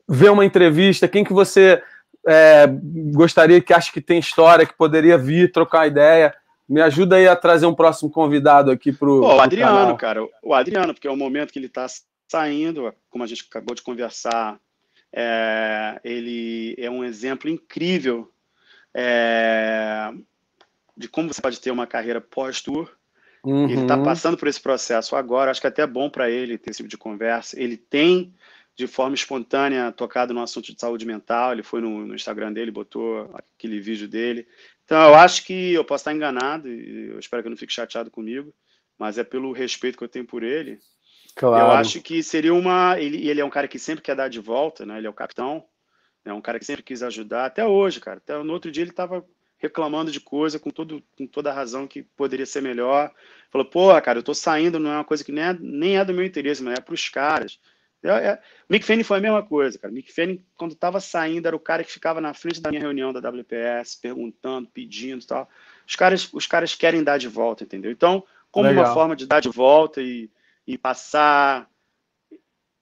ver uma entrevista? Quem que você é, gostaria que acha que tem história, que poderia vir trocar ideia? Me ajuda aí a trazer um próximo convidado aqui para o. O Adriano, canal. cara. O Adriano, porque é o momento que ele está saindo, como a gente acabou de conversar é, ele é um exemplo incrível é, de como você pode ter uma carreira pós-tour. Tá uhum. Ele está passando por esse processo agora, acho que é até bom para ele ter esse tipo de conversa. Ele tem de forma espontânea tocado no assunto de saúde mental. Ele foi no, no, Instagram dele, botou aquele vídeo dele. Então, eu acho que eu posso estar enganado, e eu espero que eu não fique chateado comigo, mas é pelo respeito que eu tenho por ele. Claro. Eu acho que seria uma. Ele, ele é um cara que sempre quer dar de volta, né? Ele é o capitão, é um cara que sempre quis ajudar, até hoje, cara. Até no outro dia ele estava reclamando de coisa com, todo, com toda a razão que poderia ser melhor. Falou, porra, cara, eu tô saindo, não é uma coisa que nem é, nem é do meu interesse, mas é para os caras. É, é... Mick Fanning foi a mesma coisa, cara. Mick Fanning, quando estava saindo, era o cara que ficava na frente da minha reunião da WPS, perguntando, pedindo e tal. Os caras, os caras querem dar de volta, entendeu? Então, como Legal. uma forma de dar de volta e, e passar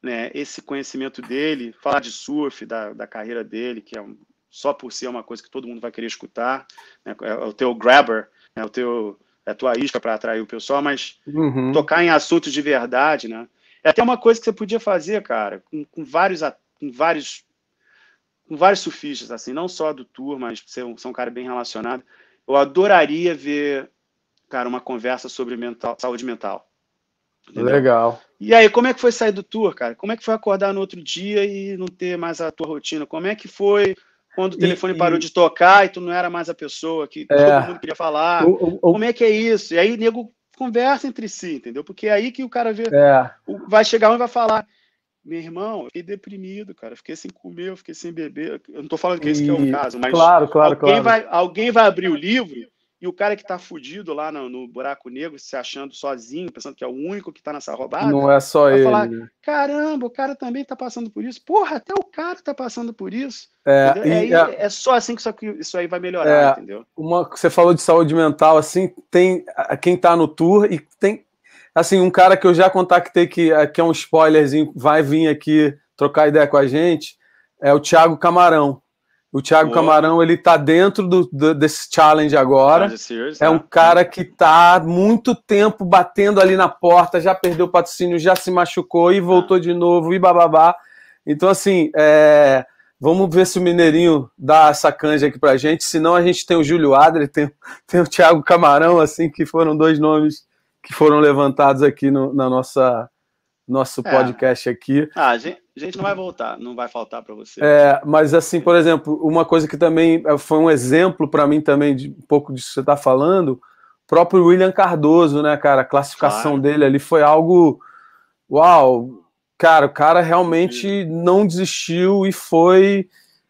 né, esse conhecimento dele, falar de surf, da, da carreira dele, que é um, só por ser uma coisa que todo mundo vai querer escutar, né, é o teu grabber, é o teu, é a tua isca para atrair o pessoal, mas uhum. tocar em assuntos de verdade, né? É até uma coisa que você podia fazer, cara, com, com vários, com vários, com vários surfistas, assim, não só do tour, mas um, ser um cara bem relacionado. Eu adoraria ver, cara, uma conversa sobre mental, saúde mental. Entendeu? Legal. E aí, como é que foi sair do tour, cara? Como é que foi acordar no outro dia e não ter mais a tua rotina? Como é que foi quando o telefone e, parou e... de tocar e tu não era mais a pessoa que é. todo mundo queria falar? O, o, como é que é isso? E aí, nego conversa entre si, entendeu? Porque é aí que o cara vê, é. vai chegar um e vai falar, meu irmão, eu fiquei deprimido, cara, fiquei sem comer, eu fiquei sem beber. Eu não tô falando que esse que é o caso, mas claro, claro, alguém, claro. Vai, alguém vai abrir o livro e o cara que tá fudido lá no, no, buraco negro, se achando sozinho, pensando que é o único que tá nessa roubada. Não é só ele. Falar, né? Caramba, o cara também tá passando por isso. Porra, até o cara tá passando por isso. É, e, é, é, só assim que isso, aí vai melhorar, é, entendeu? Uma, você falou de saúde mental, assim, tem quem tá no tour e tem. Assim, um cara que eu já contactei, que, que é um spoilerzinho, vai vir aqui trocar ideia com a gente, é o Thiago Camarão. O Thiago Boa. Camarão, ele tá dentro do, do desse challenge agora. Series, é um né? cara que tá muito tempo batendo ali na porta, já perdeu o patrocínio, já se machucou e voltou ah. de novo e bababá. Então, assim, é, vamos ver se o Mineirinho dá essa canja aqui pra gente. Senão a gente tem o Júlio Adler, tem, tem o Thiago Camarão, assim, que foram dois nomes que foram levantados aqui no, na nossa nosso é. podcast aqui. Ah, a gente, a gente não vai voltar, não vai faltar para você. É, mas assim, por exemplo, uma coisa que também é, foi um exemplo para mim também de um pouco disso que você está falando, próprio William Cardoso, né, cara? A classificação claro. dele ali foi algo. Uau! Cara, o cara realmente não desistiu e foi.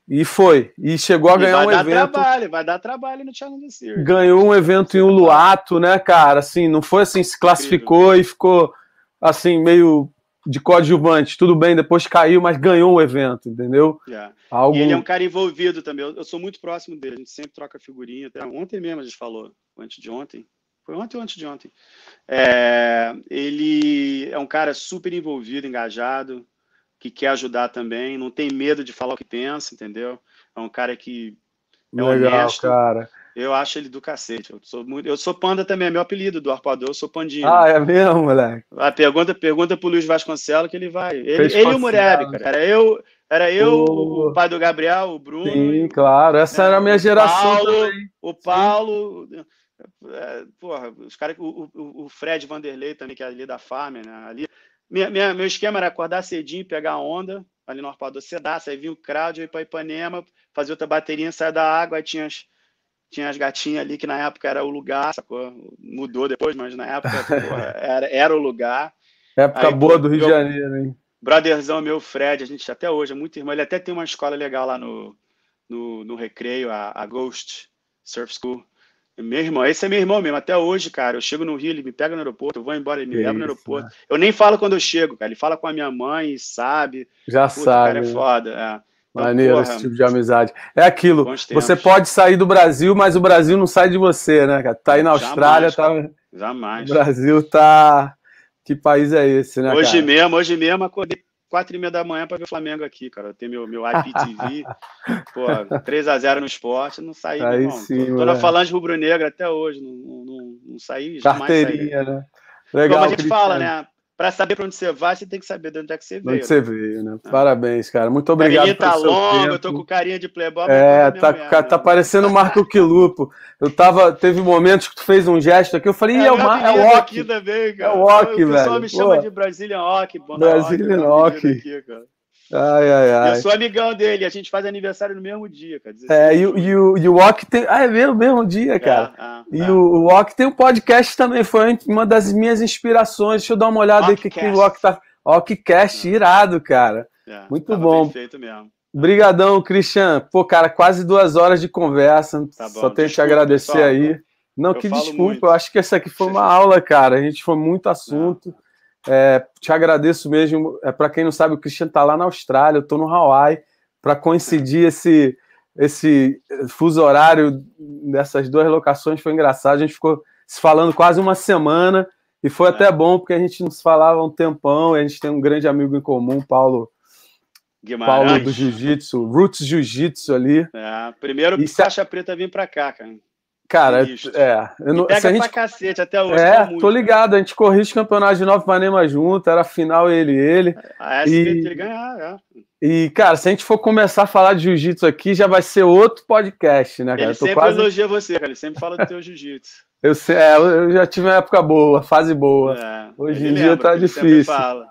E foi. E chegou a ganhar um evento. Vai dar trabalho, vai dar trabalho no Challenge Series. Ganhou um evento em Uluato, né, cara? Assim, não foi assim, se classificou Incrível. e ficou assim, meio de coadjuvante, tudo bem, depois caiu, mas ganhou o evento, entendeu? Yeah. É. Algo... E ele é um cara envolvido também. Eu, eu, sou muito próximo dele, a gente sempre troca figurinha. Até ontem mesmo a gente falou, antes de ontem. Foi ontem ou antes de ontem. É, ele é um cara super envolvido, engajado, que quer ajudar também, não tem medo de falar o que pensa, entendeu? É um cara que é Legal, honesto. cara. Eu acho ele do cacete. Eu sou, muito, eu sou panda também, é meu apelido do arpoador, eu sou pandinha. Ah, é mesmo, moleque? A pergunta, pergunta pro Luiz Vasconcelos que ele vai. Ele, ele e o Mureb, cara. Era eu, era eu o... o pai do Gabriel, o Bruno. Sim, claro. Essa né? era a minha geração Paulo, também. O Paulo. É, porra, os caras, o, o, o, Fred Vanderlei também, que é ali da Farmer, né? Ali. Minha, minha, meu esquema era acordar cedinho, pegar a onda, ali no arpoador sedaço, aí vinha o crowd, ir para Ipanema, fazer outra bateria, sair da água, aí tinha as tinha as gatinhas ali, que na época era o lugar, sacou? Mudou depois, mas na época porra, era, era o lugar. Época Aí, boa do Rio de Janeiro, hein? Brotherzão meu, Fred, a gente até hoje é muito irmão. Ele até tem uma escola legal lá no, no, no Recreio, a, a Ghost Surf School. Meu irmão, esse é meu irmão mesmo. Até hoje, cara, eu chego no Rio, ele me pega no aeroporto, eu vou embora, ele me leva no aeroporto. Né? Eu nem falo quando eu chego, cara. Ele fala com a minha mãe, sabe. Já Puta, sabe. O cara é né? foda. É. Maneiro esse tipo de amizade. É aquilo. Você pode sair do Brasil, mas o Brasil não sai de você, né, cara? Tá aí na Austrália, Jamais, tá. Jamais. O Brasil tá. Que país é esse, né? Hoje cara? mesmo, hoje mesmo, acordei quatro e meia da manhã para ver o Flamengo aqui, cara. Eu tenho meu, meu IPTV, pô, 3x0 no esporte, não saí, Aí. Sim, tô, tô na falange rubro-negra até hoje, não, não, não, não saí, jamais Carteirinha, saí. né? Legal, Como a gente fala, né? Para saber para onde você vai, você tem que saber de onde é que você veio. Onde você né? veio, né? Ah. Parabéns, cara. Muito obrigado. A tá longa, eu tô com carinha de playboy. É, tá, mulher, tá né? parecendo o Marco Quilupo. Eu tava, teve momentos que tu fez um gesto aqui, eu falei, é, é, o, Mar, é o Ok. Também, cara. É o Ok, velho. O pessoal me chama Pô. de Brazilian Ok. Brazilian Ok. Ai, ai, ai. Eu sou amigão dele, a gente faz aniversário no mesmo dia, cara. É, e, e, o, e o Walk tem. Ah, é mesmo, mesmo dia, cara. É, é, e é. O, o Walk tem um podcast também, foi uma das minhas inspirações. Deixa eu dar uma olhada aí que, que o Walk tá. Walkcast, é. irado, cara. É, Muito bom. Perfeito mesmo. Brigadão, Christian. Pô, cara, quase duas horas de conversa. Tá Só tenho que te agradecer pessoal. aí. Não, eu que desculpa, muito. eu acho que essa aqui foi uma aula, cara. A gente foi muito assunto. É, te agradeço mesmo. É, Para quem não sabe, o Christian está lá na Austrália, eu estou no Hawaii, para coincidir esse, esse fuso horário dessas duas locações foi engraçado. A gente ficou se falando quase uma semana e foi é. até bom, porque a gente não se falava há um tempão. E a gente tem um grande amigo em comum, Paulo. Guimarães. Paulo do Jiu-Jitsu, Roots Jiu-Jitsu ali. É, primeiro e faixa preta vir para cá, cara. Cara, é. Eu não, pega gente, pra cacete até hoje. É, tô ligado. A gente corria os campeonatos de Nova Panema junto, era final ele e ele. A SBT e, ele ganhar, é. E, cara, se a gente for começar a falar de jiu-jitsu aqui, já vai ser outro podcast, né, cara? Ele sempre quase... elogia você, cara. Ele sempre fala do teu jiu-jitsu. eu, sei, é, eu já tive uma época boa, fase boa. É, Hoje em dia tá difícil. Fala,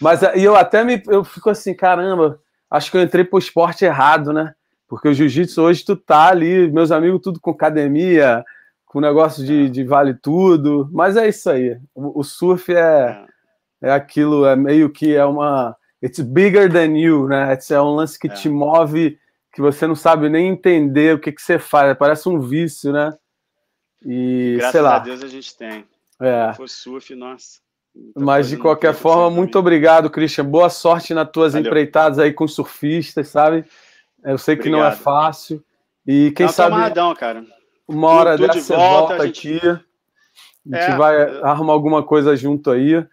Mas fala. e eu até me eu fico assim, caramba, acho que eu entrei pro esporte errado, né? Porque o jiu-jitsu hoje tu tá ali, meus amigos tudo com academia, com negócio de, é. de vale tudo, mas é isso aí. O, o surf é, é, é aquilo, é meio que é uma it's bigger than you, né? É um lance que é. te move, que você não sabe nem entender o que, que você faz, parece um vício, né? E Graças sei lá. a Deus a gente tem. É. Se for surf, nossa. Mas de qualquer forma, muito obrigado, Christian. Boa sorte nas tuas Valeu. empreitadas aí com surfistas, sabe? Eu sei que Obrigado. não é fácil. E quem não, sabe. Amarradão, cara. Uma hora dessa de volta, volta gente... aqui. A gente é, vai é... arrumar alguma coisa junto aí.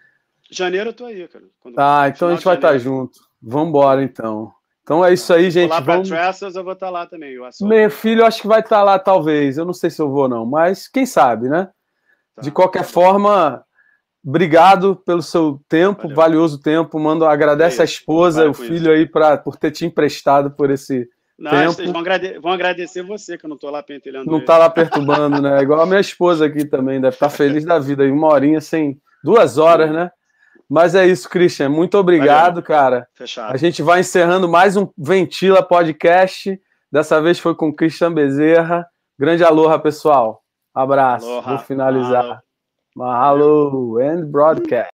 Janeiro eu tô aí, cara. Quando... Ah, então a gente vai estar tá junto. Vamos embora, então. Então é isso aí, gente. Vou lá Vamos... Trestles, eu vou estar tá lá também. Meu filho, acho que vai estar tá lá, talvez. Eu não sei se eu vou, não. Mas quem sabe, né? Tá. De qualquer forma, Obrigado pelo seu tempo, Valeu. valioso tempo. Mando, agradece é a esposa, o filho isso. aí pra, por ter te emprestado por esse não, tempo. Vocês vão, agrade vão agradecer você, que eu não estou lá pentelhando. Não está lá perturbando, né? Igual a minha esposa aqui também, deve estar tá feliz da vida. Uma horinha sem. Duas horas, né? Mas é isso, Christian. Muito obrigado, Valeu. cara. Fechado. A gente vai encerrando mais um Ventila Podcast. Dessa vez foi com Christian Bezerra. Grande aloha, pessoal. Abraço. Aloha. Vou finalizar. Mahalo. Mahalo and broadcast.